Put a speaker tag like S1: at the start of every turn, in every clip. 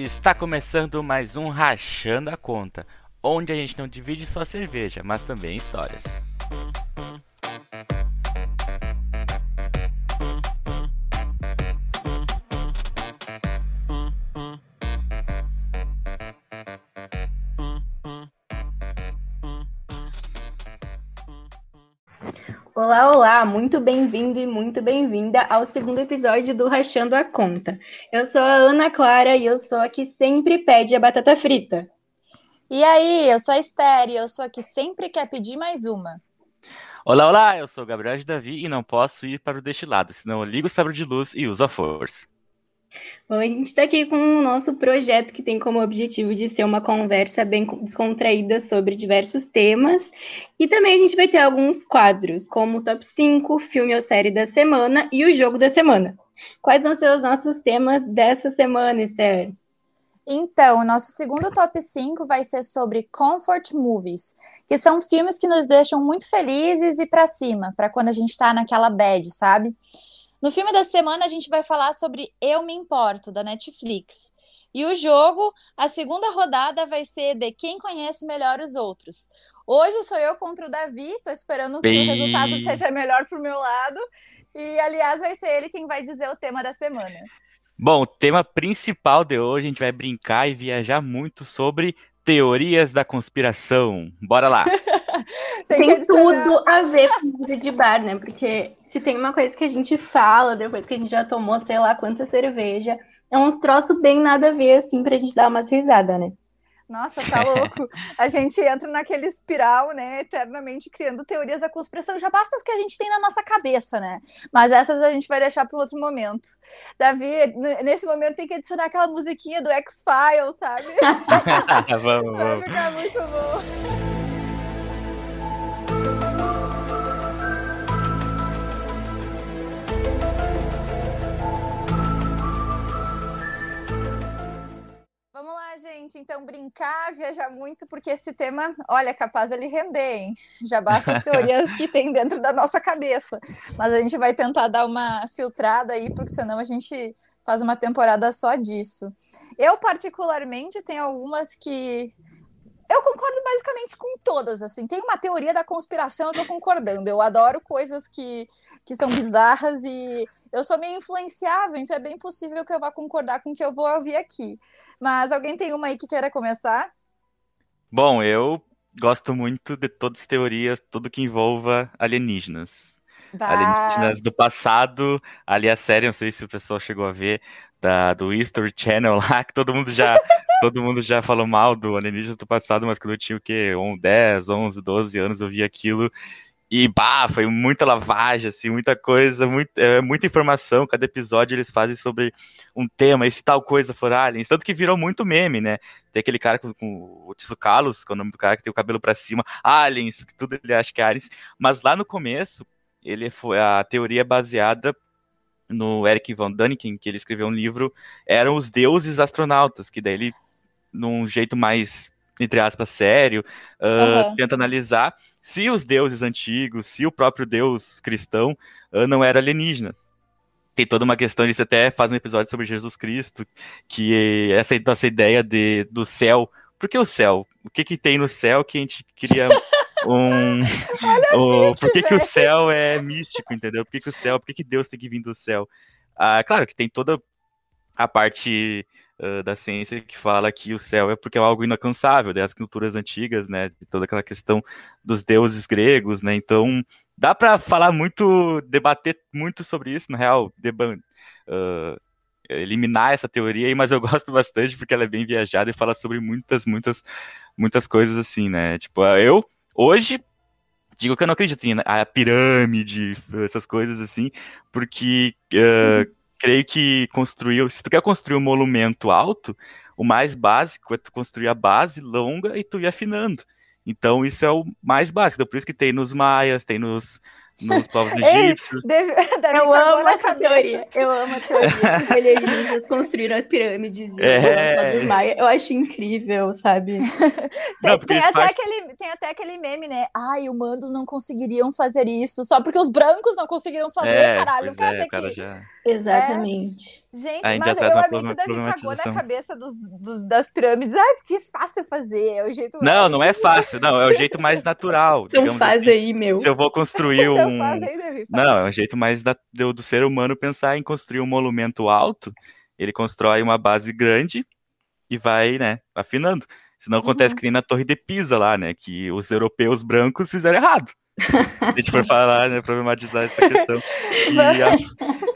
S1: Está começando mais um Rachando a Conta, onde a gente não divide só cerveja, mas também histórias.
S2: Olá, muito bem-vindo e muito bem-vinda ao segundo episódio do Rachando a Conta. Eu sou a Ana Clara e eu sou a que sempre pede a batata frita.
S3: E aí, eu sou a Esther e eu sou a que sempre quer pedir mais uma.
S1: Olá, olá, eu sou o Gabriel de Davi e não posso ir para o deste lado, senão eu ligo o sabre de luz e uso a força.
S2: Bom, a gente está aqui com o nosso projeto que tem como objetivo de ser uma conversa bem descontraída sobre diversos temas. E também a gente vai ter alguns quadros, como o top 5, filme ou série da semana e o jogo da semana. Quais vão ser os nossos temas dessa semana, Esther?
S3: Então, o nosso segundo top 5 vai ser sobre comfort movies, que são filmes que nos deixam muito felizes e para cima, para quando a gente está naquela bad, sabe? No filme da semana, a gente vai falar sobre Eu Me Importo, da Netflix. E o jogo, a segunda rodada vai ser de quem conhece melhor os outros. Hoje sou eu contra o Davi, tô esperando que o resultado seja melhor pro meu lado. E, aliás, vai ser ele quem vai dizer o tema da semana.
S1: Bom, o tema principal de hoje, a gente vai brincar e viajar muito sobre teorias da conspiração. Bora lá!
S2: tem, tem tudo a ver com vida de bar, né? Porque se tem uma coisa que a gente fala depois que a gente já tomou, sei lá, quanta cerveja, é uns troços bem nada a ver, assim, pra gente dar umas risadas, né?
S3: Nossa, tá louco. A gente entra naquele espiral, né, eternamente criando teorias da conspiração. Já basta as que a gente tem na nossa cabeça, né? Mas essas a gente vai deixar para outro momento. Davi, nesse momento tem que adicionar aquela musiquinha do X-Files, sabe?
S1: vamos,
S3: vai vamos. ficar muito bom. Vamos lá, gente. Então, brincar, viajar muito, porque esse tema, olha, capaz ele render, hein? Já basta as teorias que tem dentro da nossa cabeça. Mas a gente vai tentar dar uma filtrada aí, porque senão a gente faz uma temporada só disso. Eu, particularmente, tenho algumas que. Eu concordo basicamente com todas, assim. Tem uma teoria da conspiração, eu tô concordando. Eu adoro coisas que, que são bizarras e eu sou meio influenciável, então é bem possível que eu vá concordar com o que eu vou ouvir aqui. Mas alguém tem uma aí que queira começar?
S1: Bom, eu gosto muito de todas as teorias, tudo que envolva alienígenas. Bah. Alienígenas do passado, ali a série, não sei se o pessoal chegou a ver, da, do History Channel lá, que todo mundo já todo mundo já falou mal do alienígenas do passado, mas quando eu tinha o quê? 10, 11, 12 anos, eu vi aquilo e bah, foi muita lavagem, assim, muita coisa, muito, é, muita informação. Cada episódio eles fazem sobre um tema, e se tal coisa for aliens. Tanto que virou muito meme, né? Tem aquele cara com, com o Tiso Carlos, que é o nome do cara que tem o cabelo para cima, aliens, tudo ele acha que é aliens. Mas lá no começo, ele foi a teoria baseada no Eric von Däniken, que ele escreveu um livro, eram os deuses astronautas, que daí ele, num jeito mais, entre aspas, sério, uh, uhum. tenta analisar se os deuses antigos, se o próprio Deus cristão uh, não era alienígena. Tem toda uma questão, eles até faz um episódio sobre Jesus Cristo, que essa nossa ideia de, do céu. Por que o céu? O que, que tem no céu que a gente queria um. o, por que, que o céu é místico, entendeu? Por que, que o céu, por que, que Deus tem que vir do céu? Ah, claro que tem toda a parte uh, da ciência que fala que o céu é porque é algo inalcançável, das culturas antigas, né, de toda aquela questão dos deuses gregos, né, então dá para falar muito, debater muito sobre isso, na real, uh, eliminar essa teoria aí, mas eu gosto bastante porque ela é bem viajada e fala sobre muitas, muitas, muitas coisas assim, né, tipo, eu, hoje, digo que eu não acredito em a pirâmide, essas coisas assim, porque uh, creio que construir, se tu quer construir um monumento alto, o mais básico é tu construir a base longa e tu ir afinando. Então, isso é o mais básico. Então, por isso que tem nos maias, tem nos, nos povos egípcios.
S2: Deve, deve eu amo essa teoria. Eu amo a teoria que os alienígenas construíram as pirâmides é... Maia. Eu acho incrível, sabe?
S3: tem, não, tem, até faz... aquele, tem até aquele meme, né? Ai, humanos não conseguiriam fazer isso só porque os brancos não conseguiram fazer, é, caralho. Quer é, dizer que... Já...
S2: Exatamente.
S3: É. Gente, mas eu amei que deve cagou na cabeça dos, do, das pirâmides. Ai, porque é fácil fazer. É o jeito
S1: Não, mais... não é fácil. Não, é o jeito mais natural.
S2: Então faz assim. aí, meu.
S1: Se eu vou construir então um. Então faz aí, faz. Não, é o jeito mais da, do, do ser humano pensar em construir um monumento alto. Ele constrói uma base grande e vai, né, afinando. Senão acontece uhum. que nem na Torre de Pisa lá, né? Que os europeus brancos fizeram errado. Se a gente for falar, né, problematizar essa questão. E a,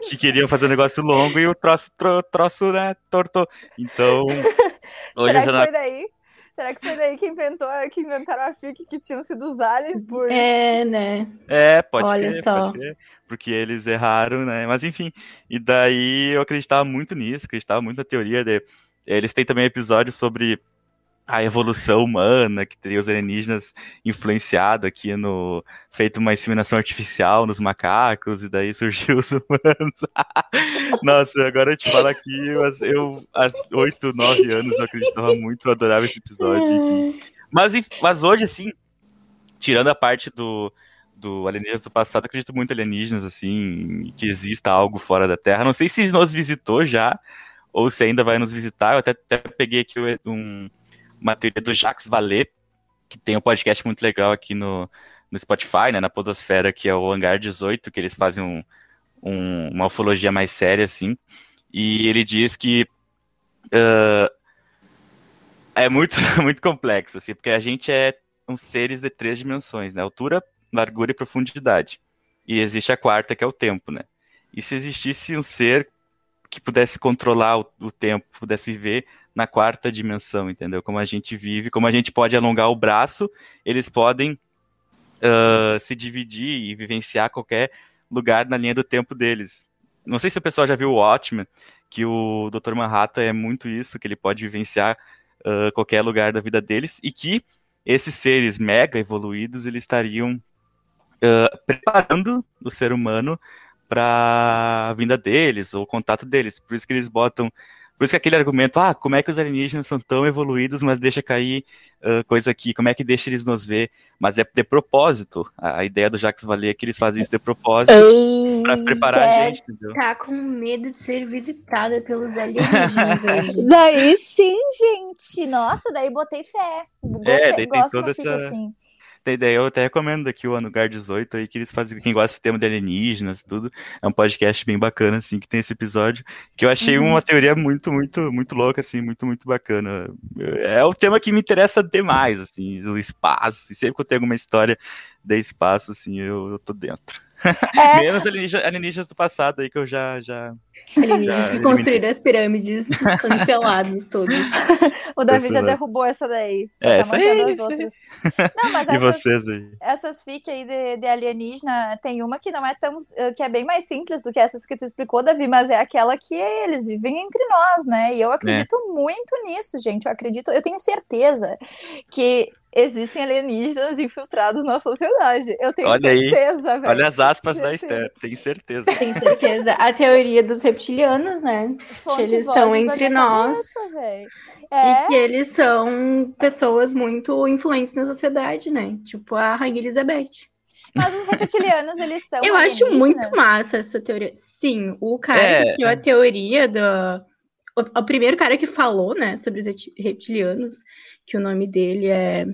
S1: que queriam fazer um negócio longo e o troço, tro, troço né, tortou. Então.
S3: Hoje Será que foi daí? Será que foi daí que, inventou, que inventaram a FIC que tinham sido os aliens por.
S2: É, né?
S1: É, pode Olha crer, só. pode crer. Porque eles erraram, né? Mas enfim. E daí eu acreditava muito nisso, acreditava muito na teoria de. Eles têm também episódios sobre a evolução humana, que teria os alienígenas influenciado aqui no. feito uma inseminação artificial nos macacos, e daí surgiu os humanos. Nossa, agora eu te falo aqui, mas eu, há oito, nove anos, eu acreditava muito, eu adorava esse episódio. Mas, mas hoje, assim, tirando a parte do, do alienígenas do passado, acredito muito em alienígenas, assim, que exista algo fora da Terra. Não sei se nos visitou já, ou se ainda vai nos visitar. Eu até, até peguei aqui um uma teoria do Jacques Vallée, que tem um podcast muito legal aqui no, no Spotify, né, na Podosfera, que é o Hangar 18, que eles fazem um, um, uma ufologia mais séria, assim. E ele diz que uh, é muito, muito complexo, assim, porque a gente é uns seres de três dimensões, né? Altura, largura e profundidade. E existe a quarta, que é o tempo, né? E se existisse um ser que pudesse controlar o, o tempo, pudesse viver na quarta dimensão, entendeu? Como a gente vive, como a gente pode alongar o braço, eles podem uh, se dividir e vivenciar qualquer lugar na linha do tempo deles. Não sei se o pessoal já viu o Watchmen, que o Dr. Manhattan é muito isso, que ele pode vivenciar uh, qualquer lugar da vida deles, e que esses seres mega evoluídos, eles estariam uh, preparando o ser humano para a vinda deles, ou o contato deles. Por isso que eles botam por isso que aquele argumento, ah, como é que os alienígenas são tão evoluídos, mas deixa cair uh, coisa aqui, como é que deixa eles nos ver? Mas é de propósito. A, a ideia do Jacques Vallée é que eles fazem isso de propósito para preparar a gente, entendeu?
S2: Tá com medo de ser visitada pelos alienígenas hoje.
S3: Daí sim, gente. Nossa, daí botei fé. Gostei, é, daí gosto toda essa... assim
S1: tem ideia, eu até recomendo aqui o Anugar 18 aí, que eles fazem, quem gosta do tema de alienígenas tudo, é um podcast bem bacana, assim, que tem esse episódio, que eu achei uhum. uma teoria muito, muito, muito louca, assim, muito, muito bacana. É o tema que me interessa demais, assim, o espaço, e sempre que eu tenho alguma história de espaço, assim, eu, eu tô dentro. É. Menos alienígenas, alienígenas do passado aí que eu já. já,
S2: alienígenas que construíram as pirâmides cancelados todos.
S3: o Davi já derrubou essa daí. Só é, tá mantendo as outras.
S1: Não, mas e essas, vocês aí?
S3: Essas fic aí de, de, alienígena, tem uma que não é tão. Eh, que é bem mais simples do que essas que tu explicou, Davi, mas é aquela que eles vivem entre nós, né? E eu acredito é. muito nisso, gente. Eu acredito, eu tenho certeza que existem alienígenas infiltrados na sociedade. Eu tenho
S1: olha
S3: certeza, velho.
S1: Olha as aspas da Esther, tenho certeza.
S2: Tenho certeza. A teoria dos reptilianos, né? Fonte que eles estão entre nós. Cabeça, é. E que eles são pessoas muito influentes na sociedade, né? Tipo a Rainha Elizabeth.
S3: Mas os reptilianos, eles são.
S2: Eu acho muito massa essa teoria. Sim, o cara é. que criou a teoria do. O, o primeiro cara que falou, né, sobre os reptilianos, que o nome dele é.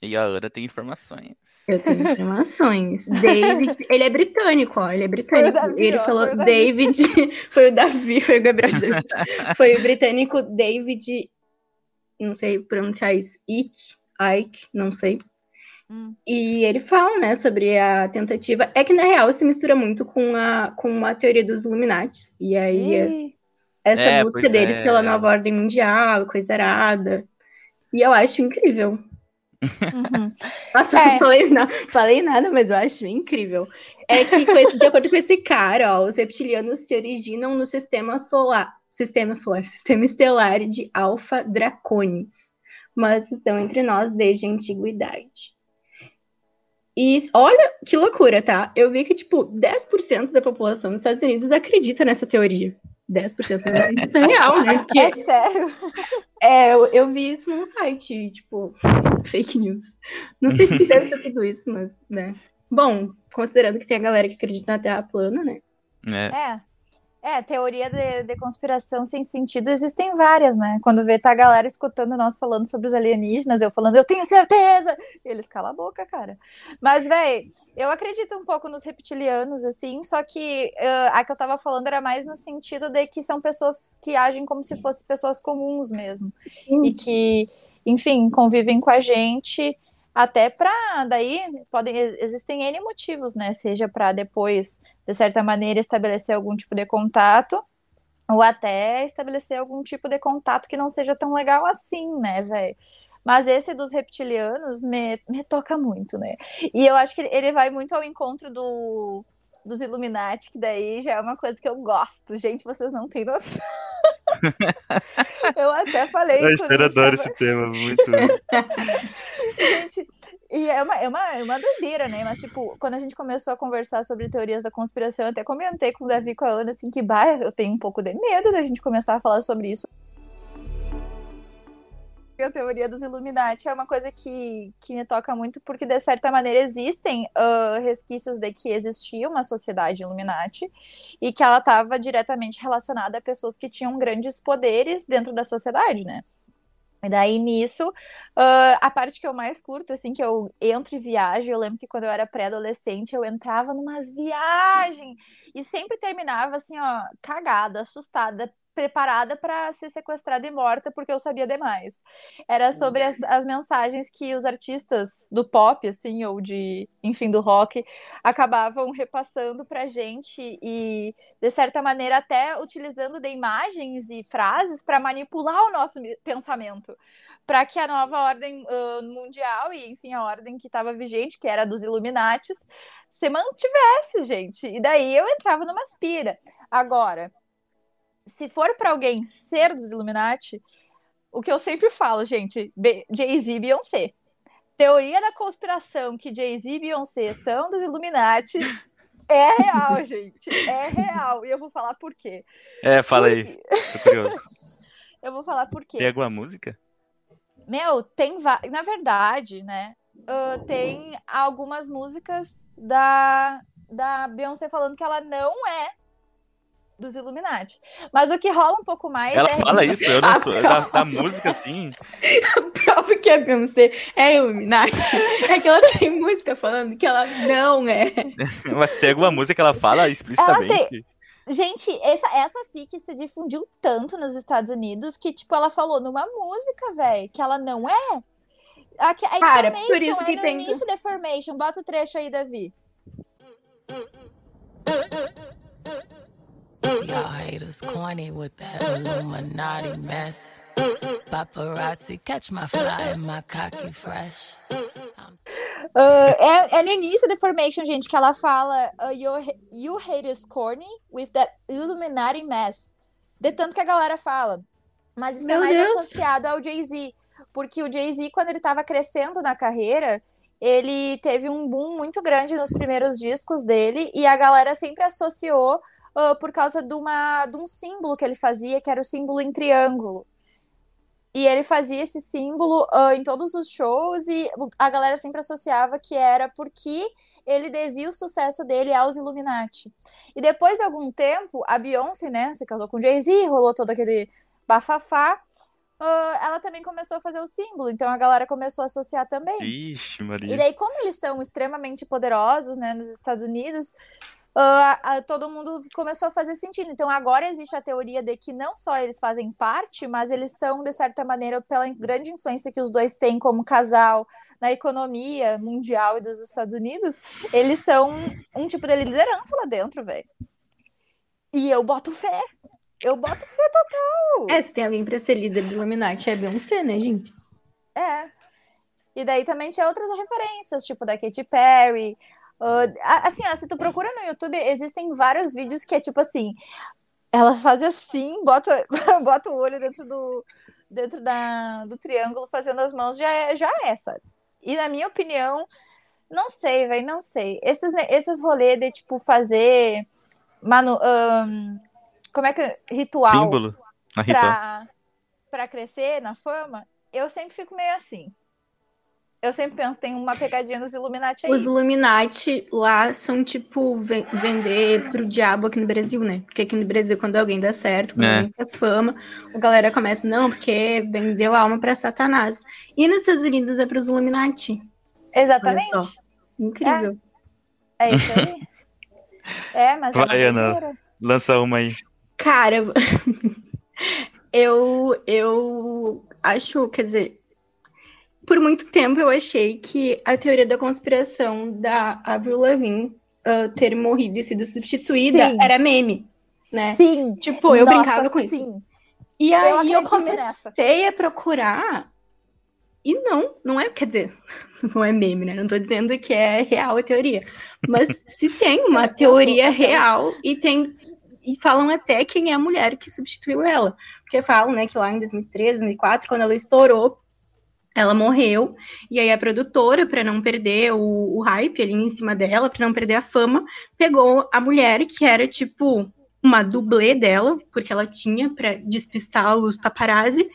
S1: E a Ana tem informações.
S2: Eu tenho informações. David, ele é britânico, ó. Ele é britânico. Davi, ele ó, falou foi David. foi o Davi, foi o Gabriel. foi o britânico David. Não sei pronunciar isso. Ike, Ike, não sei. Hum. E ele fala, né, sobre a tentativa. É que na real se mistura muito com a, com a teoria dos Illuminates. E aí essa é, busca deles é. pela nova ordem mundial, coisa arada. E eu acho incrível. Uhum. Nossa, é. não falei, não falei nada, mas eu acho incrível. É que, esse, de acordo com esse cara, ó, os reptilianos se originam no sistema solar, sistema solar, sistema estelar de Alpha Draconis, mas estão entre nós desde a antiguidade. E olha que loucura, tá? Eu vi que, tipo, 10% da população dos Estados Unidos acredita nessa teoria. 10%, mas isso é real, né?
S3: Porque, é sério.
S2: É, eu, eu, vi isso num site, tipo, fake news. Não sei se deve ser tudo isso, mas, né? Bom, considerando que tem a galera que acredita na Terra plana, né?
S1: É.
S3: é. É, teoria de, de, conspiração sem sentido existem várias, né? Quando vê tá a galera escutando nós falando sobre os alienígenas, eu falando, eu tenho certeza! E eles calam a boca, cara. Mas, velho, eu acredito um pouco nos reptilianos, assim, só que uh, a que eu tava falando era mais no sentido de que são pessoas que agem como se fossem pessoas comuns mesmo. Sim. E que, enfim, convivem com a gente até para daí podem existem N motivos, né? Seja para depois, de certa maneira, estabelecer algum tipo de contato, ou até estabelecer algum tipo de contato que não seja tão legal assim, né, velho? Mas esse dos reptilianos me, me toca muito, né? E eu acho que ele vai muito ao encontro do, dos Illuminati, que daí já é uma coisa que eu gosto. Gente, vocês não têm noção. Eu até falei.
S1: Eu adoro esse tema, muito.
S3: gente, e é uma, é, uma, é uma doideira, né? Mas, tipo, quando a gente começou a conversar sobre teorias da conspiração, eu até comentei com o Davi com a Ana, assim, que, bah, eu tenho um pouco de medo da gente começar a falar sobre isso a teoria dos Illuminati é uma coisa que, que me toca muito, porque de certa maneira existem uh, resquícios de que existia uma sociedade Illuminati e que ela estava diretamente relacionada a pessoas que tinham grandes poderes dentro da sociedade, né? E daí nisso, uh, a parte que eu mais curto, assim, que eu entro e viajo, eu lembro que quando eu era pré-adolescente, eu entrava numas viagens e sempre terminava assim, ó, cagada, assustada, preparada para ser sequestrada e morta porque eu sabia demais. Era sobre as, as, mensagens que os artistas do pop, assim, ou de, enfim, do rock, acabavam repassando pra gente e, de certa maneira, até utilizando de imagens e frases para manipular o nosso pensamento, para que a nova ordem uh, mundial e, enfim, a ordem que estava vigente, que era dos Illuminates, se mantivesse, gente. E daí eu entrava numa aspira. Agora, se for para alguém ser dos Illuminati, o que eu sempre falo, gente, Jay-Z e Beyoncé. Teoria da conspiração que Jay-Z e Beyoncé são dos Illuminati é real, gente. É real. E eu vou falar por quê.
S1: É, fala aí. Tô curioso.
S3: eu vou falar por quê.
S1: Tem alguma música?
S3: Meu, tem. Na verdade, né? Uh, tem algumas músicas da, da Beyoncé falando que ela não é dos Illuminati. Mas o que rola um pouco mais
S1: Ela
S3: é...
S1: fala isso, eu não sou. Da, da, música, sim.
S2: A prova que a Beyoncé é Illuminati é que ela tem música falando que ela não é.
S1: Mas tem alguma música que ela fala explicitamente. Ela tem...
S3: Gente, essa, essa fic se difundiu tanto nos Estados Unidos que, tipo, ela falou numa música, velho, que ela não é. A, a
S2: Cara, por isso que
S3: é no
S2: tem...
S3: início da Information. Bota o trecho aí, Davi. Y'all haters corny with that Illuminati mess. Paparazzi, catch my fly and my cocky fresh. Uh, é, é, no início da Formation, gente, que ela fala uh, you, you haters corny with that Illuminati mess. De tanto que a galera fala. Mas isso é Meu é mais Deus. associado ao Jay-Z. Porque o Jay-Z, quando ele estava crescendo na carreira, ele teve um boom muito grande nos primeiros discos dele e a galera sempre associou uh, por causa de, uma, de um símbolo que ele fazia, que era o símbolo em triângulo. E ele fazia esse símbolo uh, em todos os shows e a galera sempre associava que era porque ele devia o sucesso dele aos Illuminati. E depois de algum tempo, a Beyoncé, né, se casou com Jay-Z, rolou todo aquele bafafá, uh, ela também começou a fazer o símbolo, então a galera começou a associar também.
S1: Ixi, Maria.
S3: E daí, como eles são extremamente poderosos, né, nos Estados Unidos, uh, todo mundo começou a fazer sentido. Então agora existe a teoria de que não só eles fazem parte, mas eles são, de certa maneira, pela grande influência que os dois têm como casal na economia mundial e dos Estados Unidos, eles são um tipo de liderança lá dentro, velho. E eu boto fé. Eu boto fé total.
S2: É, se tem alguém pra ser líder do Illuminati, é Beyoncé, né, gente?
S3: É. E daí também tinha outras referências, tipo da Katy Perry, Uh, assim, ó, se tu procura no YouTube, existem vários vídeos que é tipo assim, ela faz assim, bota, bota o olho dentro do dentro da, do triângulo, fazendo as mãos, já é, já é, sabe? E na minha opinião, não sei, velho, não sei. Esses, esses rolês de, tipo, fazer manu, um, como é que ritual
S1: símbolo
S3: pra, pra crescer na fama, eu sempre fico meio assim. Eu sempre penso, tem uma pegadinha dos Illuminati aí.
S2: Os Illuminati lá são tipo vender pro diabo aqui no Brasil, né? Porque aqui no Brasil, quando alguém dá certo, quando é. alguém faz fama, a galera começa, não, porque vendeu a alma para Satanás. E nos Estados Unidos é pros Illuminati.
S3: Exatamente.
S2: Incrível.
S3: É, é isso aí. é, mas é
S1: Vai, é Ana, lança uma aí.
S2: Cara, eu, eu acho, quer dizer, por muito tempo eu achei que a teoria da conspiração da Avril Lavigne uh, ter morrido e sido substituída sim. era meme, né?
S3: Sim.
S2: Tipo, eu Nossa, brincava com sim. isso. E aí eu, eu comecei nessa. a procurar e não, não é, quer dizer, não é meme, né? Não tô dizendo que é real a teoria. Mas se tem uma teoria real e tem e falam até quem é a mulher que substituiu ela. Porque falam, né, que lá em 2013, 2004, quando ela estourou, ela morreu, e aí a produtora, para não perder o, o, hype ali em cima dela, para não perder a fama, pegou a mulher que era tipo uma dublê dela, porque ela tinha para despistar os paparazzi,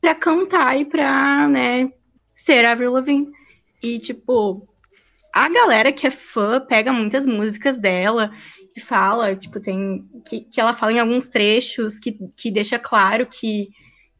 S2: para cantar e para, né, ser Avril Lavigne. E tipo, a galera que é fã pega muitas músicas dela e fala, tipo, tem que, que ela fala em alguns trechos que, que deixa claro que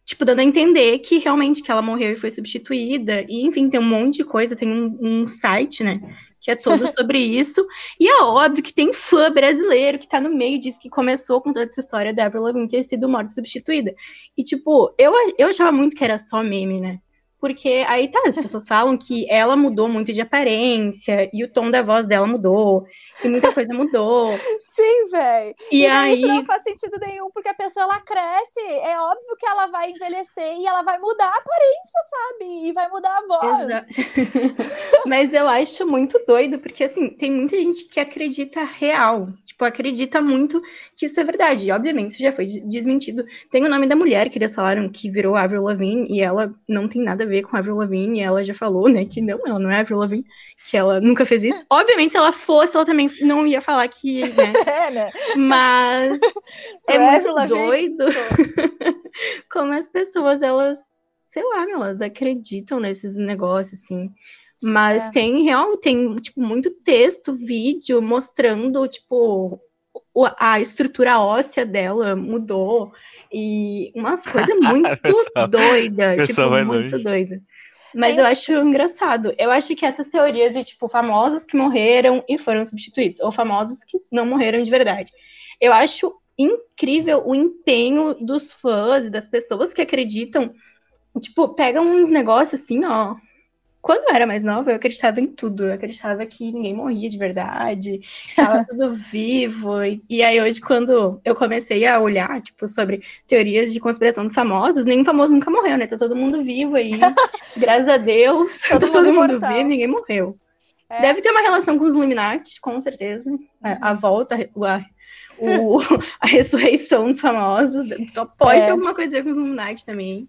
S2: tipo, dando a entender que realmente que ela morreu e foi substituída. E, enfim, tem um monte de coisa, tem um, um site, né? Que é todo sobre isso. E é óbvio que tem fã brasileiro que tá no meio disso, que começou com toda essa história da Avril Lavigne ter sido morte substituída. E, tipo, eu, eu achava muito que era só meme, né? Porque aí tá, as pessoas falam que ela mudou muito de aparência e o tom da voz dela mudou e muita coisa mudou.
S3: Sim, velho. E, e aí isso não faz sentido nenhum, porque a pessoa ela cresce, é óbvio que ela vai envelhecer e ela vai mudar a aparência, sabe? E vai mudar a voz.
S2: Mas eu acho muito doido, porque assim, tem muita gente que acredita real, tipo, acredita muito que isso é verdade. E, obviamente, isso já foi desmentido. Tem o nome da mulher que eles falaram que virou Avril Lavigne e ela não tem nada a ver com a Avril Lavigne, e ela já falou, né, que não, ela não é Avril Lavigne, que ela nunca fez isso. Obviamente, se ela fosse, ela também não ia falar que, né, é, né? mas é muito doido como as pessoas, elas, sei lá, elas acreditam nesses negócios, assim. Mas é. tem real, tem tipo muito texto, vídeo mostrando tipo a estrutura óssea dela mudou e umas coisas muito doidas, tipo, muito longe. doida. Mas eu acho engraçado. Eu acho que essas teorias de, tipo, famosos que morreram e foram substituídos, ou famosos que não morreram de verdade. Eu acho incrível o empenho dos fãs e das pessoas que acreditam. Tipo, pegam uns negócios assim, ó, quando eu era mais nova, eu acreditava em tudo. Eu acreditava que ninguém morria de verdade, estava tudo vivo. E, e, aí, hoje, quando eu comecei a olhar, tipo, sobre teorias de conspiração dos famosos, nenhum famoso nunca morreu, né? Tá todo mundo vivo aí. graças a Deus, todo, tá todo mundo vivo, ninguém morreu. É. Deve ter uma relação com os Illuminati, com certeza. A, a volta, a, o, a ressurreição dos famosos. Só pode é. ter alguma coisa com os Illuminati também.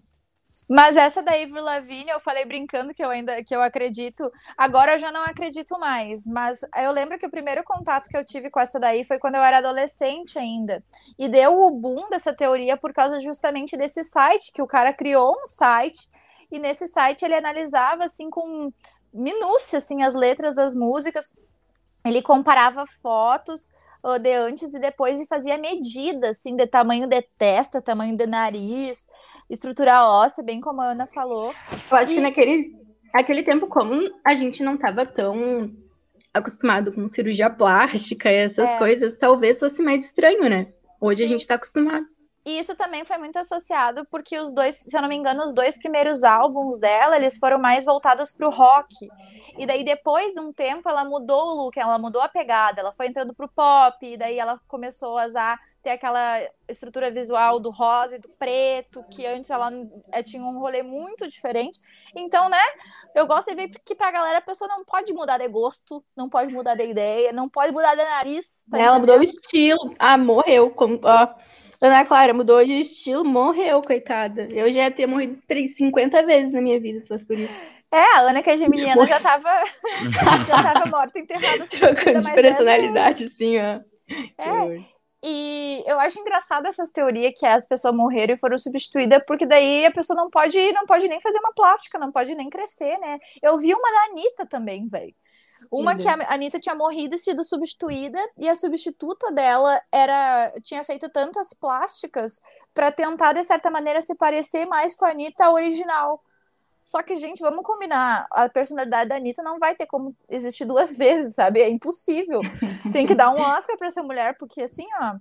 S3: Mas essa da Ivor Lavigne, eu falei brincando que eu ainda que eu acredito. Agora eu já não acredito mais. Mas eu lembro que o primeiro contato que eu tive com essa daí foi quando eu era adolescente ainda. E deu o boom dessa teoria por causa justamente desse site que o cara criou um site e nesse site ele analisava assim com minúcia assim as letras das músicas. Ele comparava fotos de antes e depois e fazia medidas assim de tamanho de testa, tamanho de nariz estrutura óssea, bem como a Ana falou.
S2: Eu acho e... que naquele, naquele tempo, como a gente não estava tão acostumado com cirurgia plástica e essas é. coisas, talvez fosse mais estranho, né? Hoje Sim. a gente está acostumado.
S3: E isso também foi muito associado porque os dois, se eu não me engano, os dois primeiros álbuns dela, eles foram mais voltados para o rock. E daí depois de um tempo ela mudou o look, ela mudou a pegada, ela foi entrando pro pop, e daí ela começou a usar ter aquela estrutura visual do rosa e do preto, que antes ela é, tinha um rolê muito diferente. Então, né, eu gosto de ver que pra galera a pessoa não pode mudar de gosto, não pode mudar de ideia, não pode mudar de nariz.
S2: Tá ela mudou o estilo. Ah, morreu. Como, ó, Ana Clara mudou de estilo, morreu, coitada. Eu já ia ter morrido 50 vezes na minha vida, se fosse por isso.
S3: É, a Ana, que é geminiana, já tava, já tava morta, enterrada,
S2: Trocando de personalidade, sim, ó.
S3: É. E eu acho engraçada essas teorias que as pessoas morreram e foram substituídas, porque daí a pessoa não pode, não pode nem fazer uma plástica, não pode nem crescer, né? Eu vi uma da Anitta também, velho. Uma que a Anitta tinha morrido e sido substituída, e a substituta dela era tinha feito tantas plásticas para tentar, de certa maneira, se parecer mais com a Anitta original. Só que, gente, vamos combinar. A personalidade da Anitta não vai ter como existir duas vezes, sabe? É impossível. Tem que dar um Oscar para essa mulher, porque assim, ó.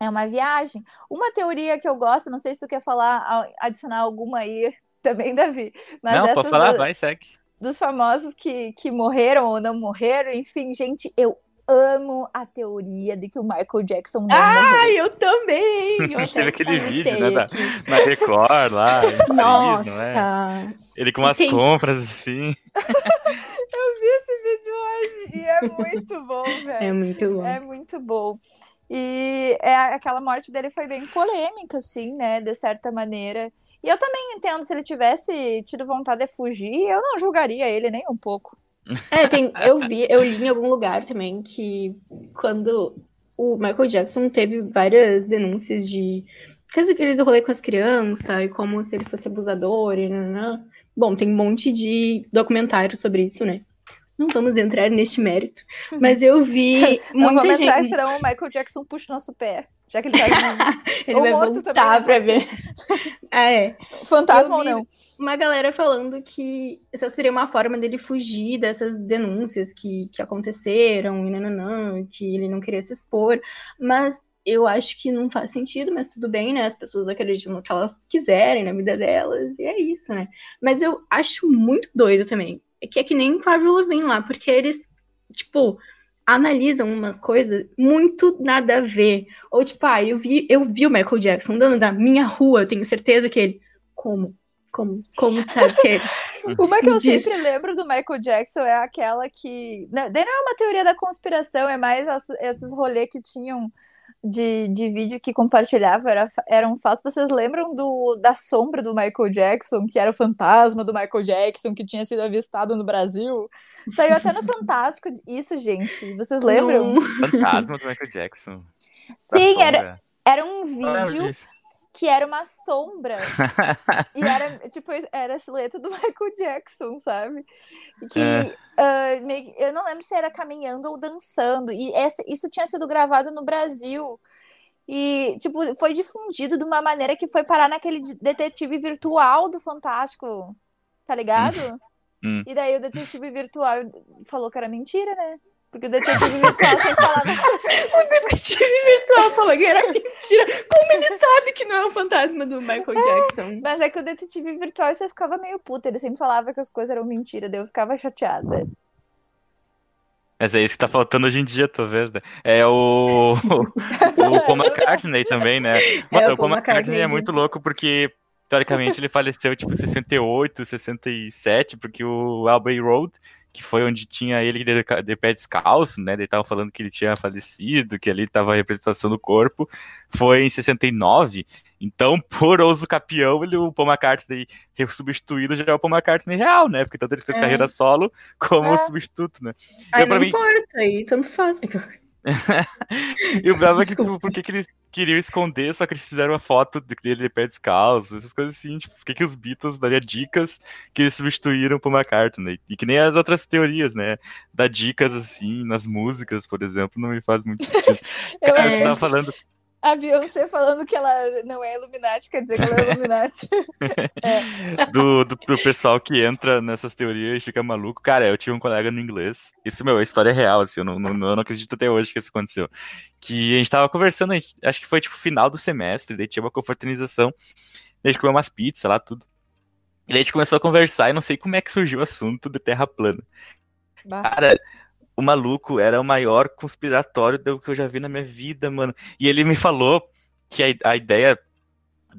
S3: É uma viagem. Uma teoria que eu gosto, não sei se tu quer falar, adicionar alguma aí também, Davi.
S1: Mas não, pode falar, vai, segue.
S3: Dos famosos que, que morreram ou não morreram, enfim, gente, eu amo a teoria de que o Michael Jackson não
S2: Ah, morreu. eu também! Eu
S1: Teve aquele vídeo, né, da, na Record lá,
S2: Nossa. não é?
S1: Ele com umas Tem... compras, assim.
S3: eu vi esse vídeo hoje e é muito bom, velho.
S2: É muito bom.
S3: É muito bom. E é, aquela morte dele foi bem polêmica, assim, né? De certa maneira. E eu também entendo, se ele tivesse tido vontade de fugir, eu não julgaria ele nem um pouco.
S2: É, tem, eu vi, eu li em algum lugar também que quando o Michael Jackson teve várias denúncias de aqueles rolê com as crianças e como se ele fosse abusador e Bom, tem um monte de documentário sobre isso, né? Não vamos entrar neste mérito, mas eu vi muita
S3: vamos
S2: gente...
S3: entrar, será o Michael Jackson puxa nosso pé, já que ele tá
S2: ele ou vai morto voltar também, pra ver. ah, é.
S3: Fantasma ou não?
S2: Uma galera falando que essa seria uma forma dele fugir dessas denúncias que, que aconteceram e nananã, que ele não queria se expor, mas eu acho que não faz sentido, mas tudo bem, né? As pessoas acreditam no que elas quiserem na vida delas, e é isso, né? Mas eu acho muito doido também que é que nem Lavigne lá, porque eles, tipo, analisam umas coisas muito nada a ver. Ou tipo, ah, eu vi, eu vi o Michael Jackson andando na minha rua, eu tenho certeza que ele. Como? Como? Como ele.
S3: Uma que eu Diz. sempre lembro do Michael Jackson é aquela que. Não, não é uma teoria da conspiração, é mais esses rolês que tinham de, de vídeo que compartilhava era, eram falsos. Vocês lembram do, da sombra do Michael Jackson, que era o fantasma do Michael Jackson, que tinha sido avistado no Brasil? Saiu até no Fantástico isso, gente. Vocês lembram?
S1: Fantasma do Michael Jackson.
S3: Sim, era, era um vídeo que era uma sombra. e era, tipo, era a silhueta do Michael Jackson, sabe? Que é. uh, meio, eu não lembro se era caminhando ou dançando. E essa, isso tinha sido gravado no Brasil. E, tipo, foi difundido de uma maneira que foi parar naquele detetive virtual do Fantástico. Tá ligado? Hum. E daí o detetive virtual falou que era mentira, né? Porque o detetive virtual sempre falava.
S2: o detetive virtual falou que era mentira. Como ele sabe que não é o fantasma do Michael Jackson?
S3: Mas é que o detetive virtual você ficava meio puta. Ele sempre falava que as coisas eram mentira, daí eu ficava chateada.
S1: Mas é isso que tá faltando hoje em dia, talvez, né? É o. o Paul McCartney também, né? Mano, é, o Paul McCartney é muito louco porque teoricamente ele faleceu tipo 68, 67, porque o Abbey Road, que foi onde tinha ele de, de pé descalço, né? Ele tava falando que ele tinha falecido, que ali tava a representação do corpo, foi em 69. Então, por uso capião, ele, o Paul McCartney substituído já é o Paul McCartney real, né? Porque tanto ele fez é. carreira solo como é. substituto, né?
S2: Aí não mim... importa, aí tanto faz.
S1: E o bravo é que, tipo, por que, que eles queriam esconder, só que eles fizeram uma foto dele de pé descalço, essas coisas assim, tipo, por que, que os Beatles dariam dicas que eles substituíram por McCartney? E que nem as outras teorias, né? Dar dicas assim, nas músicas, por exemplo, não me faz muito sentido. Cara, tava falando
S3: a Beyoncé falando que ela não é Illuminati, quer dizer que ela é Illuminati.
S1: é. do, do, do, pessoal que entra nessas teorias e fica maluco. Cara, eu tinha um colega no inglês. Isso, meu, a história é real, assim, eu não, não, eu não acredito até hoje que isso aconteceu. Que a gente tava conversando, gente, acho que foi tipo final do semestre, daí tinha uma confraternização, daí a gente comeu umas pizzas lá, tudo. E daí a gente começou a conversar e não sei como é que surgiu o assunto de terra plana. Bah. Cara, o maluco era o maior conspiratório do que eu já vi na minha vida, mano. E ele me falou que a, a ideia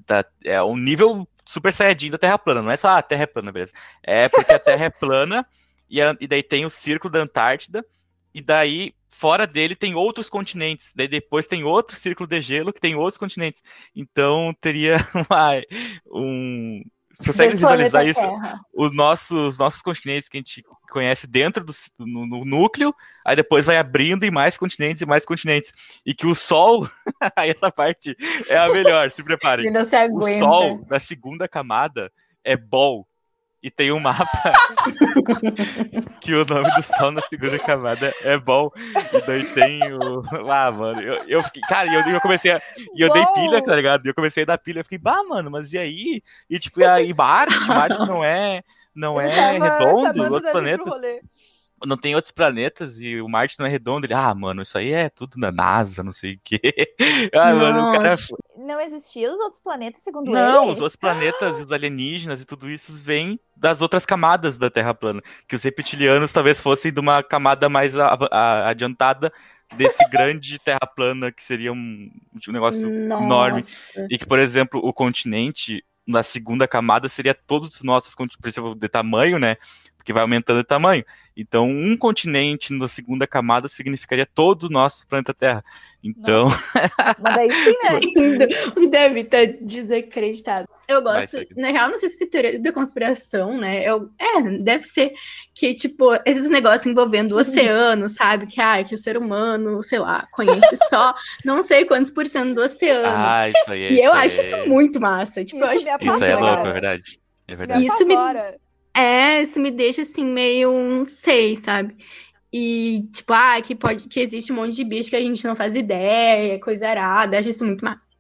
S1: da, é um nível super saiyajin da Terra plana. Não é só ah, a Terra é plana, beleza. É porque a Terra é plana e, a, e daí tem o círculo da Antártida e daí fora dele tem outros continentes. Daí depois tem outro círculo de gelo que tem outros continentes. Então teria uma, um Você consegue visualizar isso? Os nossos, os nossos continentes que a gente conhece dentro do no, no, núcleo, aí depois vai abrindo em mais continentes e mais continentes. E que o Sol, aí essa parte é a melhor, se preparem. O Sol, da segunda camada, é Bol. E tem um mapa que o nome do Sol na segunda camada é bom. E daí tem o. Ah, mano, eu, eu fiquei. Cara, eu, eu comecei a. E eu dei pilha, tá ligado? E eu comecei a dar pilha. Eu fiquei, bah, mano, mas e aí? E tipo, e aí Marte? Marte não é. Não Ele é redondo, outros planetas não tem outros planetas e o Marte não é redondo. Ele, ah, mano, isso aí é tudo da NASA, não sei o quê. ah, mano, o cara...
S3: Não existiam os outros planetas, segundo
S1: não,
S3: ele?
S1: Não, os outros planetas e os alienígenas e tudo isso vem das outras camadas da Terra plana. Que os reptilianos talvez fossem de uma camada mais adiantada desse grande Terra plana, que seria um, um negócio Nossa. enorme. E que, por exemplo, o continente na segunda camada seria todos os nossos, por exemplo, de tamanho, né? Porque vai aumentando de tamanho. Então, um continente na segunda camada significaria todo o nosso planeta Terra. Então.
S3: Mas daí sim, né?
S2: o Deve estar tá desacreditado. Eu gosto, na real, não sei se é teoria da conspiração, né? Eu, é, deve ser que, tipo, esses negócios envolvendo sim. o oceano, sabe? Que, ah, que o ser humano, sei lá, conhece só não sei quantos por cento do oceano.
S1: Ah, isso aí. É
S2: e eu acho isso muito massa. Tipo, isso,
S1: eu acho isso é louco, é verdade. É verdade.
S2: Isso me, é, isso me deixa assim, meio um sei, sabe? E, tipo, ah, que pode que existe um monte de bicho que a gente não faz ideia, coisa arada, acho isso muito massa.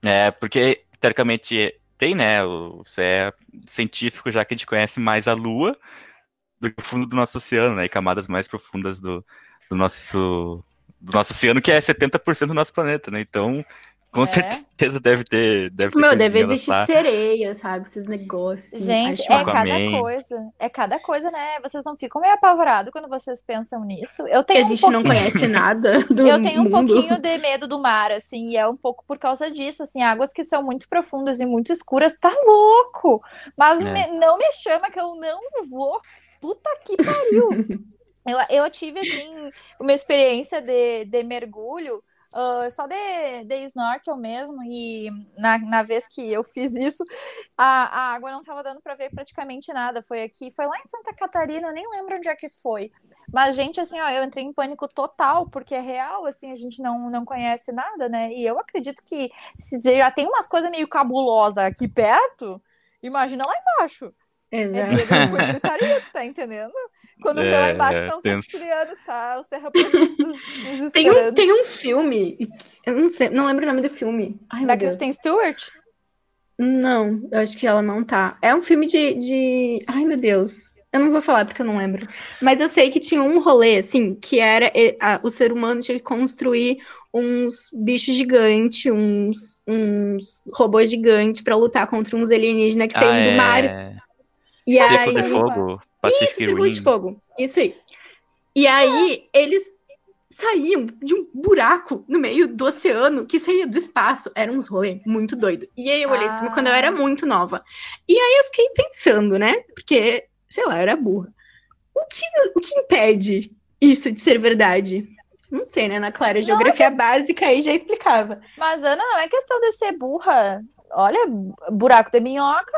S1: É, porque, teoricamente, tem, né? Isso é científico, já que a gente conhece mais a Lua do que o fundo do nosso oceano, né? E camadas mais profundas do, do nosso do nosso oceano, que é 70% do nosso planeta, né? Então, com é. certeza deve ter. Deve
S2: tipo,
S1: ter
S2: meu, deve existir sereia, sabe? Esses negócios.
S3: Gente, é cada coisa. É cada coisa, né? Vocês não ficam meio apavorados quando vocês pensam nisso? Eu tenho
S2: que a gente
S3: um
S2: não conhece nada do
S3: Eu tenho
S2: mundo.
S3: um pouquinho de medo do mar, assim, e é um pouco por causa disso, assim, águas que são muito profundas e muito escuras, tá louco! Mas é. me, não me chama que eu não vou. Puta que pariu! eu, eu tive, assim, uma experiência de, de mergulho uh, só de, de snorkel mesmo, e na, na vez que eu fiz isso, a, a água não estava dando para ver praticamente nada. Foi aqui, foi lá em Santa Catarina, eu nem lembro onde é que foi. Mas, gente, assim, ó, eu entrei em pânico total, porque é real, assim, a gente não, não conhece nada, né? E eu acredito que se já tem umas coisas meio cabulosas aqui perto, imagina lá embaixo. Exato. É gritaria, tu tá entendendo? Quando é, vê lá embaixo estão é, os reptilianos, tá? Os terraplanistas
S2: tem um, tem um filme, eu não sei, não lembro o nome do filme. Ai,
S3: da Kristen Stewart?
S2: Não, eu acho que ela não tá. É um filme de, de. Ai, meu Deus. Eu não vou falar porque eu não lembro. Mas eu sei que tinha um rolê, assim, que era a, o ser humano tinha que construir uns bichos gigantes, uns, uns robôs gigantes para lutar contra uns alienígenas que saíam ah, do mar. É...
S1: E Seco aí... de Fogo,
S2: Pacific Isso, Rim. de Fogo, isso aí. E aí, eles saíam de um buraco no meio do oceano que saía do espaço. Era uns rolê muito doido. E aí eu olhei ah. assim, quando eu era muito nova. E aí eu fiquei pensando, né? Porque, sei lá, eu era burra. O que, o que impede isso de ser verdade? Não sei, né? Na Clara, geografia não, básica aí já explicava.
S3: Mas, Ana, não é questão de ser burra. Olha, buraco de minhoca,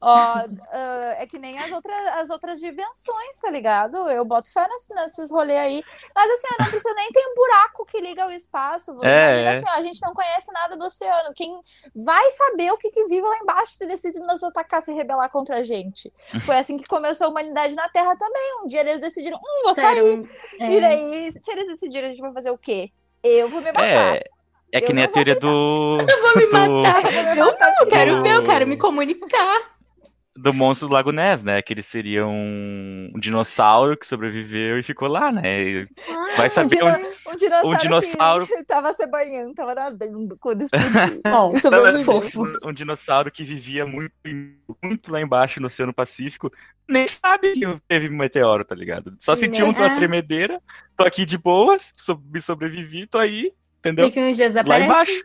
S3: Ó, uh, é que nem as outras, as outras dimensões, tá ligado? Eu boto fé nesses, nesses rolês aí. Mas assim, não precisa nem ter um buraco que liga ao espaço. É, Imagina é. assim, ó, a gente não conhece nada do oceano. Quem vai saber o que, que vive lá embaixo e decide nos atacar, se rebelar contra a gente? Foi assim que começou a humanidade na Terra também. Um dia eles decidiram, hum, vou Sério? sair. É. E daí, se eles decidirem, a gente vai fazer o quê? Eu vou me matar.
S1: É. É que nem a teoria do.
S2: Eu vou me matar. Do... Eu não, quero ver, eu quero me comunicar
S1: do monstro do Lago Ness, né? Que ele seria um, um dinossauro que sobreviveu e ficou lá, né? Ah, Vai saber
S3: um, dino... um, dinossauro, um dinossauro que tava se banhando, tava nadando quando explodiu. Bom,
S1: um, um dinossauro que vivia muito, muito lá embaixo no Oceano Pacífico, nem sabe que teve meteoro, tá ligado? Só sentiu uma é. tremedeira, tô aqui de boas, me sobrevivi, tô aí, entendeu?
S2: Daqui uns dias
S1: lá embaixo.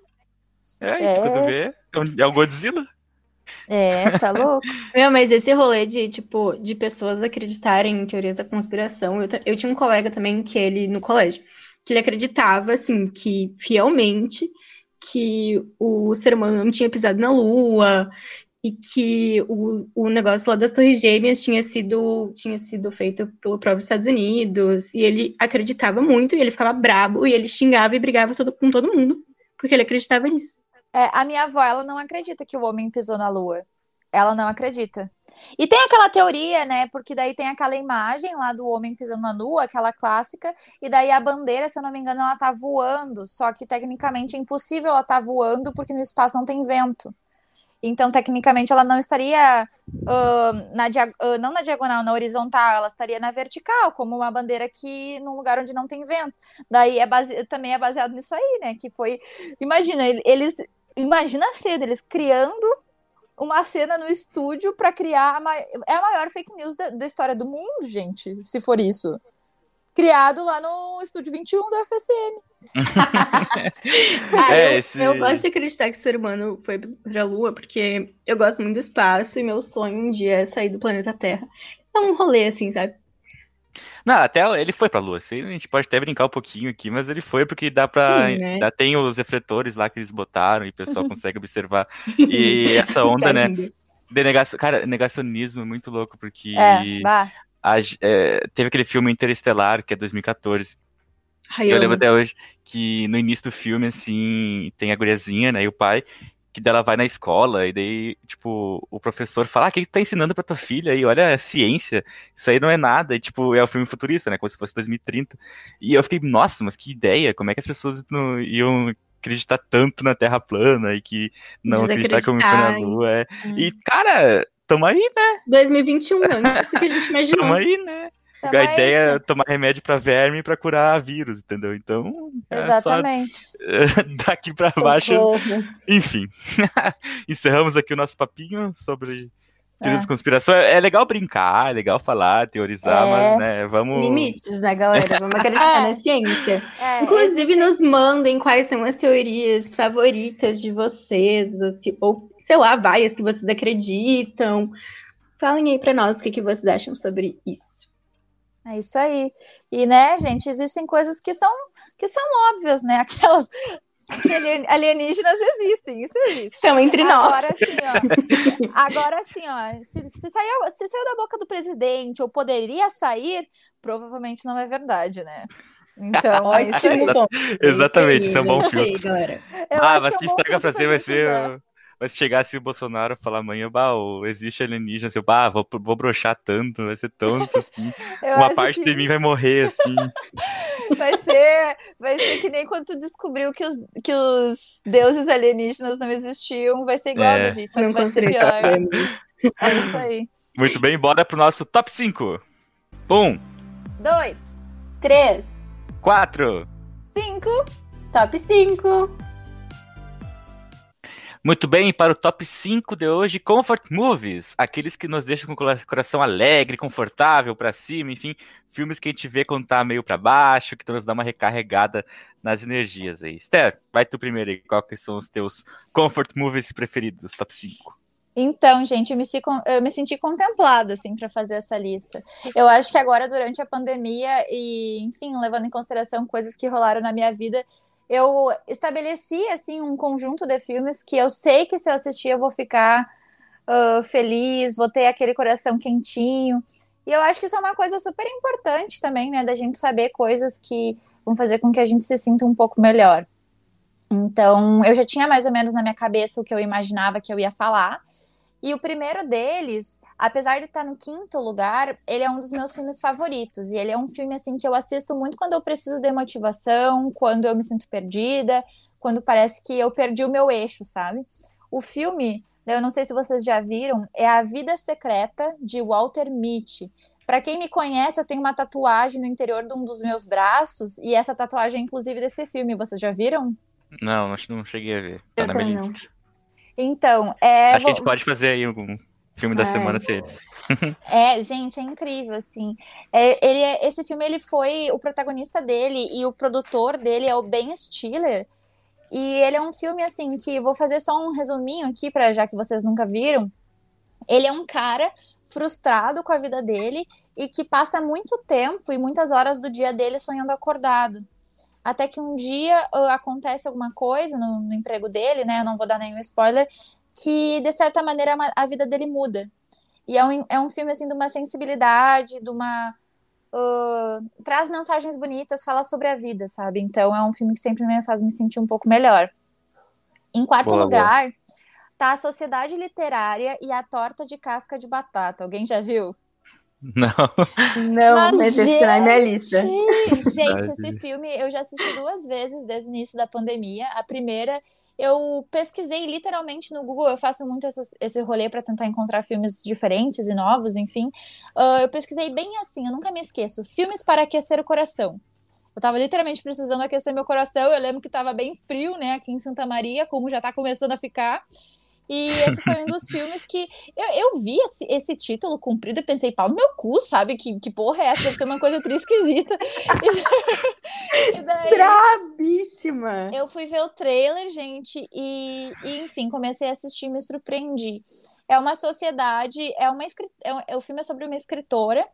S1: É, isso, é. quando vê, é um, é um Godzilla.
S3: É, tá louco.
S2: Meu, mas esse rolê de, tipo, de pessoas acreditarem em teorias da conspiração, eu, eu tinha um colega também que ele, no colégio, que ele acreditava, assim, que fielmente que o ser humano não tinha pisado na lua, e que o, o negócio lá das Torres Gêmeas tinha sido, tinha sido feito pelo próprio Estados Unidos, e ele acreditava muito, e ele ficava brabo, e ele xingava e brigava todo, com todo mundo, porque ele acreditava nisso.
S3: É, a minha avó, ela não acredita que o homem pisou na lua. Ela não acredita. E tem aquela teoria, né? Porque daí tem aquela imagem lá do homem pisando na lua, aquela clássica, e daí a bandeira, se eu não me engano, ela tá voando, só que tecnicamente é impossível ela tá voando porque no espaço não tem vento. Então, tecnicamente, ela não estaria uh, na uh, não na diagonal, na horizontal, ela estaria na vertical, como uma bandeira aqui num lugar onde não tem vento. Daí é base... também é baseado nisso aí, né? Que foi. Imagina, eles. Imagina a cena, eles criando uma cena no estúdio para criar. A ma... É a maior fake news da, da história do mundo, gente, se for isso criado lá no Estúdio 21 do FSM.
S2: ah, é, eu, esse... eu, gosto de acreditar que o ser humano foi pra Lua, porque eu gosto muito do espaço e meu sonho um dia é sair do planeta Terra. É um rolê assim, sabe?
S1: Não, até ele foi pra Lua. A gente pode até brincar um pouquinho aqui, mas ele foi porque dá pra. Sim, né? dá, tem os refletores lá que eles botaram e o pessoal consegue observar. E essa onda, né? Denegação, cara, negacionismo é muito louco, porque é, a, é, teve aquele filme Interestelar, que é 2014. Ai, eu, eu lembro até hoje que no início do filme, assim, tem a guriazinha, né, e o pai, que dela vai na escola, e daí, tipo, o professor fala, ah, o que tu tá ensinando pra tua filha aí? Olha, é ciência, isso aí não é nada, e, tipo, é um filme futurista, né, como se fosse 2030. E eu fiquei, nossa, mas que ideia, como é que as pessoas não iam acreditar tanto na Terra plana e que não acreditar que o homem foi na Lua. É. E, cara, tamo aí, né?
S2: 2021, antes do que a gente imaginou.
S1: tamo aí, né? Tamo a ideia é tomar remédio para verme para curar vírus, entendeu? Então.
S3: É Exatamente.
S1: daqui para baixo. Enfim. Encerramos aqui o nosso papinho sobre teorias é. conspiração. É legal brincar, é legal falar, teorizar, é. mas, né, vamos...
S2: Limites, né, galera? Vamos acreditar é. na ciência. É, Inclusive, nos mandem quais são as teorias favoritas de vocês, as que, ou, sei lá, várias que vocês acreditam. Falem aí para nós o que, que vocês acham sobre isso.
S3: É isso aí. E, né, gente, existem coisas que são, que são óbvias, né? Aquelas que alienígenas existem, isso existe.
S2: São entre
S3: nós.
S2: Agora
S3: sim, ó. Agora sim, ó. Se, se, saiu, se saiu da boca do presidente ou poderia sair, provavelmente não é verdade, né? Então, é isso aí.
S1: Exatamente, isso é um bom filme. Ah, mas que estraga pra ser vai ser. Mas se chegasse o Bolsonaro falar amanhã, bah, existe alienígena, assim, bah, vou, vou broxar tanto, vai ser tanto, assim. uma parte que... de mim vai morrer, assim.
S3: Vai ser, vai ser que nem quando tu descobriu que os, que os deuses alienígenas não existiam, vai ser igual é. a isso, não vai ser pior. É isso aí.
S1: Muito bem, bora pro nosso top 5. Um.
S3: Dois.
S2: Três.
S1: Quatro.
S3: Cinco.
S2: Top 5.
S1: Muito bem, para o top 5 de hoje, Comfort Movies, aqueles que nos deixam com o coração alegre, confortável, para cima, enfim, filmes que a gente vê quando tá meio para baixo, que nos dá uma recarregada nas energias aí. Esther, vai tu primeiro aí, quais são os teus Comfort Movies preferidos, top 5?
S3: Então, gente, eu me, eu me senti contemplada, assim, para fazer essa lista. Eu acho que agora, durante a pandemia e, enfim, levando em consideração coisas que rolaram na minha vida, eu estabeleci assim um conjunto de filmes que eu sei que se eu assistir eu vou ficar uh, feliz, vou ter aquele coração quentinho. E eu acho que isso é uma coisa super importante também, né, da gente saber coisas que vão fazer com que a gente se sinta um pouco melhor. Então, eu já tinha mais ou menos na minha cabeça o que eu imaginava que eu ia falar. E o primeiro deles, apesar de estar no quinto lugar, ele é um dos meus filmes favoritos. E ele é um filme assim que eu assisto muito quando eu preciso de motivação, quando eu me sinto perdida, quando parece que eu perdi o meu eixo, sabe? O filme, eu não sei se vocês já viram, é A Vida Secreta de Walter Mitty. Para quem me conhece, eu tenho uma tatuagem no interior de um dos meus braços e essa tatuagem é inclusive desse filme. Vocês já viram?
S1: Não, acho que não cheguei a ver. Tá eu na minha lista.
S3: Então, é.
S1: Acho que a gente pode fazer aí algum filme da Ai. semana ser
S3: é, gente, é incrível, assim. É, ele, é, esse filme, ele foi o protagonista dele e o produtor dele é o Ben Stiller. E ele é um filme, assim, que vou fazer só um resuminho aqui, para já que vocês nunca viram. Ele é um cara frustrado com a vida dele e que passa muito tempo e muitas horas do dia dele sonhando acordado até que um dia uh, acontece alguma coisa no, no, emprego dele, né? Eu não vou dar nenhum spoiler, que, de certa maneira, a vida dele muda. E é um, é um filme, assim, de uma sensibilidade, de uma... Uh, traz mensagens bonitas, fala sobre a vida, sabe? Então, é um filme que sempre me faz me sentir um pouco melhor. Em quarto boa, lugar, boa. tá a Sociedade Literária e a Torta de Casca de Batata. Alguém já viu?
S1: Não.
S2: Não, mas, mas gente, esse na minha lista.
S3: Gente, esse filme eu já assisti duas vezes desde o início da pandemia. A primeira eu pesquisei literalmente no Google, eu faço muito essas, esse rolê para tentar encontrar filmes diferentes e novos, enfim. Uh, eu pesquisei bem assim, eu nunca me esqueço: filmes para aquecer o coração. Eu tava literalmente precisando aquecer meu coração. Eu lembro que tava bem frio, né, aqui em Santa Maria, como já tá começando a ficar. E esse foi um dos filmes que eu, eu vi esse, esse, título cumprido e pensei, pau no meu cu, sabe? Que, que porra é essa? Deve ser uma coisa triste esquisita.
S2: e daí, Brabíssima!
S3: Eu fui ver o trailer, gente, e, e, enfim, comecei a assistir e me surpreendi. É uma sociedade, é uma é, é, o filme é sobre uma escritora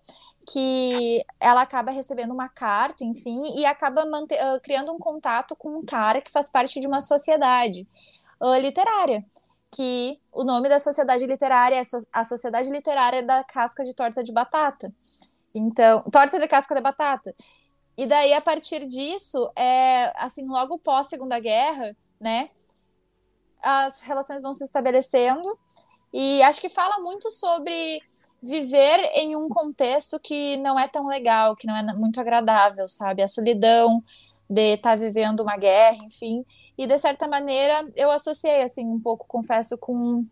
S3: que ela acaba recebendo uma carta, enfim, e acaba uh, criando um contato com um cara que faz parte de uma sociedade uh, literária que o nome da sociedade literária é a Sociedade Literária da Casca de Torta de Batata. Então, torta de casca de batata. E daí, a partir disso, é, assim, logo pós Segunda Guerra, né, as relações vão se estabelecendo e acho que fala muito sobre viver em um contexto que não é tão legal, que não é muito agradável, sabe? A solidão de estar tá vivendo uma guerra, enfim. E de certa maneira eu associei assim um pouco, confesso, com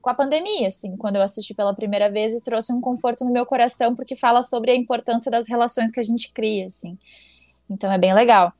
S3: com a pandemia, assim, quando eu assisti pela primeira vez e trouxe um conforto no meu coração porque fala sobre a importância das relações que a gente cria, assim. Então é bem legal.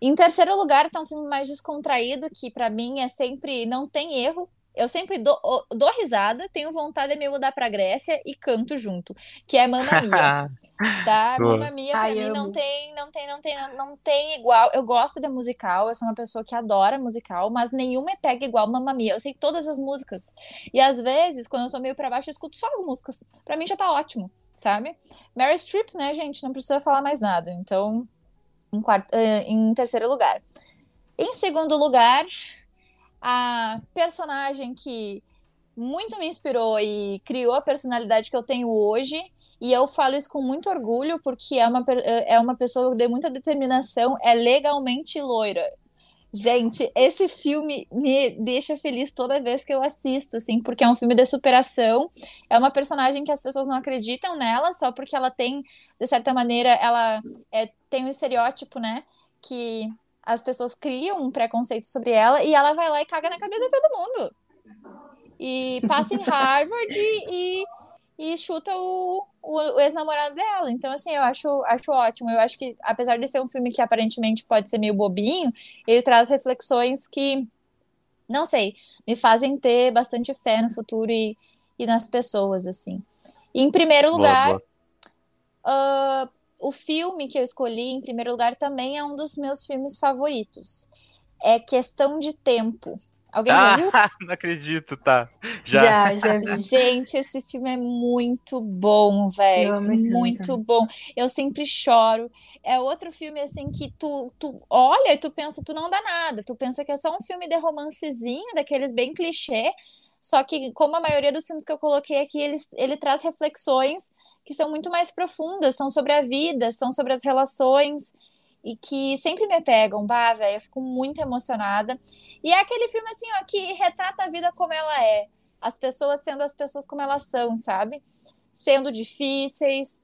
S3: Em terceiro lugar, tá um filme mais descontraído que para mim é sempre não tem erro, eu sempre dou, dou risada, tenho vontade de me mudar pra Grécia e canto junto, que é Mamma Mia. tá? Mamma Mia pra Ai, mim não tem, não tem, não tem, não tem igual. Eu gosto de musical, eu sou uma pessoa que adora musical, mas nenhuma me pega igual Mamma Mia. Eu sei todas as músicas. E às vezes, quando eu tô meio pra baixo, eu escuto só as músicas. Pra mim já tá ótimo, sabe? Mary Streep, né, gente, não precisa falar mais nada. Então, em, quarto, eh, em terceiro lugar. Em segundo lugar, a personagem que muito me inspirou e criou a personalidade que eu tenho hoje. E eu falo isso com muito orgulho, porque é uma, é uma pessoa de muita determinação, é legalmente loira. Gente, esse filme me deixa feliz toda vez que eu assisto, assim, porque é um filme de superação. É uma personagem que as pessoas não acreditam nela só porque ela tem, de certa maneira, ela é, tem um estereótipo, né? Que as pessoas criam um preconceito sobre ela e ela vai lá e caga na cabeça de todo mundo. E passa em Harvard e, e chuta o, o, o ex-namorado dela. Então, assim, eu acho, acho ótimo. Eu acho que, apesar de ser um filme que aparentemente pode ser meio bobinho, ele traz reflexões que, não sei, me fazem ter bastante fé no futuro e, e nas pessoas, assim. E, em primeiro lugar, boa, boa. Uh, o filme que eu escolhi, em primeiro lugar, também é um dos meus filmes favoritos. É Questão de Tempo. Alguém ah, já viu?
S1: Não acredito, tá.
S2: Já. já, já.
S3: Gente, esse filme é muito bom, velho. Muito bom. Eu sempre choro. É outro filme, assim, que tu, tu olha e tu pensa, tu não dá nada. Tu pensa que é só um filme de romancezinho, daqueles bem clichê. Só que, como a maioria dos filmes que eu coloquei aqui, ele, ele traz reflexões que são muito mais profundas, são sobre a vida, são sobre as relações e que sempre me pegam, bah, velho, eu fico muito emocionada. E é aquele filme assim, ó, que retrata a vida como ela é, as pessoas sendo as pessoas como elas são, sabe? Sendo difíceis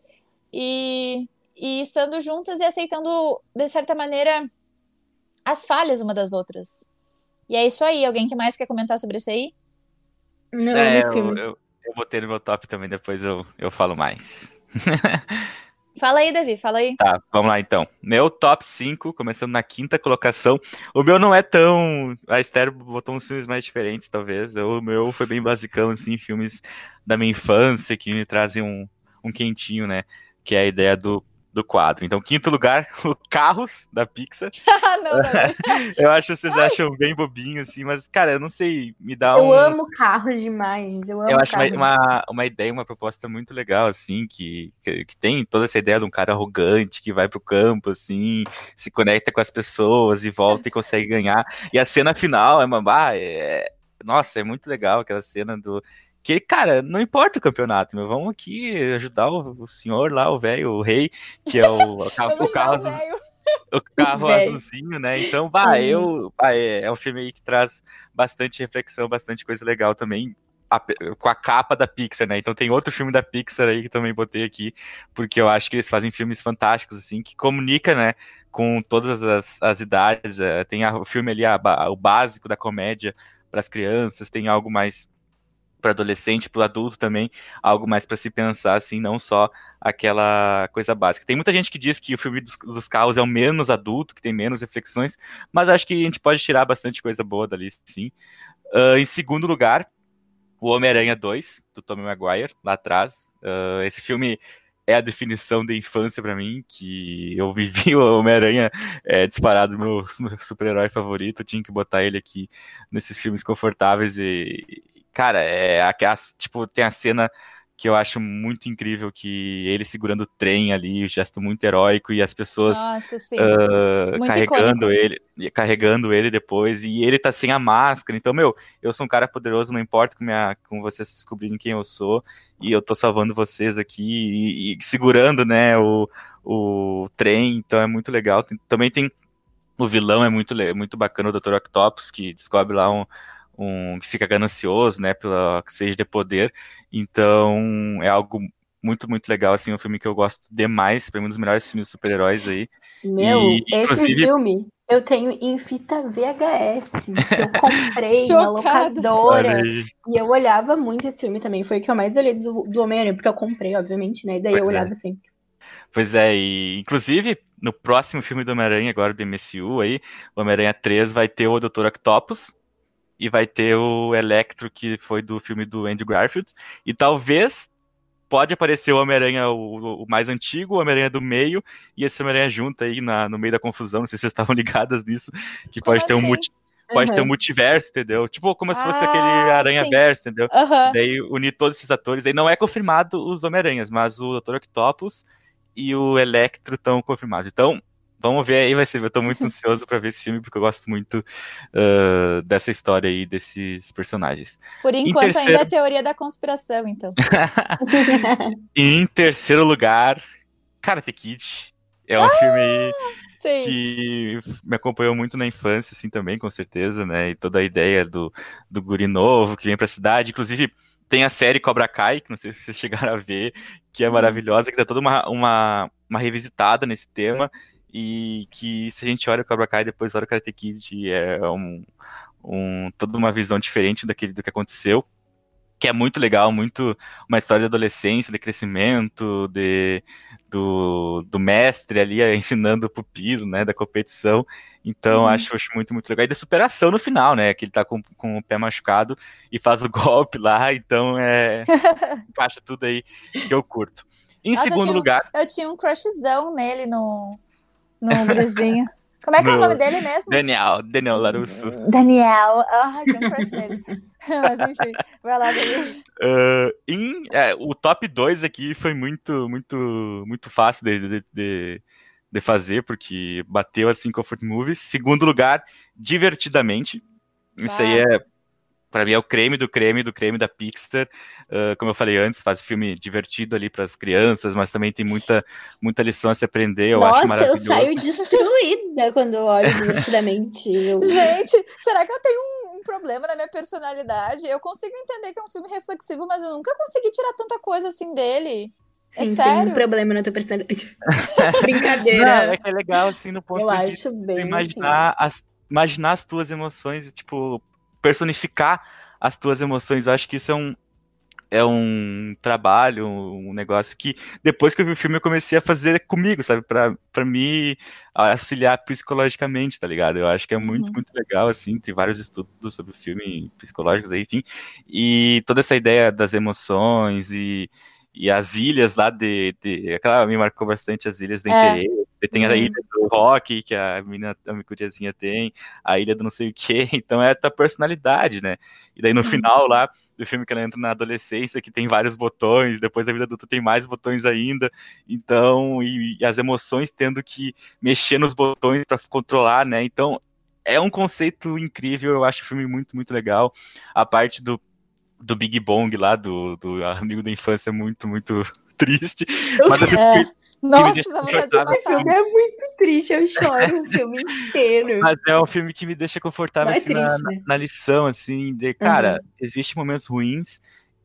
S3: e, e estando juntas e aceitando, de certa maneira, as falhas uma das outras. E é isso aí. Alguém que mais quer comentar sobre isso aí?
S2: Não, é, eu,
S1: eu, eu botei no meu top também, depois eu, eu falo mais.
S3: Fala aí, Davi, fala aí.
S1: Tá, vamos lá então. Meu top 5, começando na quinta colocação. O meu não é tão. A Esther botou uns filmes mais diferentes, talvez. O meu foi bem basicão, assim, filmes da minha infância que me trazem um, um quentinho, né? Que é a ideia do do quadro. Então, quinto lugar, o Carros, da Pixar. não, não. eu acho que vocês acham bem bobinho, assim, mas, cara, eu não sei, me dá
S2: eu
S1: um...
S2: Eu amo carros demais, eu amo
S1: Eu acho carros. uma, uma ideia, uma proposta muito legal, assim, que, que, que, tem toda essa ideia de um cara arrogante que vai pro campo, assim, se conecta com as pessoas e volta e consegue ganhar. E a cena final é uma... Ah, é, Nossa, é muito legal aquela cena do. Que, cara, não importa o campeonato, meu. Vamos aqui ajudar o, o senhor lá, o velho, o rei, que é o, o carro, o carro, azul, o carro azulzinho, né? Então, vai, eu. Vai, é, é um filme aí que traz bastante reflexão, bastante coisa legal também a, com a capa da Pixar, né? Então tem outro filme da Pixar aí que também botei aqui, porque eu acho que eles fazem filmes fantásticos, assim, que comunica, né, com todas as, as idades. É, tem a, o filme ali, a, o básico da comédia para as crianças, tem algo mais para adolescente, para o adulto também, algo mais para se pensar, assim, não só aquela coisa básica. Tem muita gente que diz que o filme dos, dos carros é o menos adulto, que tem menos reflexões, mas acho que a gente pode tirar bastante coisa boa dali, sim. Uh, em segundo lugar, o Homem-Aranha 2, do Tobey Maguire, lá atrás. Uh, esse filme é a definição de infância para mim, que eu vivi o Homem-Aranha é, disparado meu super-herói favorito, eu tinha que botar ele aqui nesses filmes confortáveis e, cara, é a, tipo, tem a cena que eu acho muito incrível que ele segurando o trem ali, o gesto muito heróico e as pessoas Nossa, uh, carregando icônico. ele, carregando ele depois e ele tá sem a máscara. Então, meu, eu sou um cara poderoso, não importa com, minha, com vocês descobrirem quem eu sou e eu tô salvando vocês aqui e, e segurando, né, o, o trem. Então é muito legal. Tem, também tem o vilão é muito muito bacana, o Dr. Octopus que descobre lá um um que fica ganancioso, né, pela seja de poder. Então, é algo muito, muito legal, assim, um filme que eu gosto demais, para mim um dos melhores filmes de super-heróis aí.
S2: Meu, e, esse inclusive... filme eu tenho em fita VHS, que eu comprei na locadora. E eu olhava muito esse filme também. Foi o que eu mais olhei do, do Homem-Aranha, porque eu comprei, obviamente, né? E daí pois eu é. olhava é. sempre.
S1: Pois é, e inclusive no próximo filme do Homem-Aranha, agora do MCU aí, o Homem-Aranha 3 vai ter o Dr. Octopus, e vai ter o Electro, que foi do filme do Andrew Garfield, e talvez pode aparecer o Homem-Aranha, o, o, mais antigo, o Homem-Aranha do meio, e esse Homem-Aranha junto aí na, no meio da confusão, não sei se vocês estavam ligadas nisso, que como pode assim? ter um assim? multi, pode uhum. ter um multiverso, entendeu? Tipo, como se fosse ah, aquele Aranha-Verso, entendeu? Uhum. Daí unir todos esses atores, aí não é confirmado os Homem-Aranhas, mas o Dr. Octopus e o Electro estão confirmados. Então, Vamos ver aí, vai ser. Eu tô muito ansioso para ver esse filme, porque eu gosto muito uh, dessa história aí, desses personagens.
S3: Por enquanto, terceiro... ainda é teoria da conspiração, então.
S1: em terceiro lugar, Karate Kid. É um ah, filme sim. que me acompanhou muito na infância, assim, também, com certeza, né? E toda a ideia do, do guri novo que vem pra cidade. Inclusive, tem a série Cobra Kai, que não sei se vocês chegaram a ver, que é uhum. maravilhosa, que dá toda uma, uma, uma revisitada nesse tema e que se a gente olha o Cobra Kai depois olha o Karate Kid é um, um, toda uma visão diferente daquele do que aconteceu que é muito legal, muito uma história de adolescência, de crescimento, de, do, do mestre ali ensinando o pupilo, né, da competição. Então, uhum. acho, acho muito, muito legal. E da superação no final, né, que ele tá com, com o pé machucado e faz o golpe lá, então é encaixa tudo aí que eu curto. Em Nossa, segundo
S3: eu
S1: lugar...
S3: Eu tinha um crushzão nele no, no gurizinho. Como é que é o nome dele mesmo?
S1: Daniel, Daniel Larusso.
S3: Daniel, ah, tinha um crush nele. Mas enfim, vai lá, Daniel.
S1: Uh, em, é, o top 2 aqui foi muito, muito, muito fácil de, de, de, de fazer, porque bateu assim Comfort Movies. Segundo lugar, Divertidamente. Isso aí é para mim é o creme do creme do creme da Pixar. Uh, como eu falei antes, faz filme divertido ali para as crianças, mas também tem muita, muita lição a se aprender. Eu
S2: Nossa,
S1: acho maravilhoso.
S2: eu saio destruída quando eu olho divertidamente. Eu...
S3: Gente, será que eu tenho um, um, problema na minha personalidade? Eu consigo entender que é um filme reflexivo, mas eu nunca consegui tirar tanta coisa assim dele. É Sim, é sério?
S2: tem um problema na tua personalidade. Brincadeira.
S1: Não, é que é legal, assim, no ponto
S2: eu de, acho bem,
S1: imaginar, assim. as, imaginar as tuas emoções e, tipo, personificar as tuas emoções. Eu acho que isso é um, é um trabalho, um negócio que depois que eu vi o filme eu comecei a fazer comigo, sabe? Pra, pra me auxiliar psicologicamente, tá ligado? Eu acho que é muito, uhum. muito legal, assim. Tem vários estudos sobre o filme psicológicos aí, enfim. E toda essa ideia das emoções e e as ilhas lá de, de aquela me marcou bastante as ilhas de é. interesse. Tem a uhum. ilha do rock, que a menina, a micuriazinha tem, a ilha do não sei o que, então é a tua personalidade, né? E daí no uhum. final lá do filme que ela entra na adolescência, que tem vários botões, depois a vida adulta tem mais botões ainda, então, e, e as emoções tendo que mexer nos botões para controlar, né? Então, é um conceito incrível, eu acho o filme muito, muito legal. A parte do, do Big Bong lá, do, do amigo da infância, é muito, muito triste. Mas assim,
S3: é. Nossa, dá vontade de
S2: filme é muito triste, eu choro o filme inteiro.
S1: Mas é um filme que me deixa confortável assim, triste, na, né? na, lição, assim, de, cara, uhum. existem momentos ruins,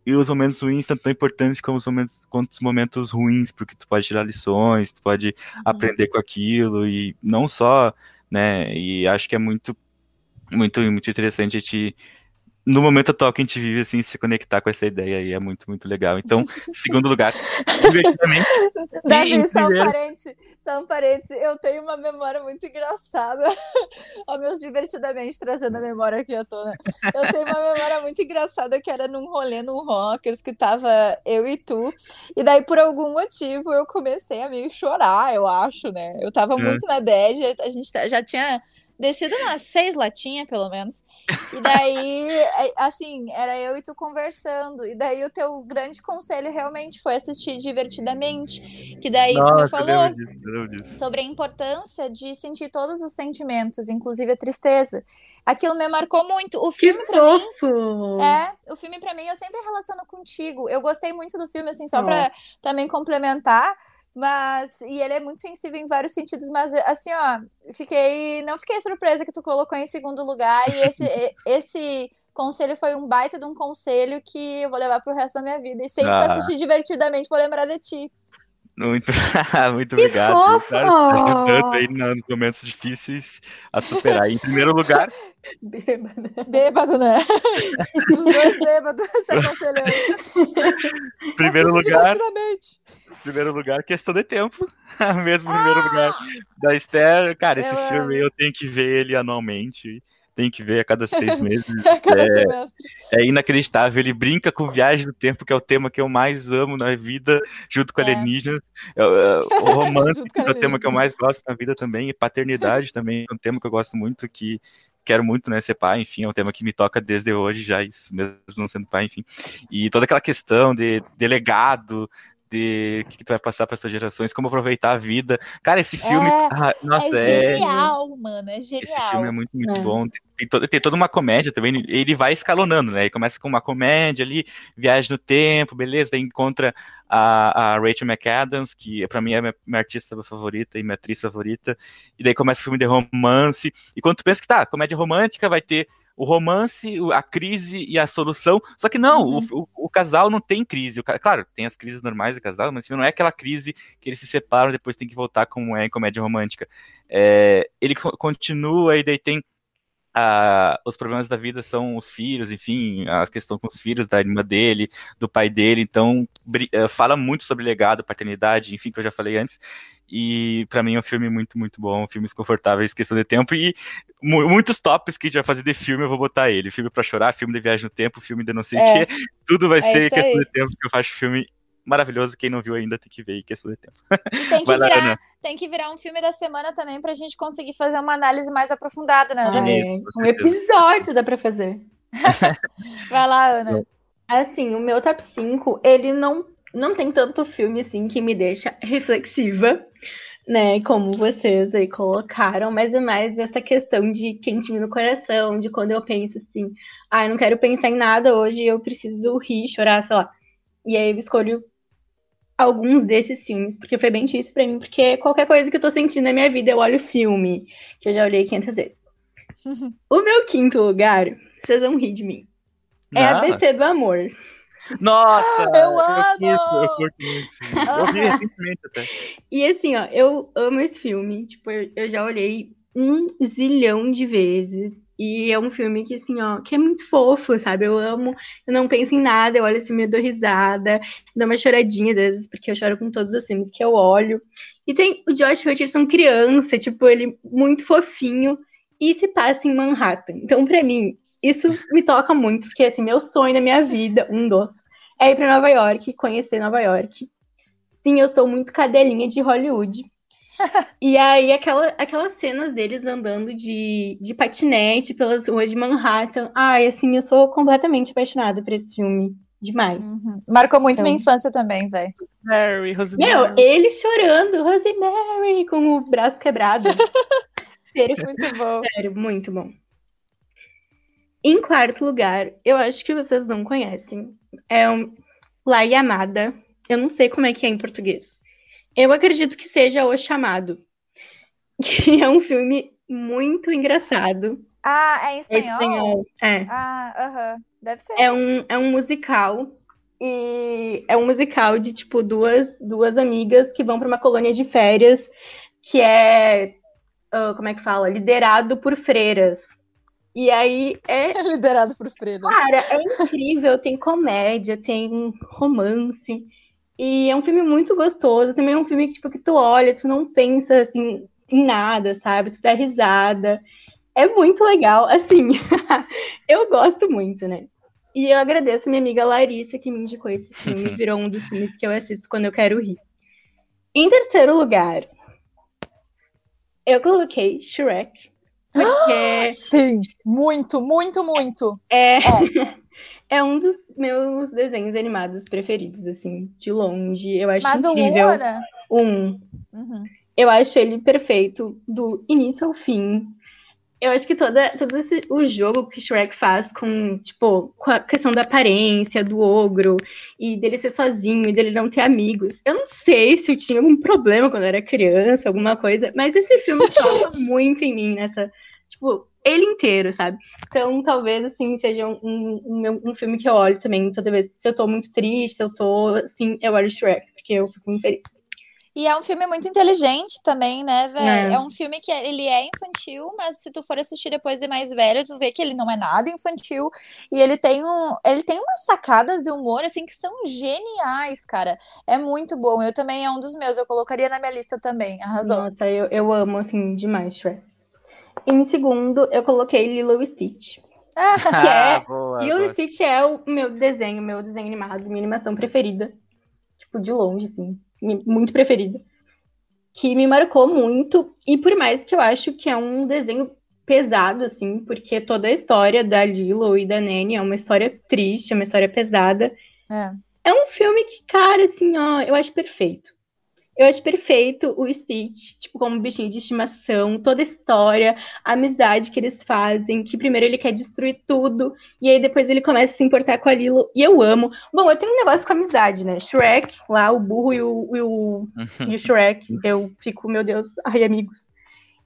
S1: e os momentos ruins são tão importantes como os momentos, quanto os momentos ruins, porque tu pode tirar lições, tu pode uhum. aprender com aquilo, e não só, né, e acho que é muito, muito, muito interessante a gente no momento atual que a gente vive, assim, se conectar com essa ideia aí é muito, muito legal. Então, segundo lugar, divertidamente.
S3: Davi, só um parênteses, só um parênteses, eu tenho uma memória muito engraçada. Ó, meus divertidamente trazendo a memória aqui à tona. Eu tenho uma memória muito engraçada que era num rolê num Rockers que tava eu e tu. E daí, por algum motivo, eu comecei a meio chorar, eu acho, né? Eu tava é. muito na bad, a gente já tinha descido umas seis latinhas, pelo menos. E daí, é, assim, era eu e tu conversando. E daí o teu grande conselho realmente foi assistir divertidamente. Que daí Nossa, tu me falou disso, sobre a importância de sentir todos os sentimentos, inclusive a tristeza. Aquilo me marcou muito. O filme para mim. É, o filme para mim eu sempre relaciono contigo. Eu gostei muito do filme, assim, só oh. para também complementar. Mas, e ele é muito sensível em vários sentidos, mas assim, ó, fiquei, não fiquei surpresa que tu colocou em segundo lugar, e esse, esse conselho foi um baita de um conselho que eu vou levar pro resto da minha vida, e sempre ah. que assistir divertidamente vou lembrar de ti.
S1: Muito, muito obrigado. Tá ajudando aí nos momentos difíceis a superar. Em primeiro lugar.
S3: Bêbado. Bêbado, né? Os dois bêbados se aconselhando.
S1: Primeiro lugar. Primeiro lugar, questão de tempo. Mesmo ah! primeiro lugar da Esther. Cara, esse eu filme amo. eu tenho que ver ele anualmente tem que ver a cada seis meses. cada é, semestre. É inacreditável. Ele brinca com viagem do tempo, que é o tema que eu mais amo na vida, junto com é. alienígenas. É, é, o romance é o tema que eu mais gosto na vida também, e paternidade também é um tema que eu gosto muito, que quero muito, né, ser pai, enfim, é um tema que me toca desde hoje, já isso, mesmo não sendo pai, enfim. E toda aquela questão de delegado, de o que, que, tu vai passar para essas gerações, como aproveitar a vida. Cara, esse filme.
S3: É, ah, nossa, é genial, é... mano. É genial.
S1: Esse filme é muito, muito é. bom. Tem, todo, tem toda uma comédia também. Ele vai escalonando, né? Ele começa com uma comédia ali, viagem no tempo, beleza. Daí encontra a, a Rachel McAdams, que para mim é minha, minha, artista favorita e minha atriz favorita. E daí começa o filme de romance. E quando tu pensa que tá, comédia romântica vai ter o romance, a crise e a solução. Só que não, uhum. o, o, o, casal não tem crise. O, claro, tem as crises normais do casal, mas não é aquela crise que eles se separam e depois tem que voltar como é em comédia romântica. É, ele continua e daí tem a, os problemas da vida são os filhos, enfim, a questão com os filhos da irmã dele, do pai dele, então eh, fala muito sobre legado, paternidade, enfim, que eu já falei antes, e para mim é um filme muito, muito bom, filmes confortáveis, questão de tempo, e muitos tops que a gente vai fazer de filme eu vou botar ele, filme para chorar, filme de viagem no tempo, filme de não sei o é, quê, tudo vai é ser questão aí. de tempo que eu faço filme maravilhoso. Quem não viu ainda tem que ver, questão de tempo.
S3: Tem que, virar, tem que virar um filme da semana também pra gente conseguir fazer uma análise mais aprofundada, né, Davi?
S2: um episódio dá pra fazer.
S3: Vai lá, Ana.
S2: Assim, o meu top 5, ele não, não tem tanto filme assim que me deixa reflexiva, né? Como vocês aí colocaram, mas é mais essa questão de quentinho no coração, de quando eu penso assim, ah, eu não quero pensar em nada hoje, eu preciso rir, chorar, sei lá. E aí eu escolho alguns desses filmes, porque foi bem difícil para mim, porque qualquer coisa que eu tô sentindo na minha vida, eu olho filme, que eu já olhei 500 vezes. o meu quinto lugar, vocês vão rir de mim, é a ABC do Amor.
S1: Nossa!
S3: Eu amo! Eu curto, eu
S1: curto muito. Eu vi recentemente até.
S2: E assim, ó, eu amo esse filme. Tipo, eu, eu já olhei um zilhão de vezes. E é um filme que, assim, ó, que é muito fofo, sabe? Eu amo, eu não penso em nada, eu olho assim, dou risada, dou uma choradinha às vezes, porque eu choro com todos os filmes que eu olho. E tem o Josh Hutcherson criança, tipo, ele muito fofinho, e se passa em Manhattan. Então, pra mim, isso me toca muito, porque, assim, meu sonho na minha vida, um dos, é ir pra Nova York, conhecer Nova York. Sim, eu sou muito cadelinha de Hollywood e aí, aquela, aquelas cenas deles andando de, de patinete pelas ruas de Manhattan. Ai, assim, eu sou completamente apaixonada por esse filme. Demais.
S3: Uhum. Marcou muito então... minha infância também, velho.
S2: Mary, Rosemary. Meu, ele chorando, Rosemary, com o braço quebrado.
S3: Muito bom.
S2: Sério, muito bom. Em quarto lugar, eu acho que vocês não conhecem. É um La Yamada. Eu não sei como é que é em português. Eu acredito que seja O Chamado. Que é um filme muito engraçado.
S3: Ah, é em espanhol? É espanhol,
S2: é.
S3: Ah, aham. Uh -huh. Deve ser.
S2: É um, é um musical. E é um musical de, tipo, duas, duas amigas que vão para uma colônia de férias que é, uh, como é que fala? Liderado por freiras. E aí é.
S3: Liderado por freiras.
S2: Cara, é incrível. tem comédia, tem romance. E é um filme muito gostoso. Também é um filme que, tipo, que tu olha, tu não pensa assim em nada, sabe? Tu dá risada. É muito legal. Assim, eu gosto muito, né? E eu agradeço a minha amiga Larissa que me indicou esse filme. Virou um dos filmes que eu assisto quando eu quero rir. Em terceiro lugar, eu coloquei Shrek. Porque...
S3: Sim, muito, muito, muito.
S2: É, é. é. um dos meus desenhos animados preferidos, assim, de longe. Eu acho Mas incrível.
S3: Mas o um.
S2: Uhum. Eu acho ele perfeito do início ao fim. Eu acho que toda, todo esse, o jogo que Shrek faz com, tipo, com a questão da aparência, do ogro, e dele ser sozinho, e dele não ter amigos. Eu não sei se eu tinha algum problema quando eu era criança, alguma coisa, mas esse filme toca muito em mim nessa, tipo, ele inteiro, sabe? Então, talvez, assim, seja um, um, um filme que eu olho também toda vez. Se eu tô muito triste, se eu tô, assim, eu olho Shrek, porque eu fico muito feliz.
S3: E é um filme muito inteligente também, né, velho? É. é. um filme que ele é infantil, mas se tu for assistir depois de mais velho, tu vê que ele não é nada infantil. E ele tem um. Ele tem umas sacadas de humor, assim, que são geniais, cara. É muito bom. Eu também é um dos meus, eu colocaria na minha lista também. Arrasou.
S2: Nossa, eu, eu amo, assim, demais, Shrek. Em segundo, eu coloquei Lilo Stitch. que é, boa, Lilo boa. Stitch é o meu desenho, meu desenho animado, minha animação preferida. Tipo, de longe, assim muito preferida, que me marcou muito, e por mais que eu acho que é um desenho pesado, assim, porque toda a história da Lilo e da Nanny é uma história triste, é uma história pesada. É. É um filme que, cara, assim, ó, eu acho perfeito. Eu acho perfeito o Stitch, tipo, como bichinho de estimação, toda a história, a amizade que eles fazem, que primeiro ele quer destruir tudo, e aí depois ele começa a se importar com a Lilo, e eu amo. Bom, eu tenho um negócio com amizade, né? Shrek, lá, o burro e o, e o, e o Shrek, eu fico, meu Deus, ai, amigos.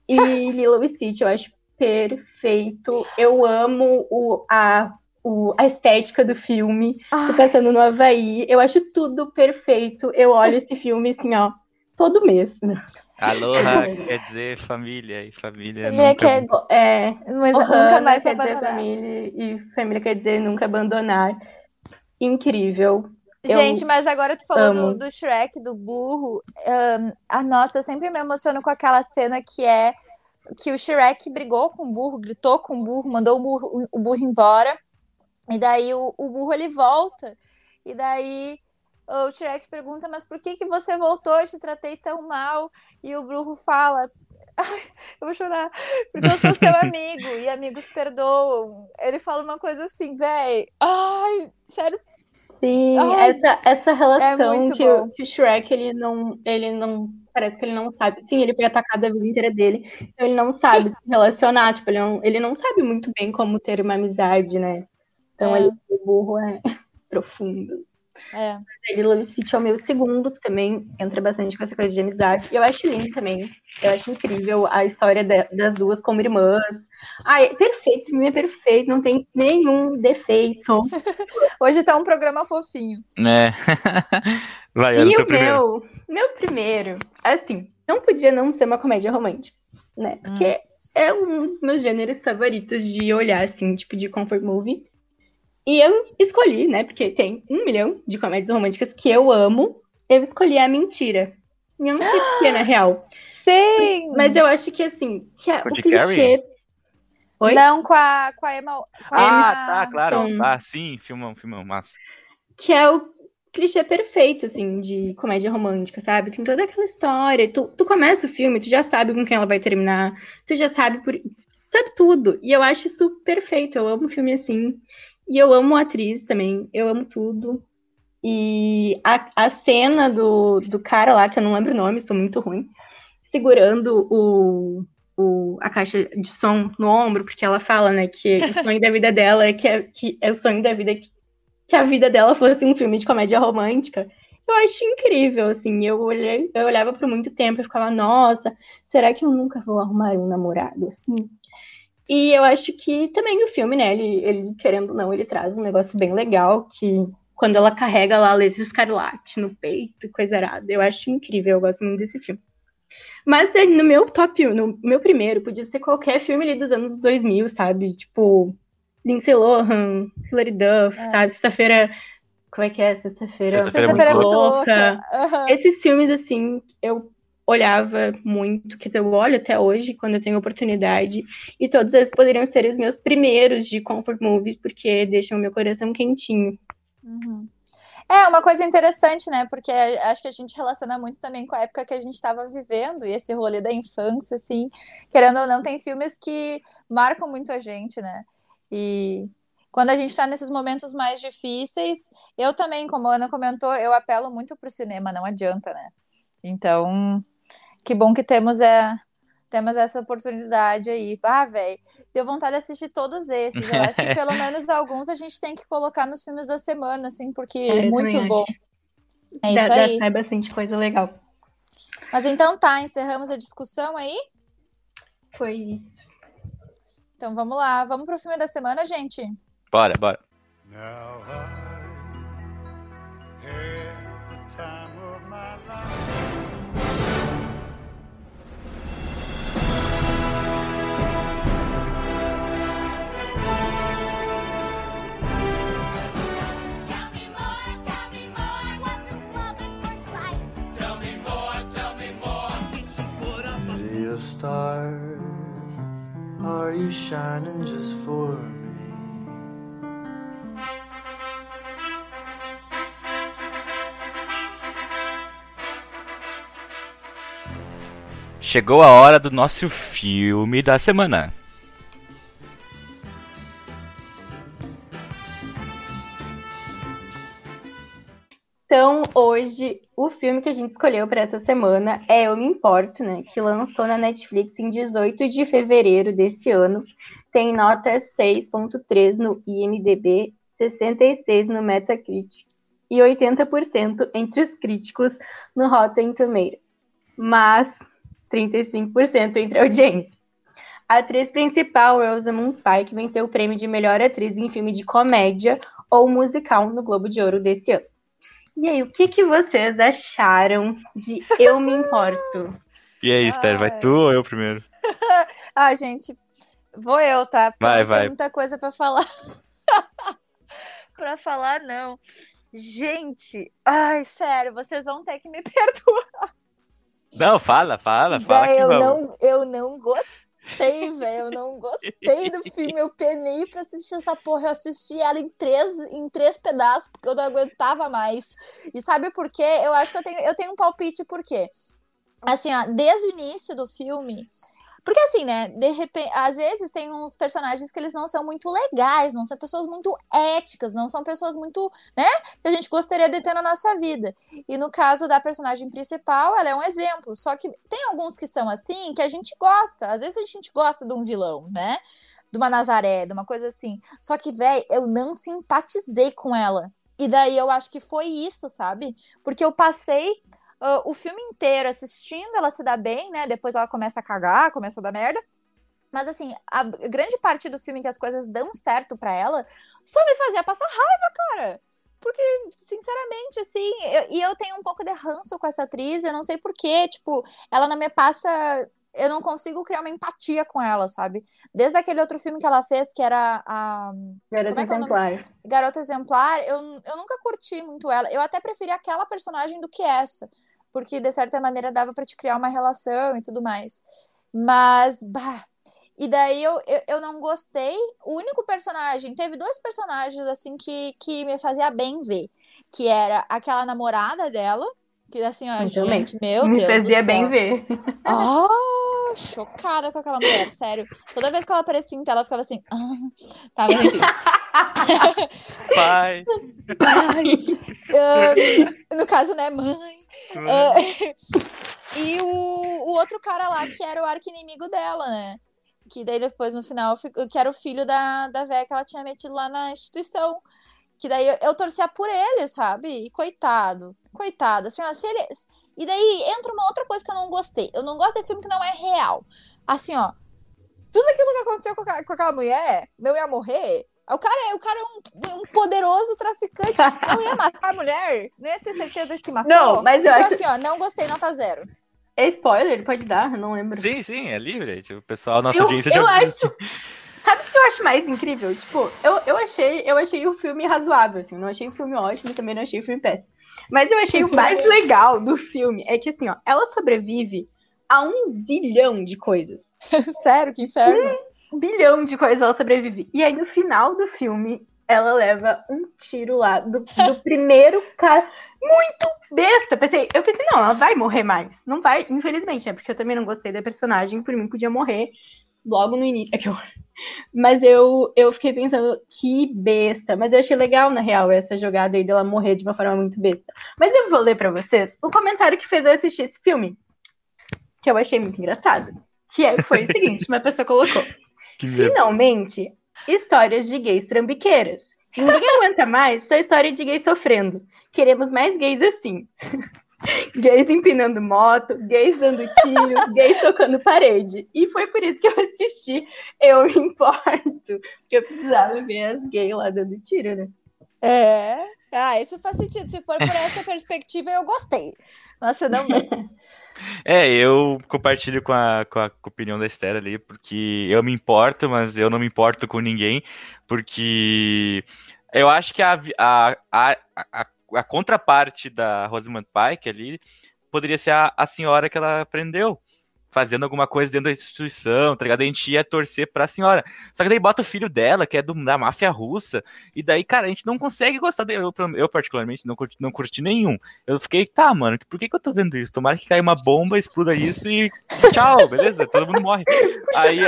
S2: E Lilo e Stitch, eu acho perfeito. Eu amo o, a o, a estética do filme, Ai. passando no Havaí. Eu acho tudo perfeito. Eu olho esse filme assim, ó, todo mês. Né?
S1: Aloha quer dizer família, e família
S3: Ele nunca... Quer...
S2: É,
S3: mas nunca mais
S2: quer abandonar. dizer família, e família quer dizer nunca abandonar. Incrível.
S3: Gente, eu mas agora tu falou do, do, Shrek, do burro. Um, a nossa, eu sempre me emociono com aquela cena que é que o Shrek brigou com o burro, gritou com o burro, mandou o burro, o burro embora. E daí o, o burro ele volta. E daí o Shrek pergunta, mas por que, que você voltou? Eu te tratei tão mal. E o burro fala, Ai, eu vou chorar, porque eu sou seu amigo e amigos perdoam. Ele fala uma coisa assim, véi, ai, sério.
S2: Sim, ai, essa, essa é relação é que, o, que o Shrek, ele não, ele não, parece que ele não sabe. Sim, ele foi atacado a vida inteira dele, então ele não sabe se relacionar, tipo, ele não, ele não sabe muito bem como ter uma amizade, né? Então, é. o burro é profundo.
S3: É.
S2: Lilo Stitch é o meu segundo, que também entra bastante com essa coisa de amizade. E eu acho lindo também. Eu acho incrível a história de, das duas como irmãs. Ai, é perfeito, esse filme é perfeito, não tem nenhum defeito.
S3: Hoje tá um programa fofinho.
S1: É. Vai,
S2: e o meu, meu primeiro, assim, não podia não ser uma comédia romântica, né? Porque hum. é um dos meus gêneros favoritos de olhar, assim, tipo de comfort movie. E eu escolhi, né? Porque tem um milhão de comédias românticas que eu amo. Eu escolhi a mentira. E eu não sei se é na real.
S3: Sim!
S2: Mas eu acho que assim, que a, o clichê.
S3: Oi? Não, com a, com a Emma. Com a
S1: ah, Emma tá, claro. Sim. Ah, sim, filmão, filmão, massa.
S2: Que é o clichê perfeito, assim, de comédia romântica, sabe? Tem toda aquela história. Tu, tu começa o filme, tu já sabe com quem ela vai terminar, tu já sabe por. Sabe tudo. E eu acho isso perfeito. Eu amo filme assim. E eu amo a atriz também, eu amo tudo. E a, a cena do, do cara lá, que eu não lembro o nome, sou muito ruim, segurando o, o, a caixa de som no ombro, porque ela fala, né, que o sonho da vida dela é que é, que é o sonho da vida que, que a vida dela fosse um filme de comédia romântica. Eu acho incrível, assim, eu, olhei, eu olhava por muito tempo e ficava, nossa, será que eu nunca vou arrumar um namorado, assim? E eu acho que também o filme, né, ele, ele querendo ou não, ele traz um negócio bem legal, que quando ela carrega lá a letra escarlate no peito, coisa errada, eu acho incrível, eu gosto muito desse filme. Mas é, no meu top, no meu primeiro, podia ser qualquer filme ali dos anos 2000, sabe? Tipo, Lindsay Lohan, Hilary Duff, é. sabe? Sexta-feira. Como é que é? Sexta-feira.
S3: Sexta-feira é muito louca.
S2: Uhum. Esses filmes, assim, eu olhava muito, quer dizer, eu olho até hoje, quando eu tenho oportunidade, e todos eles poderiam ser os meus primeiros de comfort movies, porque deixam o meu coração quentinho.
S3: Uhum. É uma coisa interessante, né? Porque acho que a gente relaciona muito também com a época que a gente estava vivendo e esse rolê da infância, assim, querendo ou não, tem filmes que marcam muito a gente, né? E quando a gente está nesses momentos mais difíceis, eu também, como a Ana comentou, eu apelo muito pro cinema, não adianta, né? Então, que bom que temos é, temos essa oportunidade aí. Ah, velho, deu vontade de assistir todos esses. Eu acho que pelo menos alguns a gente tem que colocar nos filmes da semana, assim, porque é, é muito bom. Acho. É isso
S2: dá,
S3: aí.
S2: Dá bastante coisa legal.
S3: Mas então tá, encerramos a discussão aí?
S2: Foi isso.
S3: Então vamos lá, vamos pro filme da semana, gente?
S1: Bora, bora.
S4: Now I stars? Are you shining just for me?
S1: Chegou a hora do nosso filme da semana.
S2: Hoje, o filme que a gente escolheu para essa semana é Eu Me Importo, né? Que lançou na Netflix em 18 de fevereiro desse ano. Tem nota 6.3 no IMDB, 66 no Metacritic e 80% entre os críticos no Rotten Tomatoes. Mas 35% entre a audiência. A atriz principal, Rosamund Pike, venceu o prêmio de melhor atriz em filme de comédia ou musical no Globo de Ouro desse ano. E aí, o que, que vocês acharam de Eu Me Importo?
S1: E aí, Esther, vai tu ou eu primeiro?
S3: ah, gente, vou eu, tá?
S1: Porque vai, vai.
S3: Tem muita coisa para falar. para falar, não. Gente, ai, sério, vocês vão ter que me perdoar.
S1: Não, fala, fala, fala.
S3: Véi, eu, não, eu não gostei gostei, velho. Eu não gostei do filme. Eu penei pra assistir essa porra. Eu assisti ela em três, em três pedaços, porque eu não aguentava mais. E sabe por quê? Eu acho que eu tenho, eu tenho um palpite por quê? Assim, ó, desde o início do filme, porque assim, né, de repente, às vezes tem uns personagens que eles não são muito legais, não são pessoas muito éticas, não são pessoas muito, né, que a gente gostaria de ter na nossa vida. E no caso da personagem principal, ela é um exemplo. Só que tem alguns que são assim, que a gente gosta. Às vezes a gente gosta de um vilão, né? De uma Nazaré, de uma coisa assim. Só que, velho, eu não simpatizei com ela. E daí eu acho que foi isso, sabe? Porque eu passei uh, o filme inteiro assistindo ela se dá bem, né? Depois ela começa a cagar, começa a dar merda. Mas assim, a grande parte do filme que as coisas dão certo para ela só me fazia passar raiva, cara. Porque, sinceramente, assim, eu, e eu tenho um pouco de ranço com essa atriz, eu não sei porquê, tipo, ela não me passa. Eu não consigo criar uma empatia com ela, sabe? Desde aquele outro filme que ela fez, que era a.
S2: Garota é, é Exemplar.
S3: Garota Exemplar, eu, eu nunca curti muito ela. Eu até preferi aquela personagem do que essa porque de certa maneira dava para te criar uma relação e tudo mais. Mas, bah. E daí eu, eu, eu, não gostei. O único personagem, teve dois personagens assim que, que me fazia bem ver. Que era aquela namorada dela, que assim, ó, gente, meu me
S2: Deus. Me fazia bem ver.
S3: Oh, chocada com aquela mulher, sério. Toda vez que ela aparecia em tela, eu ficava assim. Ah. Tá, mas enfim.
S1: Pai.
S3: Pai. Um, no caso, né, mãe. Uh, E o, o outro cara lá, que era o arco-inimigo dela, né? Que daí depois, no final, que era o filho da, da véia que ela tinha metido lá na instituição. Que daí eu, eu torcia por ele, sabe? E coitado, coitado. Assim, ó, se ele... E daí entra uma outra coisa que eu não gostei. Eu não gosto de filme que não é real. Assim, ó. Tudo aquilo que aconteceu com, a, com aquela mulher, não ia morrer. O cara, o cara é um, um, poderoso traficante. Não ia matar a mulher? Não ia ter certeza que matou?
S2: Não, mas eu
S3: então,
S2: acho...
S3: assim, ó, não gostei, nota zero.
S2: É spoiler, ele pode dar, não lembro.
S1: Sim, sim, é livre. Tipo, o pessoal, nossa
S2: eu,
S1: audiência
S2: eu
S1: já
S2: acho. Sabe o que eu acho mais incrível? Tipo, eu, eu achei eu achei o filme razoável, assim. Não achei o filme ótimo, também não achei o filme péssimo. Mas eu achei o mais legal do filme é que, assim, ó, ela sobrevive a um zilhão de coisas.
S3: Sério, que inferno.
S2: Um bilhão de coisas ela sobrevive. E aí, no final do filme, ela leva um tiro lá do, do primeiro cara. Muito besta. Pensei, eu pensei, não, ela vai morrer mais. Não vai, infelizmente, né? Porque eu também não gostei da personagem, por mim podia morrer logo no início. É eu... Mas eu, eu fiquei pensando, que besta. Mas eu achei legal, na real, essa jogada aí dela morrer de uma forma muito besta. Mas eu vou ler pra vocês o comentário que fez eu assistir esse filme. Que eu achei muito engraçado. Que é, foi o seguinte, uma pessoa colocou. Finalmente, histórias de gays trambiqueiras. Ninguém aguenta mais só história de gays sofrendo. Queremos mais gays assim. gays empinando moto, gays dando tiros, gays tocando parede. E foi por isso que eu assisti Eu Me Importo. Porque eu precisava ver as gays lá dando tiro, né?
S3: É. Ah, isso faz sentido. Se for por essa perspectiva, eu gostei. Nossa, não.
S1: É, eu compartilho com a, com a, opinião da Esther ali, porque eu me importo, mas eu não me importo com ninguém, porque eu acho que a, a, a, a, a contraparte da Rosamund Pike ali poderia ser a, a senhora que ela prendeu fazendo alguma coisa dentro da instituição, tá ligado? A gente ia torcer pra senhora. Só que daí bota o filho dela, que é do, da máfia russa, e daí, cara, a gente não consegue gostar dele. Eu, eu particularmente, não curti, não curti nenhum. Eu fiquei, tá, mano, por que, que eu tô vendo isso? Tomara que caia uma bomba, exploda isso e tchau, beleza? Todo mundo morre. Aí,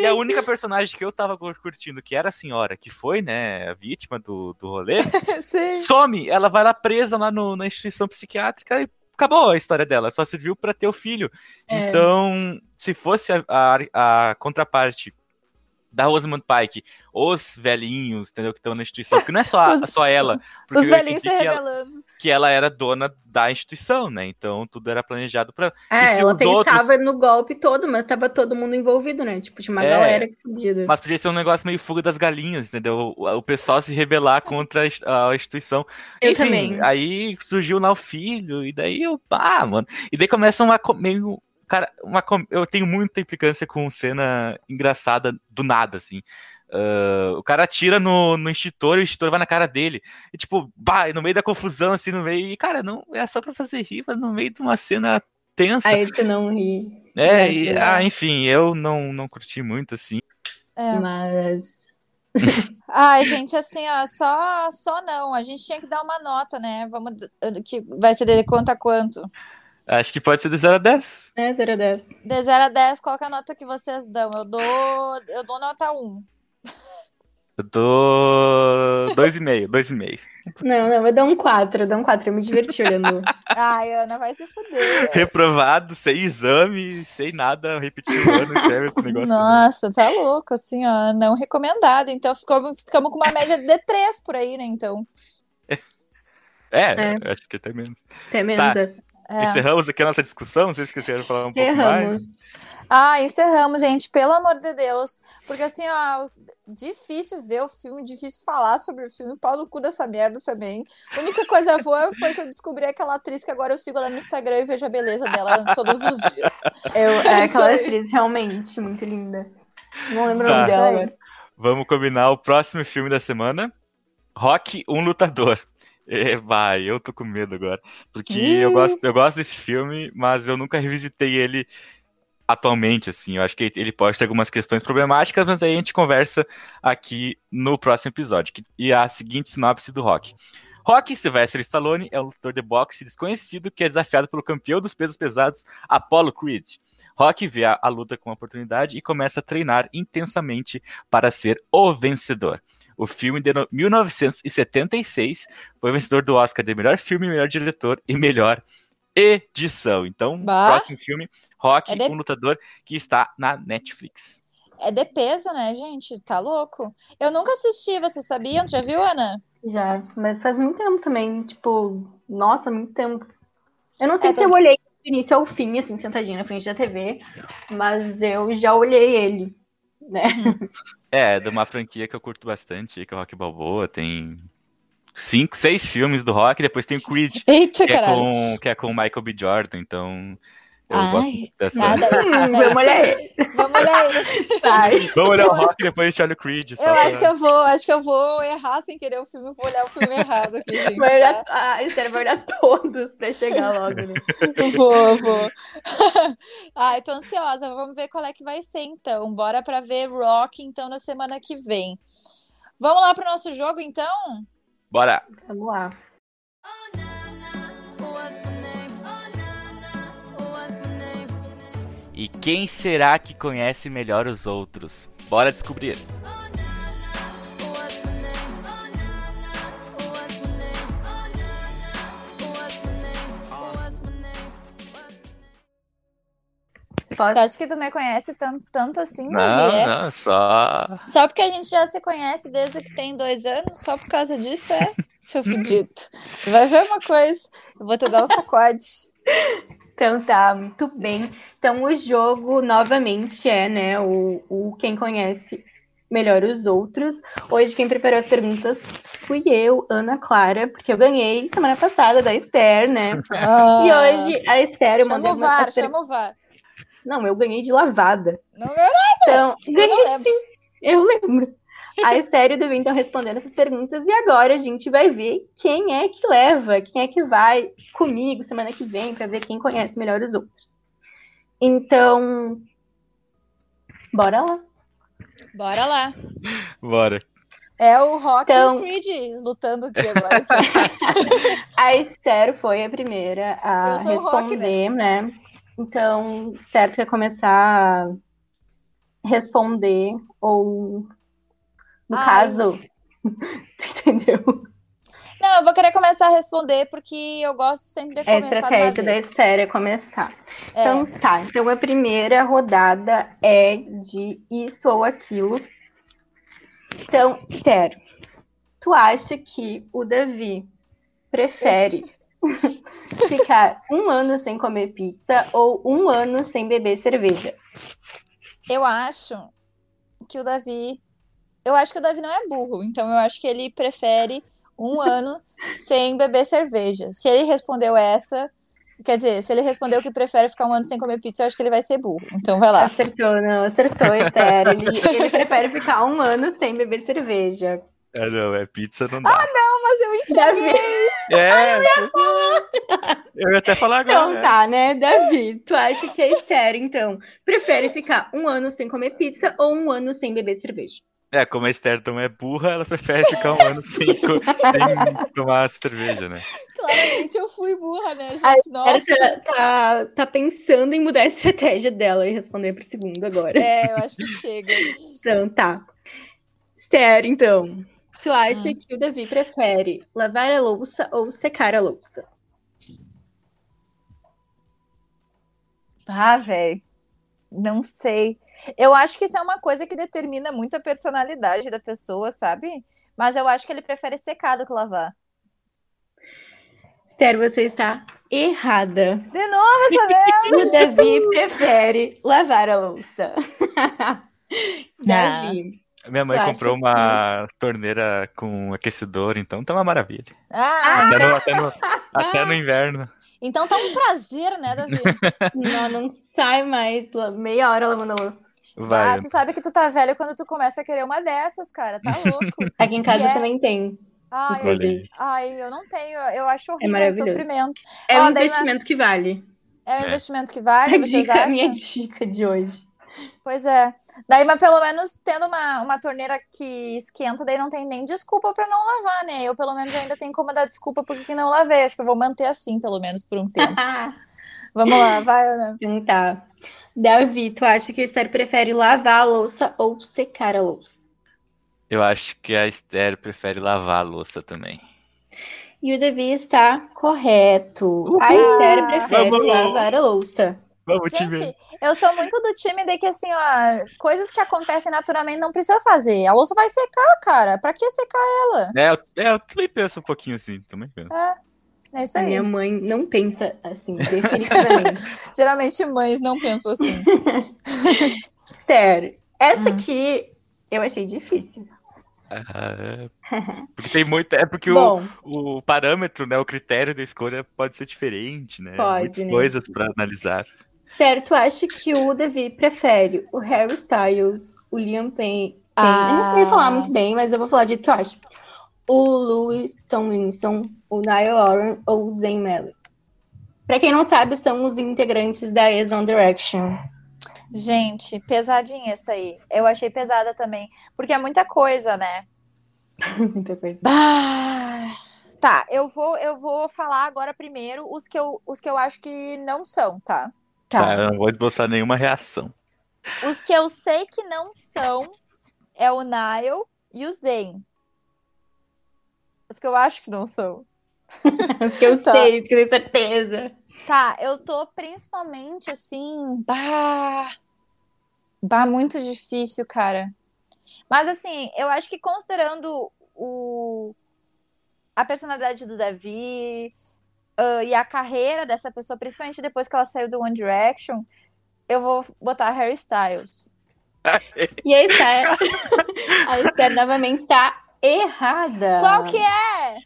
S1: e a única personagem que eu tava curtindo, que era a senhora, que foi, né, a vítima do, do rolê, some. Ela vai lá presa lá no, na instituição psiquiátrica e acabou a história dela, só serviu para ter o filho. É. Então, se fosse a, a, a contraparte da Rosamund Pike, os velhinhos, entendeu, que estão na instituição, porque não é só, os, só ela.
S3: Os velhinhos se revelando.
S1: Ela, que ela era dona da instituição, né? Então tudo era planejado para.
S2: É, ela pensava outros... no golpe todo, mas estava todo mundo envolvido, né? Tipo, tinha uma é, galera que subia.
S1: Mas podia ser um negócio meio fuga das galinhas, entendeu? O, o pessoal se rebelar contra a instituição.
S2: Eu
S1: Enfim,
S2: também.
S1: Aí surgiu lá o filho, e daí eu, pá, mano. E daí começa uma meio Cara, uma, eu tenho muita implicância com cena engraçada do nada, assim. Uh, o cara atira no, no extintor e o extintor vai na cara dele. E tipo, bah, no meio da confusão, assim, no meio. E, cara, não é só pra fazer rir, mas no meio de uma cena tensa.
S2: Aí tu não ri.
S1: É, e, ah, enfim, eu não, não curti muito, assim.
S2: É. Mas.
S3: Ai, gente, assim, ó, só, só não. A gente tinha que dar uma nota, né? Vamos, que vai ser de quanto a quanto?
S1: Acho que pode ser de 0 a 10.
S2: É, 0 a 10.
S3: De 0 a 10, qual é a nota que vocês dão? Eu dou, eu dou nota 1.
S1: Eu dou 2,5, 2,5.
S2: Não, não, eu dou um 4, eu dou um 4, eu me diverti olhando.
S3: Ai, Ana, vai se fuder.
S1: Reprovado, sem exame, sem nada, repetir o ano, escreve esse negócio.
S3: Nossa, tá louco, assim, ó, não recomendado. Então ficamos, ficamos com uma média de 3 por aí, né, então.
S1: É, é. acho que até menos.
S2: Até menos,
S1: tá.
S2: é.
S1: É. Encerramos aqui a nossa discussão, vocês esqueceram de falar um pouco mais?
S3: Ah, encerramos, gente, pelo amor de Deus. Porque assim, ó, difícil ver o filme, difícil falar sobre o filme, pau no cu dessa merda também. A única coisa boa foi que eu descobri aquela atriz que agora eu sigo lá no Instagram e vejo a beleza dela todos os dias.
S2: Eu, é aquela atriz realmente muito linda. Não lembro tá. o nome dela.
S1: Vamos combinar o próximo filme da semana. Rock, um lutador. É, vai, eu tô com medo agora. Porque eu gosto, eu gosto desse filme, mas eu nunca revisitei ele atualmente, assim. Eu acho que ele pode ter algumas questões problemáticas, mas aí a gente conversa aqui no próximo episódio. e a seguinte sinopse do Rock. Rock Sylvester Stallone é um lutador de boxe desconhecido que é desafiado pelo campeão dos pesos pesados, Apollo Creed. Rock vê a, a luta como oportunidade e começa a treinar intensamente para ser o vencedor. O filme de 1976 foi vencedor do Oscar de melhor filme, melhor diretor e melhor edição. Então, bah. próximo filme, Rock, é de... um lutador que está na Netflix.
S3: É de peso, né, gente? Tá louco. Eu nunca assisti, vocês sabiam? Já viu, Ana?
S2: Já, mas faz muito tempo também. Tipo, nossa, muito tempo. Eu não sei é, se tô... eu olhei do início ao fim, assim, sentadinha na frente da TV, mas eu já olhei ele, né?
S1: É, de uma franquia que eu curto bastante, que é o Rock Balboa, tem cinco, seis filmes do Rock, depois tem o Creed,
S3: Eita,
S1: que, é com, que é com o Michael B. Jordan, então eu
S3: Ai,
S1: gosto dessa.
S3: Nada,
S2: hum, vamos olhar ele.
S3: Vamos olhar ele.
S2: Vai.
S1: Vamos olhar o Rock e depois a gente olha o Creed.
S3: Eu pra... acho que eu vou, acho que eu vou errar sem querer o filme, vou olhar o filme errado aqui, gente.
S2: Vai olhar, tá? ah, sério, vai olhar todos pra chegar logo, né?
S3: Vou, vou. Ai, tô ansiosa, vamos ver qual é que vai ser então. Bora pra ver Rock então na semana que vem. Vamos lá pro nosso jogo então?
S1: Bora.
S2: Vamos lá.
S1: E quem será que conhece melhor os outros? Bora descobrir!
S3: Pode. acho que tu me conhece tanto, tanto assim,
S1: não, não, só.
S3: Só porque a gente já se conhece desde que tem dois anos, só por causa disso é seu fudido. tu vai ver uma coisa, eu vou te dar um sacode.
S2: Então tá, muito bem. Então o jogo novamente é, né, o, o quem conhece melhor os outros. Hoje quem preparou as perguntas fui eu, Ana Clara, porque eu ganhei semana passada da Esther, né? Ah, e hoje a Esther
S3: eu mandei o VAR, chama o VAR.
S2: Não, eu ganhei de lavada.
S3: Não ganhou nada.
S2: Então, ganhei eu sim. Eu lembro. A Esther e o Davi estão respondendo essas perguntas e agora a gente vai ver quem é que leva, quem é que vai comigo semana que vem para ver quem conhece melhor os outros. Então, bora lá.
S3: Bora lá.
S1: Bora.
S3: É o Rock então... e o Creed lutando aqui agora.
S2: a Esther foi a primeira a responder, rock, né? né? Então, Esther quer começar a responder ou no Ai. caso, entendeu?
S3: Não, eu vou querer começar a responder porque eu gosto sempre de
S2: é começar. A estratégia da série é começar. É. Então tá, então a primeira rodada é de isso ou aquilo. Então, Esther, tu acha que o Davi prefere ficar um ano sem comer pizza ou um ano sem beber cerveja?
S3: Eu acho que o Davi eu acho que o Davi não é burro, então eu acho que ele prefere um ano sem beber cerveja. Se ele respondeu essa, quer dizer, se ele respondeu que prefere ficar um ano sem comer pizza, eu acho que ele vai ser burro. Então vai lá.
S2: Acertou, não, acertou, Esther. Ele, ele prefere ficar um ano sem beber cerveja.
S1: É, não, é pizza não dá.
S3: Ah, não, mas eu entreguei.
S1: É, eu ia, eu ia até falar agora.
S2: Então tá, né, Davi? Tu acha que é Esther, então, prefere ficar um ano sem comer pizza ou um ano sem beber cerveja?
S1: É, como a Esther é burra, ela prefere ficar um ano sem, sem tomar cerveja, né?
S3: Claramente eu fui burra, né, gente? A Nossa.
S2: Tá, tá, tá, pensando em mudar a estratégia dela e responder pro segundo agora.
S3: É, eu acho que chega.
S2: então, tá. Esther, então. Tu acha ah. que o Davi prefere lavar a louça ou secar a louça?
S3: Ah, velho. Não sei. Eu acho que isso é uma coisa que determina muito a personalidade da pessoa, sabe? Mas eu acho que ele prefere secar do que lavar.
S2: Esther, você está errada.
S3: De novo vez!
S2: o Davi prefere lavar a louça. Davi.
S1: Minha mãe comprou uma que... torneira com aquecedor, então tá uma maravilha.
S3: Ah,
S1: até, no, até, no, até no inverno.
S3: Então tá um prazer, né, Davi?
S2: não, não sai mais meia hora lavando a louça.
S1: Vai.
S3: Ah, tu sabe que tu tá velho quando tu começa a querer uma dessas, cara. Tá louco.
S2: Aqui em casa é... também tem.
S3: Ai eu, ai, eu não tenho. Eu acho horrível é o sofrimento.
S2: É um investimento que vale.
S3: É um é. investimento que vale, a
S2: dica, minha dica de hoje.
S3: Pois é. Daí, mas pelo menos tendo uma, uma torneira que esquenta, daí não tem nem desculpa para não lavar, né? Eu, pelo menos, ainda tenho como dar desculpa porque não lavei. Acho que eu vou manter assim, pelo menos, por um tempo. Vamos lá, vai, Ana.
S2: Então tá. Davi, tu acha que a Esther prefere lavar a louça ou secar a louça?
S1: Eu acho que a Esther prefere lavar a louça também.
S2: E o Devi está correto.
S1: Uhul.
S2: A Esther prefere
S1: Vamos.
S2: lavar a louça.
S1: Vamos.
S3: Gente, eu sou muito do time de que, assim, ó, coisas que acontecem naturalmente não precisa fazer. A louça vai secar, cara. Pra que secar ela?
S1: É, eu, é, eu também penso um pouquinho assim, também penso.
S3: É isso
S2: A
S3: aí.
S2: minha mãe não pensa assim, definitivamente.
S3: Geralmente mães não pensam assim.
S2: Esther, essa
S3: Hum.
S2: aqui eu achei difícil.
S1: Ah, é. porque tem muito. É porque o,
S2: Bom,
S1: o parâmetro, né? O critério da escolha pode ser diferente, né?
S2: Pode,
S1: Muitas
S2: né?
S1: coisas pra analisar.
S2: certo, acho que o Devi prefere o Harry Styles, o Liam Payne.
S3: Ah.
S2: Eu não sei falar muito bem, mas eu vou falar de que eu acho. O Louis Tomlinson, o Niall Horan ou o Zayn Malik. Pra quem não sabe, são os integrantes da As One Direction.
S3: Gente, pesadinha essa aí. Eu achei pesada também. Porque é muita coisa, né?
S2: Muita coisa.
S3: Ah, tá, eu vou, eu vou falar agora primeiro os que eu, os que eu acho que não são, tá?
S1: Tá,
S2: Tá.
S1: eu não vou esboçar nenhuma reação.
S3: Os que eu sei que não são é o Nile e o Zen. Os que eu acho que não são.
S2: Os que eu
S3: Tá.
S2: sei, os que eu tenho certeza.
S3: Tá, eu tô principalmente assim, bah, bah, muito difícil, cara. Mas assim, eu acho que considerando o a personalidade do Davi ah, e a carreira dessa pessoa, principalmente depois que ela saiu do One Direction, eu vou botar Harry Styles.
S2: E a Esther, a Esther novamente está errada.
S3: Qual que é?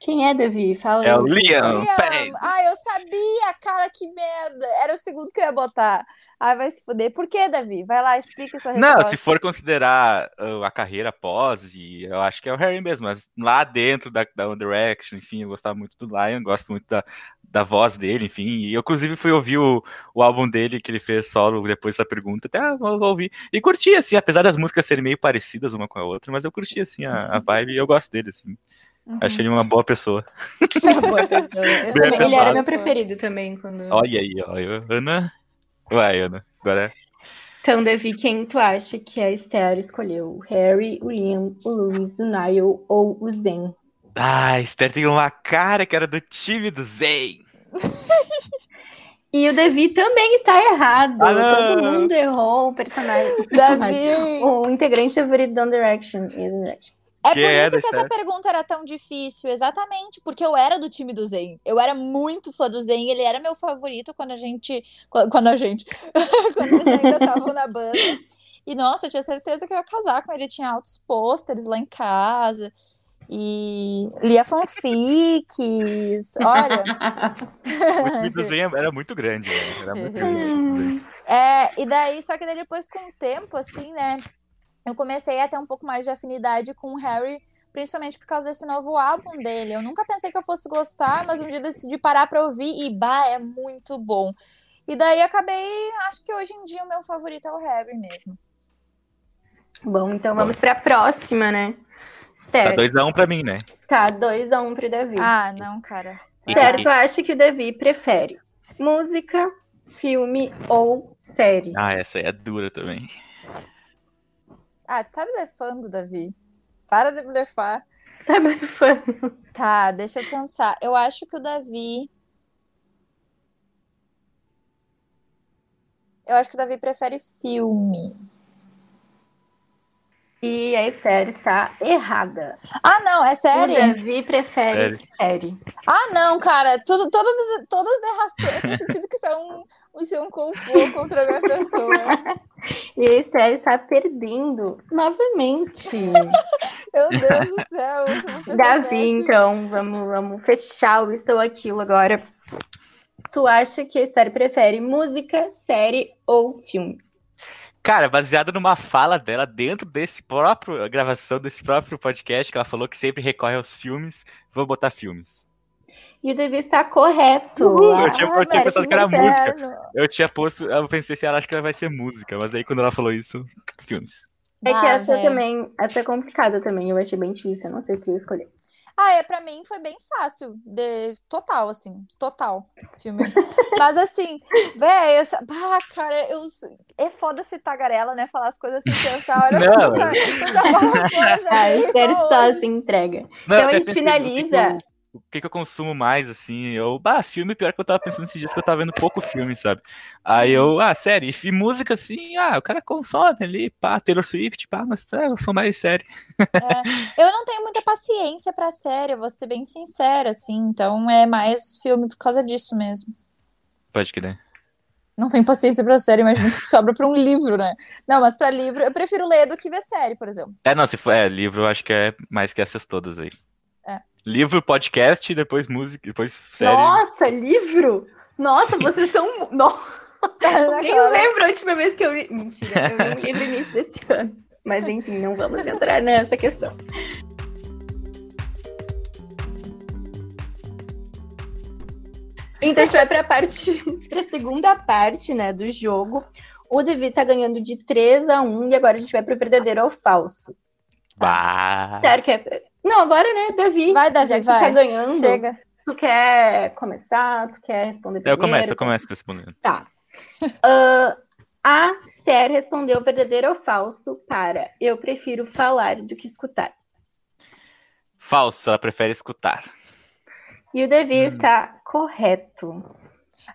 S2: Quem é, Davi? Fala
S1: É o. Liam.
S3: Liam. Ah, eu sabia, cara, que merda. Era o segundo que eu ia botar. Ai, vai se fuder. Por que, Davi? Vai lá, explica sua resposta.
S1: Não, se for considerar uh, a carreira após, e eu acho que é o Harry mesmo, mas lá dentro da, da One Direction, enfim, eu gostava muito do Lion, gosto muito da, da voz dele, enfim, e eu inclusive fui ouvir o, o álbum dele que ele fez solo depois dessa pergunta, até ah, vou, vou ouvir, e curti, assim, apesar das músicas serem meio parecidas uma com a outra, mas eu curti, assim, a, a vibe, e eu gosto dele, assim,
S3: Uhum.
S1: achei ele uma boa pessoa.
S2: Uma boa pessoa. Ele era meu preferido também. Quando...
S1: Olha aí, ó, eu- Ana, vai, Ana, agora é
S2: Então, Davi, quem tu acha que a Esther escolheu? O Harry, o Liam, o Louis, o Niall ou o Zen?
S1: Ah, Esther tem uma cara que era do time do Zayn.
S2: E o Davi também está errado.
S1: Ah.
S2: Todo mundo errou o personagem. o personagem.
S3: Davi!
S2: O integrante favorito da One Direction.
S3: É
S1: Que
S3: por
S1: é
S3: isso que essa pergunta era tão difícil, exatamente, porque eu era do time do Zen. Eu era muito fã do Zen, ele era meu favorito quando a gente. Quando a gente. quando eles ainda estavam na banda. E nossa, eu tinha certeza que eu ia casar com ele. Tinha altos pôsteres lá em casa. E lia fanfics. Olha.
S1: O time do Zayn era muito grande, velho, era muito grande.
S3: É, e daí, só que daí depois, com o tempo, assim, né? Eu comecei a ter um pouco mais de afinidade com o Harry, principalmente por causa desse novo álbum dele. Eu nunca pensei que eu fosse gostar, mas um dia decidi parar pra ouvir e, bah, é muito bom. E daí acabei, acho que hoje em dia o meu favorito é o Harry mesmo.
S2: Bom, então vamos para a próxima, né?
S1: Tá
S2: Esther.
S1: 2x1 pra mim, né?
S2: Tá, 2x1 um pro Davi.
S3: Ah, não, cara.
S2: Certo, acho que o Davi prefere música, filme ou série.
S1: Ah, essa aí é dura também.
S3: Ah, tu tá me blefando, Davi. Para de blefar.
S2: Tá blefando.
S3: Tá, deixa eu pensar. Eu acho que o Davi. Eu acho que o Davi prefere filme.
S2: E a Esther está errada.
S3: Ah, não, é
S2: O
S3: sério?
S2: Davi prefere
S1: Série.
S2: série.
S3: Ah, não, cara. Tudo, todas, todas derrasteiras. Eu tô sentindo que isso é um, isso é um complô contra a minha pessoa.
S2: E a Esther está perdendo novamente.
S3: Meu Deus do céu.
S2: Davi,
S3: péssima.
S2: então, vamos, vamos fechar o Estou Aquilo agora. Tu acha que a Esther prefere música, série ou filme?
S1: Cara, baseado numa fala dela dentro desse próprio gravação desse próprio podcast, que ela falou que sempre recorre aos filmes, vou botar filmes.
S2: E o Davi está correto.
S1: Uhul, eu tinha,
S3: Ah,
S1: eu tinha pensado que era
S3: que
S1: música. Eu tinha posto, eu pensei assim, ela acha que ela vai ser música, mas aí quando ela falou isso, filmes.
S2: É que
S3: Ah,
S2: essa
S3: velho.
S2: também, essa é complicada também. Eu achei bem difícil, eu não sei o que eu escolher.
S3: Ah, é, pra mim foi bem fácil. De... Total, assim. Total. Filme. Mas assim, velho, essa... bah, cara, eu... é foda ser tagarela, né? Falar as coisas sem pensar. Olha,
S1: Não.
S3: sou muita, muita já
S2: A Esther
S3: só
S2: só se entrega.
S1: Não,
S2: Então a gente finaliza.
S1: O que, que eu consumo mais, assim. Eu, bah, filme, pior que eu tava pensando esses dias que eu tava vendo pouco filme, sabe? Aí eu, ah, série. E música, assim, ah, o cara consome ali, pá, Taylor Swift, pá, mas é, eu sou mais série.
S3: É, eu não tenho muita paciência pra série, eu vou ser bem sincera, assim. Então é mais filme por causa disso mesmo.
S1: Pode crer.
S3: Não tenho paciência pra série, imagina que sobra pra um livro, né? Não, mas pra livro, eu prefiro ler do que ver série, por exemplo.
S1: É, não, se for, é, livro eu acho que é mais que essas todas aí. Livro, podcast, depois música, depois série.
S2: Nossa, livro? Nossa,
S1: Sim.
S2: vocês são. Nossa, eu nem lembro a última vez que eu li. Mentira, eu li um livro início desse ano. Mas enfim, não vamos entrar nessa questão. Então a gente vai para a parte, para a segunda parte, né, do jogo. O Devi tá ganhando de 3 a 1 e agora a gente vai pro verdadeiro ou falso.
S1: Bah.
S2: Sério que é... Não, agora, né, Davi?
S3: Vai, Davi,
S2: já que
S3: vai.
S2: tu tá ganhando.
S3: Chega.
S2: Tu quer começar? Tu quer responder primeiro?
S1: Eu começo, eu começo respondendo.
S2: Tá. Ah, a Esther respondeu verdadeiro ou falso para eu prefiro falar do que escutar.
S1: Falso, ela prefere escutar.
S2: E o Devi
S1: Hum.
S2: está correto.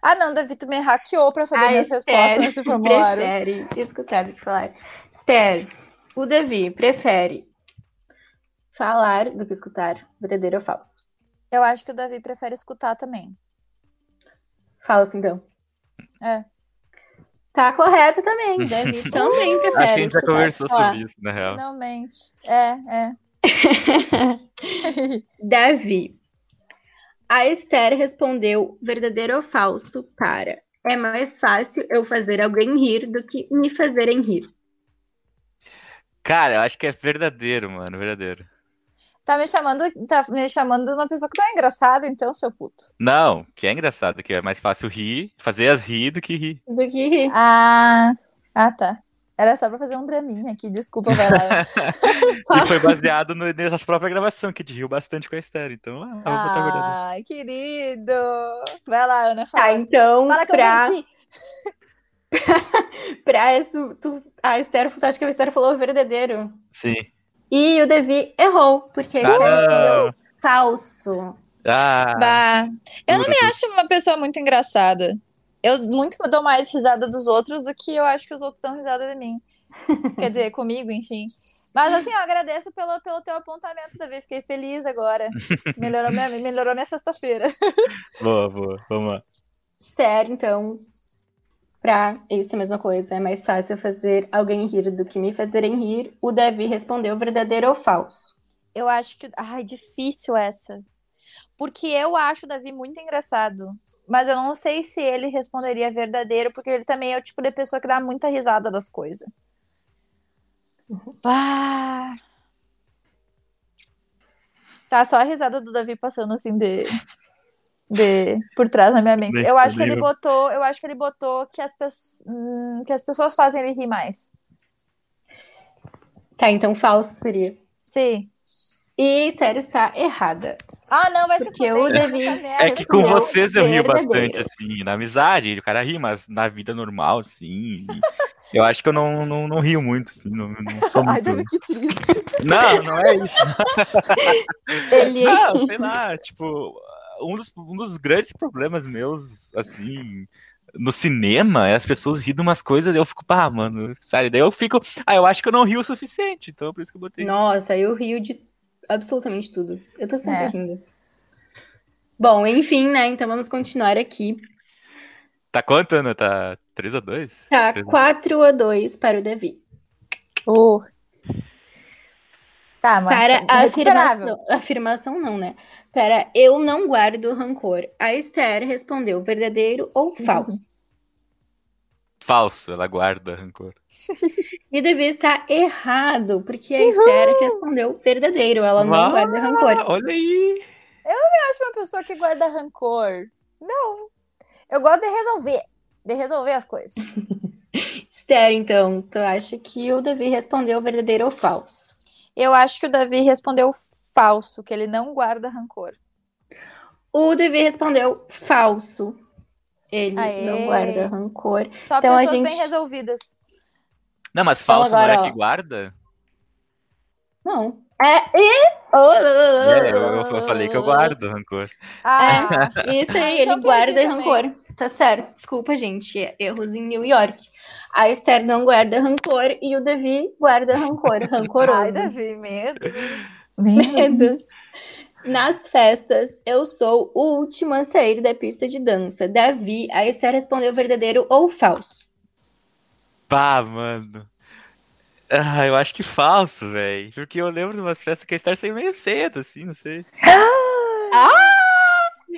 S3: Ah, não, Davi, tu me hackeou pra saber
S2: A
S3: minhas respostas
S2: Esther
S3: nesse formulário.
S2: prefere escutar do que falar. Esther, o Devi prefere falar do que escutar. Verdadeiro ou falso?
S3: Eu acho que o Davi prefere escutar também.
S2: Falso, então.
S3: É.
S2: Tá correto também. Davi também prefere.
S1: Acho que a gente já conversou
S2: falar.
S1: sobre isso, na real.
S3: Finalmente. É, é.
S2: Davi. A Esther respondeu verdadeiro ou falso para é mais fácil eu fazer alguém rir do que me fazerem rir.
S1: Cara, eu acho que é verdadeiro, mano, verdadeiro.
S3: Tá me chamando, tá me chamando de uma pessoa que tá engraçada, então, seu puto.
S1: Não, que é engraçado, que é mais fácil rir, fazer as rir do que rir.
S2: Do que rir.
S3: Ah, ah, tá. Era só pra fazer um draminha aqui, desculpa, vai lá.
S1: E foi baseado no, nessa própria gravação, que te riu bastante com a Esther. Então, ah, eu botar.
S3: Ai, querido. Vai lá, Ana,
S2: Tá,
S3: fala.
S2: então,
S3: Fala que eu
S2: pra,
S3: menti.
S2: pra isso, tu, a Esther, tu acha que a Esther falou verdadeiro.
S1: Sim.
S2: E o Devi errou, porque
S1: Ah,
S2: respondeu falso.
S1: ah,
S3: Bah, eu não me acho uma pessoa muito engraçada. Eu muito dou mais risada dos outros do que eu acho que os outros dão risada de mim. Quer dizer, comigo, enfim. Mas assim, eu agradeço pelo, pelo teu apontamento, Davi. Fiquei feliz agora. Melhorou minha, melhorou minha sexta-feira.
S1: Boa, boa. Vamos lá.
S2: Esther, então, pra isso é a mesma coisa. É mais fácil fazer alguém rir do que me fazerem rir. O Devi respondeu verdadeiro ou falso.
S3: Eu acho que. Ai, difícil essa. Porque eu acho o Davi muito engraçado. Mas eu não sei se ele responderia verdadeiro, porque ele também é o tipo de pessoa que dá muita risada das coisas. Ah. Tá só a risada do Davi passando assim de. De por trás na minha mente.
S1: Nem
S3: Eu acho que ele botou. Eu acho que ele botou que as, hum, que as pessoas fazem ele rir mais.
S2: Tá, então falso seria.
S3: Sim.
S2: E Esther está errada.
S3: Ah, não, vai se
S2: Porque
S3: fuder
S2: o
S3: com
S2: Davi-
S3: essa merda.
S1: É que com
S2: respondeu
S1: vocês eu rio bastante, assim, na amizade, o cara ri, mas na vida normal, assim. Eu acho que eu não, não, não rio muito, assim, não, não sou
S3: Ai,
S1: muito.
S3: Davi, que triste.
S1: Não, não é isso.
S2: Ele
S1: Não, sei lá, tipo, um dos, um dos grandes problemas meus, assim, no cinema é as pessoas rir de umas coisas e eu fico, pá, mano, sério, daí eu fico, ah, eu acho que eu não rio o suficiente, então por isso que eu botei.
S2: Nossa, eu rio de absolutamente tudo. Eu tô sempre
S3: É.
S2: rindo. Bom, enfim, né? Então vamos continuar aqui.
S1: Tá quanto, Ana? Tá 3x2?
S2: Tá. 4 a 2 para o Davi.
S3: Uh. Tá, mas
S2: Para
S3: tá
S2: a afirmação. Afirmação não, né? Para eu não guardo rancor. A Esther respondeu verdadeiro ou falso.
S1: Falso, ela guarda rancor.
S2: E Davi está errado, porque a Esther respondeu verdadeiro. Ela não
S1: Ah,
S2: guarda rancor.
S1: Olha aí.
S3: Eu acho uma pessoa que guarda rancor. Não. Eu gosto de resolver. De resolver as coisas.
S2: Esther, então, tu acha que o Davi respondeu verdadeiro ou falso?
S3: Eu acho que o Davi respondeu falso, que ele não guarda rancor.
S2: O Davi respondeu falso. Ele
S3: Aê.
S2: não guarda rancor.
S3: Só
S2: Então, a
S3: pessoas
S2: gente-
S3: bem resolvidas.
S1: Não, mas falso
S2: Então agora,
S1: não é
S2: ó.
S1: que guarda?
S2: Não. É, e... Oh,
S1: É, eu, eu falei que eu guardo rancor.
S3: Ah,
S2: É, isso
S3: Ah,
S2: aí,
S3: então
S2: ele guarda rancor. Tá certo. Desculpa, gente. Erros em New York. A Esther não guarda rancor e o Davi guarda rancor.
S3: ai,
S2: Rancoroso.
S3: Davi, medo.
S2: Medo. Nas festas, eu sou o último a sair da pista de dança. Davi, a Esther respondeu verdadeiro ou falso.
S1: Pá, mano. Ah, eu acho que falso, velho. Porque eu lembro de umas festas que a Star saiu meio cedo, assim, não sei.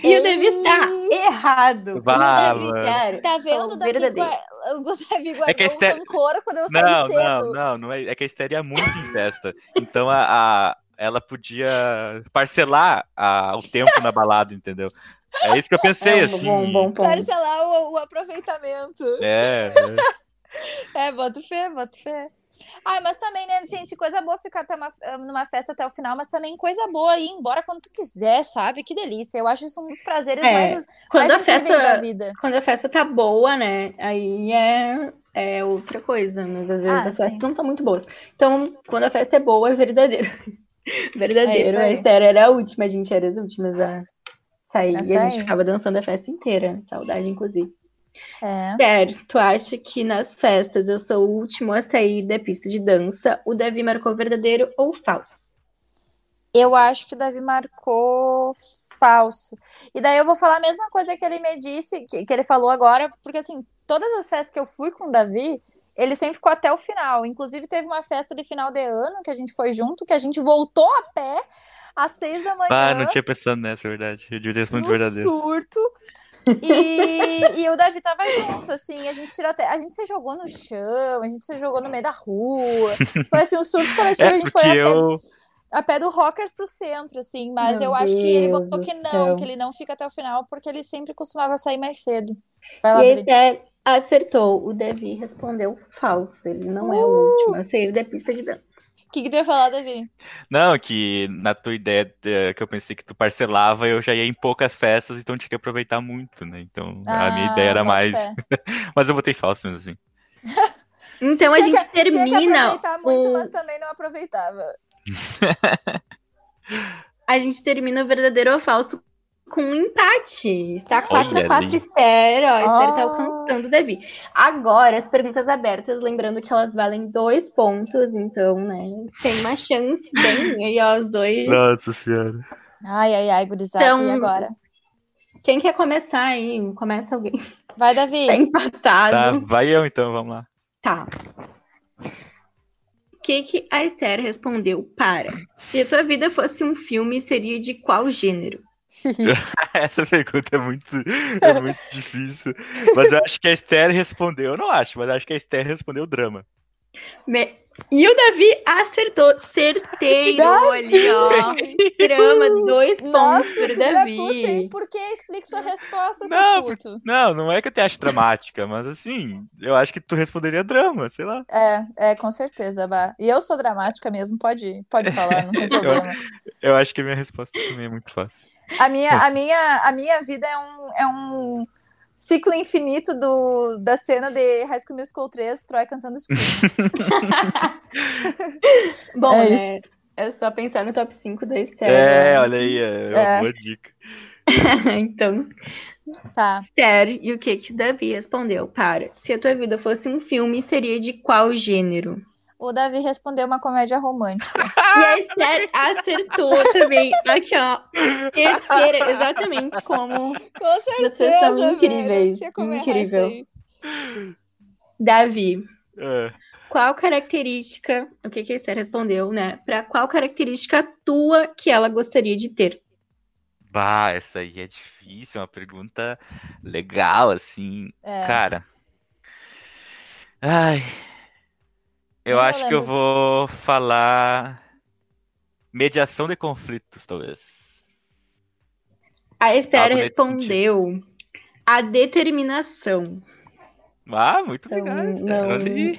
S2: E o Davi tá errado. O Davi,
S3: Tá vendo?
S2: falou
S3: O Davi, guar... o Davi guardou
S1: É que a Esther-
S3: um rancor quando eu saí
S1: Não,
S3: cedo.
S1: não, não, não é, é que a Esther ia muito em festa. Então a, a- ela podia parcelar a- o tempo na balada, entendeu? É isso que eu pensei,
S2: É um
S1: assim.
S2: bom, bom ponto.
S3: Parcelar o, o aproveitamento.
S1: É,
S3: É, boto fé, boto fé. Ah, mas também, né, gente, coisa boa ficar até uma, numa festa até o final, mas também coisa boa ir embora quando tu quiser, sabe? Que delícia. Eu acho isso um dos prazeres
S2: É,
S3: mais,
S2: Quando
S3: mais
S2: a
S3: incríveis da
S2: festa
S3: vida.
S2: Quando a festa tá boa, né? Aí é, é outra coisa, mas às vezes
S3: Ah,
S2: as festas
S3: sim.
S2: não estão muito boas. Então, quando a festa é boa, é verdadeiro.
S3: É
S2: verdadeiro.
S3: isso
S2: a
S3: aí.
S2: Esther era a última, a gente era as últimas a sair.
S3: A
S2: E a gente
S3: sair.
S2: ficava dançando a festa inteira. Saudade, inclusive.
S3: É.
S2: Tu acha que nas festas eu sou o último a sair da pista de dança? O Davi marcou verdadeiro ou falso?
S3: Eu acho que o Davi marcou falso. E daí eu vou falar a mesma coisa que ele me disse, que, que ele falou agora, porque assim, todas as festas que eu fui com o Davi, ele sempre ficou até o final. Inclusive, teve uma festa de final de ano que a gente foi junto, que a gente voltou a pé às seis da manhã.
S1: Ah, não tinha pensado nessa, é verdade. Eu devia ter respondido
S3: no
S1: verdadeiro.
S3: surto. E, e o Davi tava junto, assim, a gente tirou até. A gente se jogou no chão, a gente se jogou no meio da rua. Foi assim, um surto coletivo, a
S1: É
S3: gente foi a pé, a pé do Rockers pro centro, assim, mas
S2: Meu
S3: eu acho que ele
S2: Deus
S3: botou que não,
S2: céu.
S3: que ele não fica até o final, porque ele sempre costumava sair mais cedo. Vai lá,
S2: E a. Esther acertou. O Davi respondeu falso. Ele não é o
S3: Uh!
S2: último a sair da pista de dança.
S3: O que, que tu ia falar, Davi?
S1: Não, que na tua ideia eh, que eu pensei que tu parcelava, eu já ia em poucas festas, então tinha que aproveitar muito, né? Então a minha
S3: Ah,
S1: ideia era mais. Mas eu botei falso mesmo assim.
S2: Então a gente
S3: que, tinha que
S2: termina.
S3: aproveitar muito,
S2: o-
S3: mas também não aproveitava.
S2: A gente termina o verdadeiro ou falso com um empate. Está 4
S1: Olha
S2: a 4
S1: ali.
S2: Esther. Ó, Esther está
S3: Ah.
S2: alcançando o Davi. Agora, as perguntas abertas, lembrando que elas valem dois pontos, então, né? Tem uma chance bem aí, ó, os dois.
S1: Nossa senhora.
S3: Ai, ai, ai, gurizada,
S2: Então,
S3: e agora?
S2: Quem quer começar aí? Começa alguém.
S3: Vai, Davi.
S2: Tá
S1: Tá,
S2: empatado.
S1: vai eu então, vamos lá.
S2: Tá. O que, que a Esther respondeu para? Se a tua vida fosse um filme, seria de qual gênero?
S1: Essa pergunta é muito, é muito difícil. Mas eu acho que a Esther respondeu. Eu não acho, mas acho que a Esther respondeu drama.
S2: Me- E o Davi acertou. Certeiro ali, ó. Drama, dois pontos pro
S3: filho da puta, hein?
S2: Davi.
S3: Por que? Explique sua resposta, seu
S1: Não,
S3: puto.
S1: Não, não é que eu te acho dramática, mas assim, eu acho que tu responderia drama, sei lá.
S3: É, é, com certeza, Bá. E eu sou dramática mesmo, pode, pode falar, não tem problema.
S1: Eu acho que a minha resposta também é muito fácil.
S3: A minha, a minha, a minha vida é um, é um ciclo infinito do, da cena de High School Musical 3, Troy cantando Scream.
S2: Bom,
S3: É
S2: né?
S3: isso.
S2: É só pensar no top 5 da Esther.
S1: É,
S2: né?
S1: olha aí, é uma
S3: É.
S1: boa dica.
S2: então,
S3: Tá.
S2: Esther, e o que que o Davi respondeu? Para, se a tua vida fosse um filme, seria de qual gênero?
S3: O Davi respondeu uma comédia romântica.
S2: E a Esther acertou também. Aqui, ó. Terceira, exatamente como
S3: Com certeza,
S2: são
S3: velho,
S2: incríveis, incrível.
S3: aí.
S2: Davi.
S1: É.
S2: Qual característica, o que que a Esther respondeu, né? Pra qual característica tua que ela gostaria de ter?
S1: Bah, essa aí é difícil, é uma pergunta legal, assim.
S3: É.
S1: Cara. Ai. Eu acho que eu vou falar mediação de conflitos, talvez.
S2: A Esther
S1: Algo
S2: respondeu a determinação.
S1: Ah, muito
S2: Então,
S1: obrigado.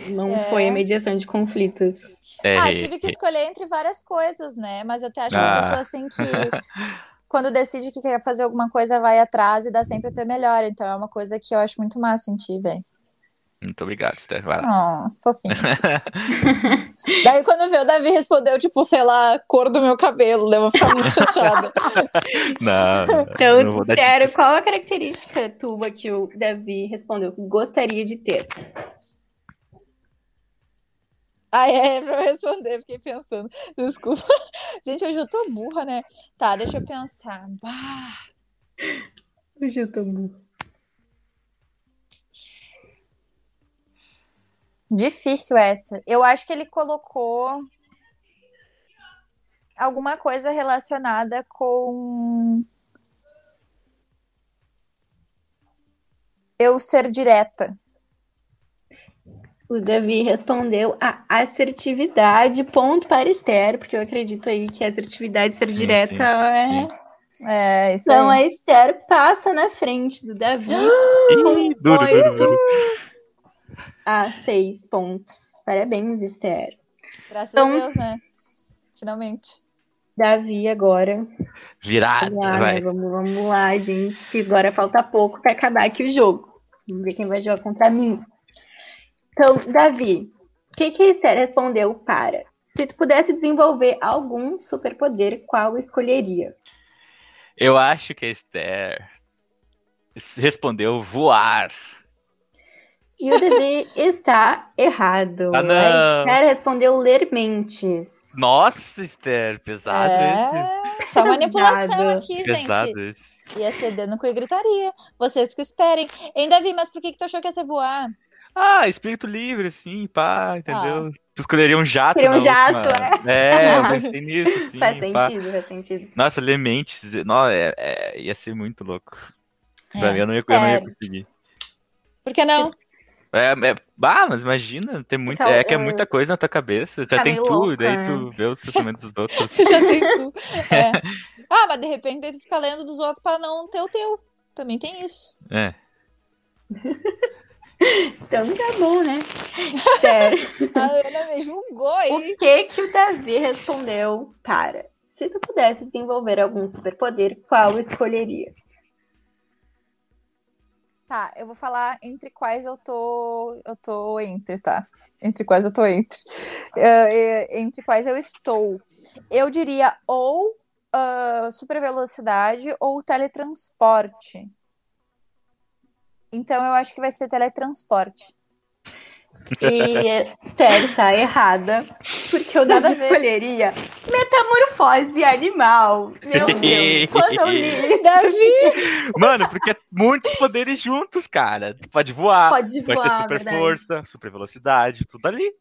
S2: não, não
S3: É.
S2: foi a mediação de conflitos.
S1: É,
S3: Ah, tive que escolher entre várias coisas, né? Mas eu te acho uma
S1: Ah.
S3: pessoa assim que quando decide que quer fazer alguma coisa, vai atrás e dá sempre teu melhor. Então é uma coisa que eu acho muito massa em ti, velho.
S1: Muito obrigado, Esther. Vai lá.
S3: Oh, fofinhos. Daí quando veio o Davi respondeu, tipo, sei lá, cor do meu cabelo, eu vou ficar muito chateada.
S1: Não, não,
S2: Então,
S1: não vou dar
S2: sério, qual a característica tua que o Davi respondeu que gostaria de ter?
S3: Ah, é, pra eu responder, fiquei pensando. Desculpa. Gente, hoje eu tô burra, né? Tá, deixa eu pensar. Bah.
S2: Hoje eu tô burro.
S3: Difícil essa. Eu acho que ele colocou alguma coisa relacionada com eu ser direta.
S2: O Davi respondeu a assertividade, ponto para Esther, porque eu acredito aí que a assertividade ser
S1: Sim,
S2: direta
S1: sim,
S2: é.
S1: sim.
S3: É, isso
S2: Então
S3: aí.
S2: a Esther passa na frente do Davi
S1: Ih, duro, duro, duro.
S2: A seis pontos. Parabéns, Esther.
S3: Graças
S2: Então-
S3: a Deus, né? Finalmente.
S2: Davi agora.
S1: Virada,
S2: Vamos lá, né?
S1: vai.
S2: vamos, vamos lá, gente, que agora falta pouco para acabar aqui o jogo. Vamos ver quem vai jogar contra mim. Então, Davi, o que, que a Esther respondeu para? Se tu pudesse desenvolver algum superpoder, qual escolheria?
S1: Eu acho que a Esther respondeu voar.
S2: E o Davi está errado.
S1: Ah,
S2: A
S1: não.
S2: Esther respondeu ler mentes.
S1: Nossa, Esther, pesado esse.
S3: É, só manipulação aqui,
S1: Pesado
S3: gente.
S1: esse.
S3: Ia ser dando com gritaria. Vocês que esperem. Hein, Davi, mas por que, que tu achou que ia ser voar?
S1: Ah, espírito livre, assim, pá, entendeu? Tu escolheria um jato
S2: Queria um jato,
S1: última... É, eu pensei nisso, assim,
S2: faz
S1: pá.
S2: sentido, faz sentido.
S1: Nossa, Lementes, não, é, é- ia ser muito louco. Pra
S3: É.
S1: mim, eu não ia, eu não ia
S2: Sério.
S1: conseguir.
S3: Por que não?
S1: É, é, bah, mas imagina, tem muito,
S2: Então,
S1: é que é muita coisa na tua cabeça, já tem
S2: meio
S1: tu,
S2: louca,
S1: daí
S2: né?
S1: tu vê os pensamentos dos outros.
S3: Já tem tu. É. Ah, mas de repente daí tu fica lendo dos outros para não ter o teu. Também tem isso.
S1: É.
S2: Então tá bom, né? Sério.
S3: A Ana me julgou aí.
S2: O que que o Davi respondeu para? Se tu pudesse desenvolver algum superpoder, qual escolheria?
S3: Tá, eu vou falar entre quais eu tô. Eu tô entre, tá? Entre quais eu tô entre. É, entre quais eu estou. Eu diria ou ah, super velocidade ou teletransporte. Então eu acho que vai ser teletransporte.
S2: E sério, tá errada. Porque o
S3: Nada ver.
S2: escolheria metamorfose animal. Meu Deus, quando eu li isso,
S3: Davi!
S1: Mano, porque é muitos poderes juntos, cara. Tu pode voar,
S2: pode
S1: pode ter
S2: voar,
S1: super
S2: verdade.
S1: força, super velocidade, tudo ali.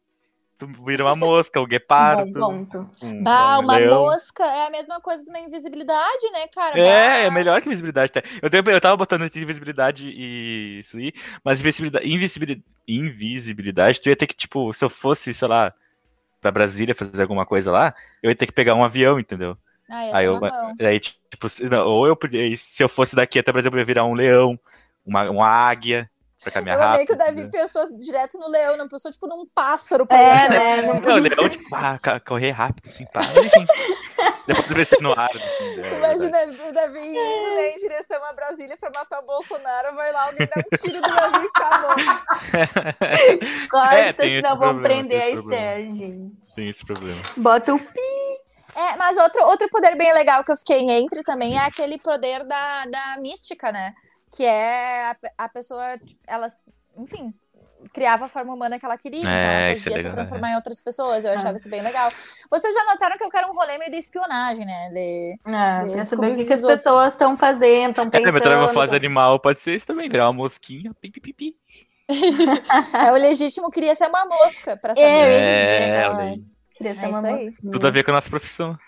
S1: Tu vira uma mosca, o guepardo.
S2: Bom ponto.
S1: um-
S3: Bah,
S1: um
S3: uma
S1: leão.
S3: mosca é a mesma coisa de uma invisibilidade, né, cara?
S1: É, é
S3: Bah.
S1: melhor que invisibilidade. até. Eu, tenho- eu tava botando aqui invisibilidade e isso aí, mas invisibilidade, invisibilidade, invisibilidade, tu ia ter que, tipo, se eu fosse, sei lá, pra Brasília fazer alguma coisa lá, eu ia ter que pegar um avião, entendeu?
S3: Ah, ia
S1: Aí eu, aí, tipo, não, ou eu podia, se eu fosse daqui até Brasília, eu podia virar um leão, uma, uma águia, caminhar
S3: Eu amei
S1: rápido.
S3: que o Davi
S1: entendeu?
S3: pensou direto no leão, não pensou, tipo, num pássaro. pra
S2: É,
S3: ele.
S2: né? Não-
S1: Não, o leão, tipo, ah, correr rápido, assim, pá. Enfim, depois ver se no ar, assim, é,
S3: Imagina o Davi indo né, em direção a Brasília pra matar o Bolsonaro, vai lá, alguém dá um tiro do Davi e acabou.
S2: Corta,
S1: É, tem esse
S2: senão vão
S1: problema,
S2: prender a. Esther, gente.
S1: Tem esse problema.
S2: Bota o
S3: É, mas outro, outro poder bem legal que eu fiquei entre também é aquele poder da, da mística, né? Que é a, a pessoa, tipo, ela, enfim, criava a forma humana que ela queria, então
S1: É,
S3: ela
S1: isso é
S3: podia se
S1: legal,
S3: transformar em outras pessoas. Eu achava
S2: Ah.
S3: isso bem legal. Vocês já notaram que eu quero um rolê meio de espionagem, né? De...
S2: Ah,
S3: De descobrir
S2: saber o que,
S3: que
S2: as
S3: outros-
S2: pessoas estão fazendo, estão
S1: É,
S2: pensando.
S1: metamorfose animal pode ser isso também, virar uma mosquinha, pi, pi, pi, pi.
S3: É, o legítimo queria ser uma mosca, pra saber.
S2: É,
S1: É,
S2: é,
S1: olha aí.
S2: Queria ser
S3: É
S2: uma
S3: isso aí.
S1: Tudo a ver com a nossa profissão.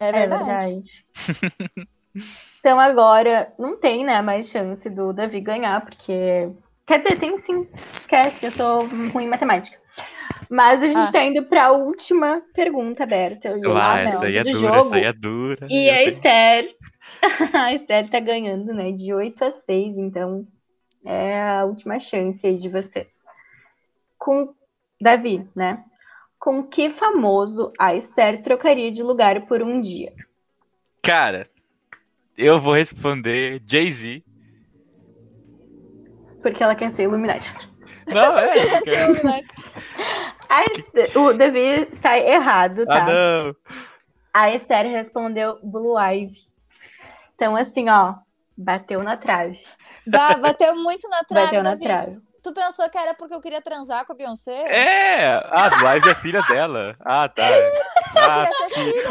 S3: É
S2: É
S3: verdade.
S2: então agora não tem, né, mais chance do Davi ganhar, porque. Quer dizer, tem sim. Esquece, eu sou ruim em matemática. Mas a gente
S3: Ah.
S2: tá indo pra última pergunta aberta.
S3: Não.
S1: essa aí é
S2: do
S1: dura,
S2: jogo.
S1: essa aí é dura.
S2: E a
S1: tenho-
S2: Esther. A Esther tá ganhando, né? De 8 a 6, então é a última chance aí de vocês. Com Davi, né? Com que famoso a Esther trocaria de lugar por um dia?
S1: Cara, eu vou responder Jay-Z.
S2: Porque ela quer ser Illuminati.
S1: Não, é.
S2: A, o Davi está errado, tá?
S1: Ah, não.
S2: A Esther respondeu Blue Ivy. Então, assim, ó, bateu na trave.
S3: Bah, bateu muito na trave,
S2: Bateu na
S3: Davi.
S2: trave.
S3: Tu pensou que era porque eu queria transar com a Beyoncé?
S1: É! Ah, do Live é filha dela. Ah, tá. Ah,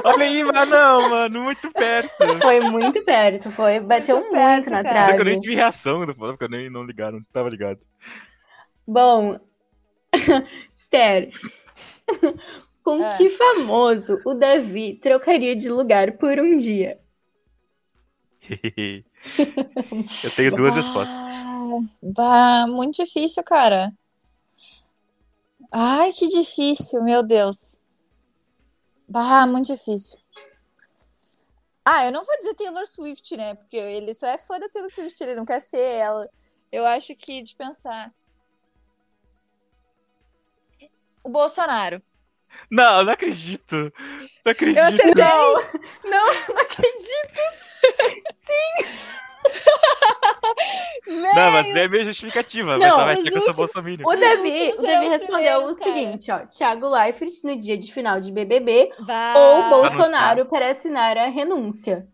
S1: Olha aí, mas não, mano, muito perto.
S2: Foi muito perto, foi, bateu
S3: Muito
S2: muito,
S3: perto,
S2: na
S1: que eu nem
S2: trave.
S1: tive reação do porque eu nem não ligaram, não tava ligado.
S2: Bom, Esther, com
S3: Ah.
S2: que famoso o Davi trocaria de lugar por um dia?
S1: eu tenho duas
S3: Bah,
S1: respostas.
S3: Bah, muito difícil, cara. Ai, que difícil, meu Deus. Bah, muito difícil. Ah, eu não vou dizer Taylor Swift, né? Porque ele só é fã da Taylor Swift, ele não quer ser ela. Eu acho que de pensar. O Bolsonaro.
S1: Não, não acredito. Não acredito.
S3: Eu acertei!
S2: Não, não acredito.
S1: Não, mas não é meio justificativa, mas
S2: Não,
S1: só vai ser que eu sou
S3: últimos-
S1: bolsominion.
S2: O Davi, o Davi respondeu o
S3: cara.
S2: seguinte, ó. Thiago Leifert no dia de final de BBB
S3: Bah,
S2: ou Bolsonaro para assinar a renúncia.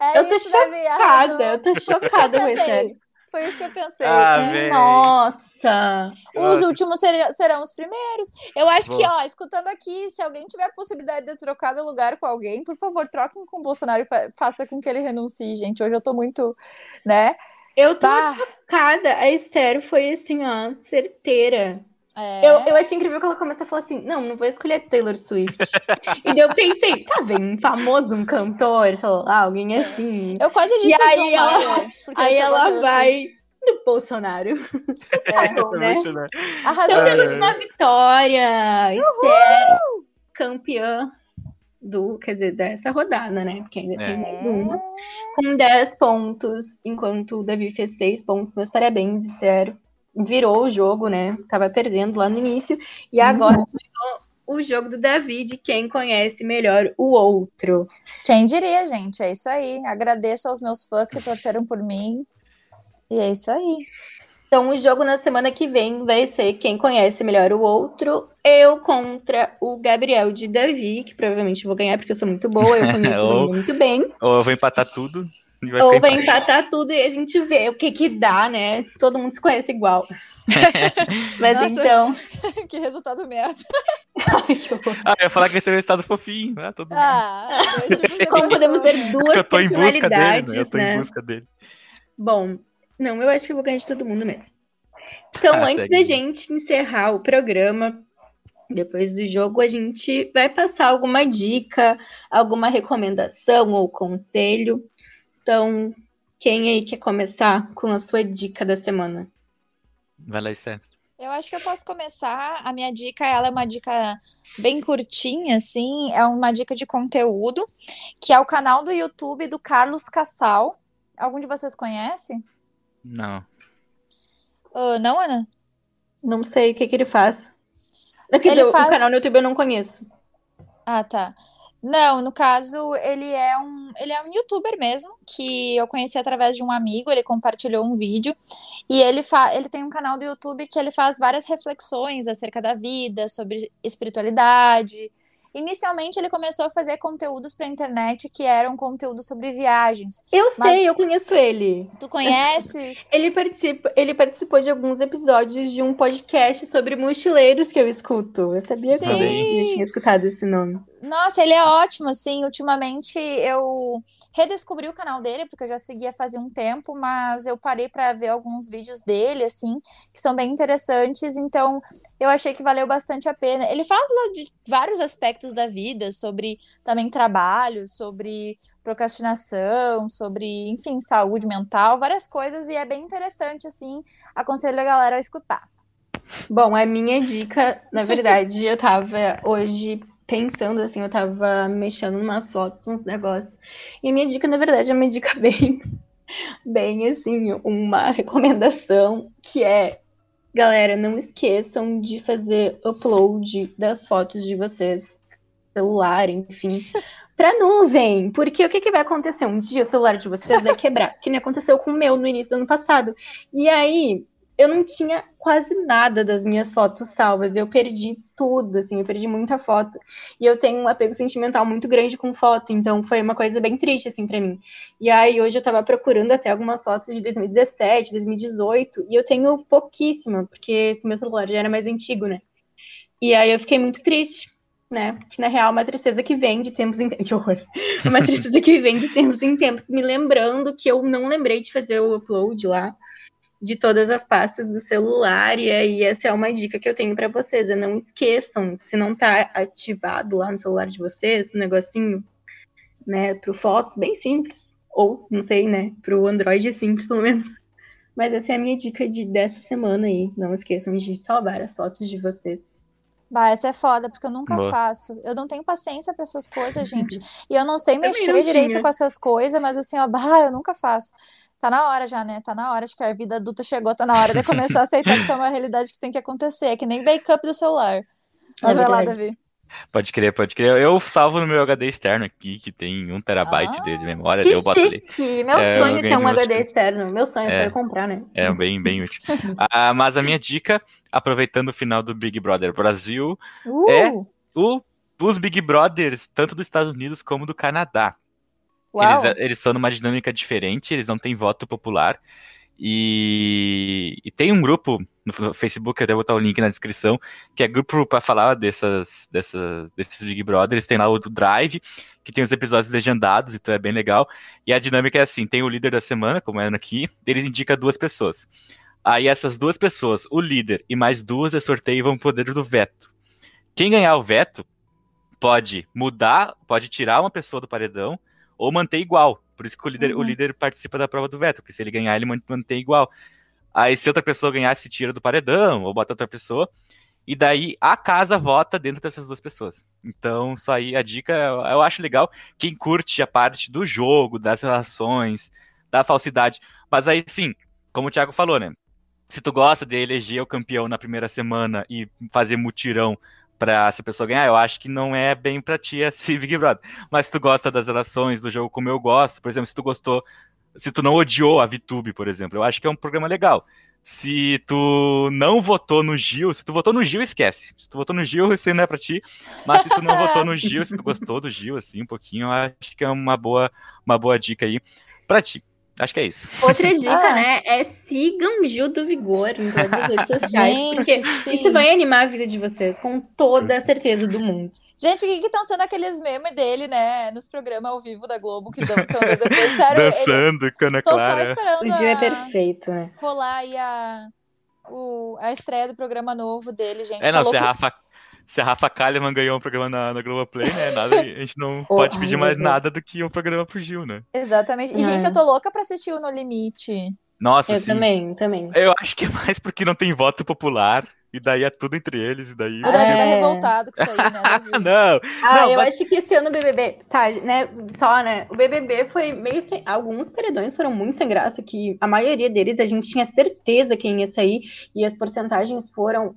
S3: é
S2: eu tô
S3: isso, Davi, arrasou.
S2: Chocada, eu tô chocada com
S3: Eu
S2: isso.
S3: Foi isso que eu pensei.
S1: Ah,
S3: é.
S2: Nossa.
S3: Os
S1: Nossa.
S3: últimos ser- serão os primeiros. Eu acho que, ó, escutando aqui, se alguém tiver a possibilidade de trocar de lugar com alguém, por favor, troquem com o Bolsonaro e fa- faça com que ele renuncie, gente. Hoje eu tô muito, né?
S2: Eu tô
S3: Bah,
S2: chocada. A Esther foi assim, ó, certeira.
S3: É.
S2: Eu, eu achei incrível que ela começou a falar assim: não, não vou escolher Taylor Swift. e daí eu pensei, tá vendo, um famoso, um cantor, sei lá, alguém assim.
S3: Eu quase
S2: E
S3: disse o
S2: aí
S3: John
S2: ela-
S3: Mayer,
S2: Aí ela vai
S3: Swift.
S2: no Bolsonaro.
S3: É.
S2: bom, né?
S1: Né?
S3: Arrasou.
S2: Então
S1: ai.
S2: uma vitória. Esther, campeã do, quer dizer, dessa rodada, né? Porque ainda tem
S1: É.
S2: mais uma. Com 10 pontos, enquanto o Davi fez 6 pontos. Meus parabéns, Esther. Virou o jogo, né? Tava perdendo lá no início. E agora virou o jogo do Davi, de quem conhece melhor o outro.
S3: Quem diria, gente? É isso aí. Agradeço aos meus fãs que torceram por mim. E é isso aí.
S2: Então, o jogo na semana que vem vai ser quem conhece melhor o outro. Eu contra o Gabriel de Davi, que provavelmente eu vou ganhar porque eu sou muito boa, eu conheço todo
S1: Ou-
S2: mundo muito bem.
S1: Ou eu vou empatar tudo vai
S2: Ou vai empatar tudo e a gente vê o que que dá, né? Todo mundo se conhece igual. Mas
S3: Nossa.
S2: então.
S3: que resultado merda.
S2: Ai, horror.
S1: Ah, eu ia falar que vai ser um resultado fofinho. Ah, todo mundo.
S3: Ah,
S2: Como podemos ter duas
S1: eu tô em busca dele, né? Eu
S2: personalidades,
S1: tô
S2: né?
S1: em busca dele.
S2: Bom, não, eu acho que eu vou ganhar de todo mundo mesmo. Então,
S1: Ah,
S2: antes
S1: segue.
S2: da gente encerrar o programa, depois do jogo, a gente vai passar alguma dica, alguma recomendação ou conselho. Então, quem aí quer começar com a sua dica da semana?
S1: Vai lá, Esther.
S3: Eu acho que eu posso começar. A minha dica, ela é uma dica bem curtinha, assim, é uma dica de conteúdo, que é o canal do YouTube do Carlos Cassal. Algum de vocês conhece?
S1: Não.
S3: Ah, não, Ana?
S2: Não sei o que, que ele faz. Quer
S3: Ele
S2: dizer,
S3: faz-
S2: O canal no YouTube eu não conheço.
S3: Ah, tá. Não, no caso, ele é um, ele é um youtuber mesmo, que eu conheci através de um amigo, ele compartilhou um vídeo, e ele, fa ele tem um canal do YouTube que ele faz várias reflexões acerca da vida, sobre espiritualidade. Inicialmente, ele começou a fazer conteúdos para internet que eram conteúdos sobre viagens.
S2: Eu sei,
S3: Mas-
S2: eu conheço ele.
S3: Tu conhece?
S2: Ele, participa, ele participou de alguns episódios de um podcast sobre mochileiros que eu escuto. Eu sabia que eu
S3: Sim.
S2: tinha escutado esse nome.
S3: Nossa, ele é ótimo, assim. Ultimamente eu redescobri o canal dele, porque eu já seguia fazia um tempo, mas eu parei para ver alguns vídeos dele, assim, que são bem interessantes. Então, eu achei que valeu bastante a pena. Ele fala de vários aspectos da vida, sobre também trabalho, sobre procrastinação, sobre, enfim, saúde mental, várias coisas, e é bem interessante, assim. Aconselho a galera a escutar.
S2: Bom, a minha dica, na verdade, eu tava hoje pensando assim, eu tava mexendo umas fotos, uns negócios. E a minha dica, na verdade, é uma dica bem, bem assim, uma recomendação que é, galera, não esqueçam de fazer upload das fotos de vocês, celular, enfim, pra nuvem. Porque o que, que vai acontecer? Um dia o celular de vocês vai quebrar, que nem aconteceu com o meu no início do ano passado. E aí, eu não tinha quase nada das minhas fotos salvas. Eu perdi tudo, assim, eu perdi muita foto. E eu tenho um apego sentimental muito grande com foto, então foi uma coisa bem triste, assim, para mim. E aí hoje eu tava procurando até algumas fotos de 2017, 2018, e eu tenho pouquíssima, porque esse meu celular já era mais antigo, né? E aí eu fiquei muito triste, né? Que na real é uma tristeza que vem de tempos em tempos. Que horror! Uma tristeza que vem de tempos em tempos, me lembrando que eu não lembrei de fazer o upload lá de todas as pastas do celular, e aí essa é uma dica que eu tenho para vocês, é não esqueçam, se não tá ativado lá no celular de vocês, um negocinho, né, pro fotos, bem simples, ou, não sei, né, pro Android simples, pelo menos. Mas essa é a minha dica de, dessa semana aí, não esqueçam de salvar as fotos de vocês.
S3: Bah, essa é foda, porque eu nunca Boa. faço. Eu não tenho paciência para essas coisas, gente. E eu não sei mexer não direito com essas coisas, mas assim, ó, bah, eu nunca faço. Tá na hora já, né? Tá na hora, acho que a vida adulta chegou, tá na hora de começar a aceitar que isso é uma realidade que tem que acontecer. É que nem backup do celular. Mas é vai lá, Davi.
S1: Pode crer, pode crer. Eu salvo no meu HD externo aqui, que tem um terabyte ah, de memória.
S2: Que eu boto chique. Ali. Meu é, sonho é ter um HD externo. Meu sonho é, é comprar, né?
S1: É bem, bem útil. ah, mas a minha dica, aproveitando o final do Big Brother Brasil, uh. é o, os Big Brothers, tanto dos Estados Unidos como do Canadá. Eles, eles são numa dinâmica diferente, eles não têm voto popular. E, e, tem um grupo no Facebook, eu devo botar o link na descrição, que é grupo para falar dessas, dessas, desses Big Brothers. Tem lá o do Drive, que tem os episódios legendados, então é bem legal. E a dinâmica é assim: tem o líder da semana, como é aqui, eles indicam duas pessoas. Aí essas duas pessoas, o líder e mais duas, é sorteio e vão poder do veto. Quem ganhar o veto pode mudar, pode tirar uma pessoa do paredão ou manter igual. Por isso que o líder, uhum. o líder participa da prova do veto, porque se ele ganhar, ele mantém igual. Aí se outra pessoa ganhar, se tira do paredão, ou bota outra pessoa. E daí a casa vota dentro dessas duas pessoas. Então, só aí a dica, eu acho legal. Quem curte a parte do jogo, das relações, da falsidade. Mas aí sim, como o Thiago falou, né? Se tu gosta de eleger o campeão na primeira semana e fazer mutirão pra essa pessoa ganhar, eu acho que não é bem pra ti esse Big Brother. Mas se tu gosta das relações do jogo como eu gosto, por exemplo, se tu gostou, se tu não odiou a VTube, por exemplo, eu acho que é um programa legal. Se tu não votou no Gil, se tu votou no Gil, esquece. Se tu votou no Gil, isso não é pra ti. Mas se tu não votou no Gil, se tu gostou do Gil, assim, um pouquinho, eu acho que é uma boa, uma boa dica aí pra ti. Acho que é isso.
S2: Outra dica, ah. né? É sigam Gil do Vigor em todas as redes sociais. Gente, porque sim. isso vai animar a vida de vocês, com toda a certeza do mundo.
S3: Gente, o que estão sendo aqueles memes dele, né? Nos programas ao vivo da Globo que estão depois. Sério,
S1: Dançando, ele... Cana
S3: Tô só esperando.
S2: O Gil é perfeito, né?
S3: Rolar aí a, o, a estreia do programa novo dele, gente.
S1: É, não, tá se a Rafa se a Rafa Kalimann ganhou um programa na, na Globoplay, né? Nada, a gente não pode pedir mais nada do que um programa pro Gil, né?
S3: Exatamente. E, é. gente, eu tô louca pra assistir o No Limite.
S1: Nossa,
S2: Eu sim. também, também.
S1: Eu acho que é mais porque não tem voto popular. E daí é tudo entre eles, e daí...
S3: O Davi tá é... revoltado com isso aí, né, Davi?
S1: não,
S2: Ah,
S1: não,
S2: eu mas... acho que esse ano o BBB... Tá, né, só, né, o BBB foi meio sem... Alguns paredões foram muito sem graça, que a maioria deles a gente tinha certeza quem ia sair, e as porcentagens foram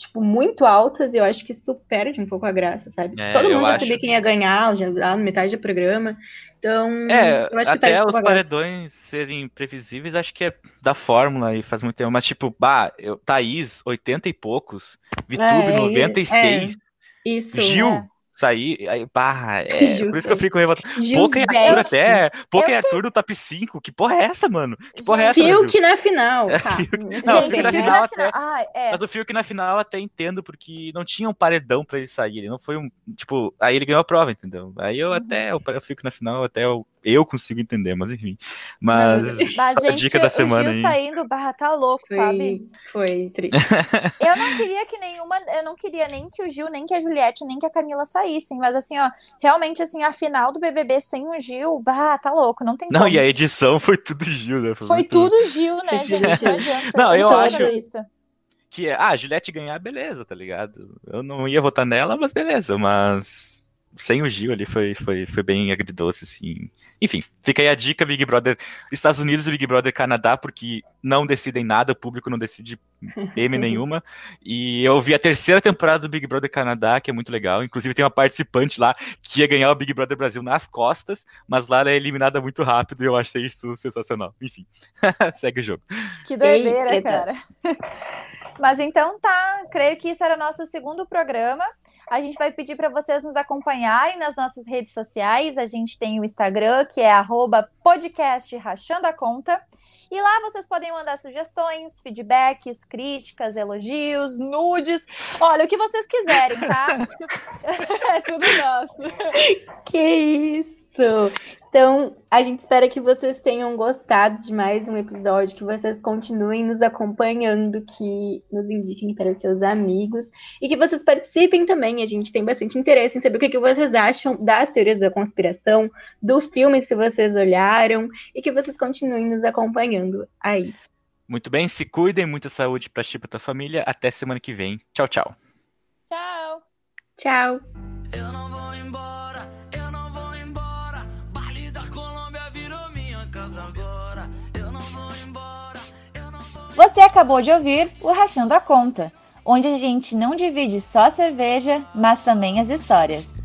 S2: tipo, muito altas, e eu acho que isso perde um pouco a graça, sabe? É, Todo mundo já acho... sabia quem ia ganhar, já lá no metade do programa. Então,
S1: é, eu acho que até os paredões serem previsíveis, acho que é da fórmula e faz muito tempo. Mas, tipo, bah, eu, Thaís, 80 e poucos, Vitube, é, 96. É, isso, Gil, é sair, aí, pá, é, por isso que eu fico revoltado. Pouca é Arthur até, pouca é Arthur do top 5, que porra é essa, mano? Que porra é essa,
S2: Fiuk na final, tá.
S1: não, Gente, Fiuk na final, até, ah, é. mas o Fiuk na final até entendo, porque não tinha um paredão pra ele sair, ele não foi um, tipo, aí ele ganhou a prova, entendeu? Aí eu uhum. até, eu, eu fico na final, até eu eu consigo entender, mas enfim. Mas,
S3: mas gente, a dica da semana o Gil aí... saindo, barra, tá louco,
S2: foi,
S3: sabe?
S2: Foi triste.
S3: eu não queria que nenhuma, eu não queria nem que o Gil, nem que a Juliette, nem que a Camila saíssem, mas assim, ó, realmente assim, a final do BBB sem o Gil, bah, tá louco, não tem
S1: Não,
S3: como.
S1: e a edição foi tudo Gil, né?
S3: Foi, foi tudo Gil, né, gente? Não adianta.
S1: Não, eu acho que é, ah, a Juliette ganhar, beleza, tá ligado? Eu não ia votar nela, mas beleza, mas sem o Gil ali foi, foi, foi bem agridoce, assim. Enfim, fica aí a dica, Big Brother Estados Unidos e Big Brother Canadá, porque não decidem nada, o público não decide M nenhuma. E eu vi a terceira temporada do Big Brother Canadá, que é muito legal. Inclusive tem uma participante lá que ia ganhar o Big Brother Brasil nas costas, mas lá ela é eliminada muito rápido e eu achei isso sensacional. Enfim, segue o jogo.
S3: Que doideira, Eita. cara. Mas então tá, creio que isso era o nosso segundo programa. A gente vai pedir para vocês nos acompanharem nas nossas redes sociais. A gente tem o Instagram, que é podcast rachando a conta. E lá vocês podem mandar sugestões, feedbacks, críticas, elogios, nudes. Olha, o que vocês quiserem, tá? é tudo nosso.
S2: Que isso! Então, a gente espera que vocês tenham gostado de mais um episódio, que vocês continuem nos acompanhando, que nos indiquem para seus amigos e que vocês participem também. A gente tem bastante interesse em saber o que, que vocês acham das teorias da conspiração, do filme, se vocês olharam, e que vocês continuem nos acompanhando aí.
S1: Muito bem, se cuidem, muita saúde para ti e para tua família. Até semana que vem. Tchau, tchau.
S3: Tchau.
S2: Tchau.
S3: Você acabou de ouvir o Rachando a Conta, onde a gente não divide só a cerveja, mas também as histórias.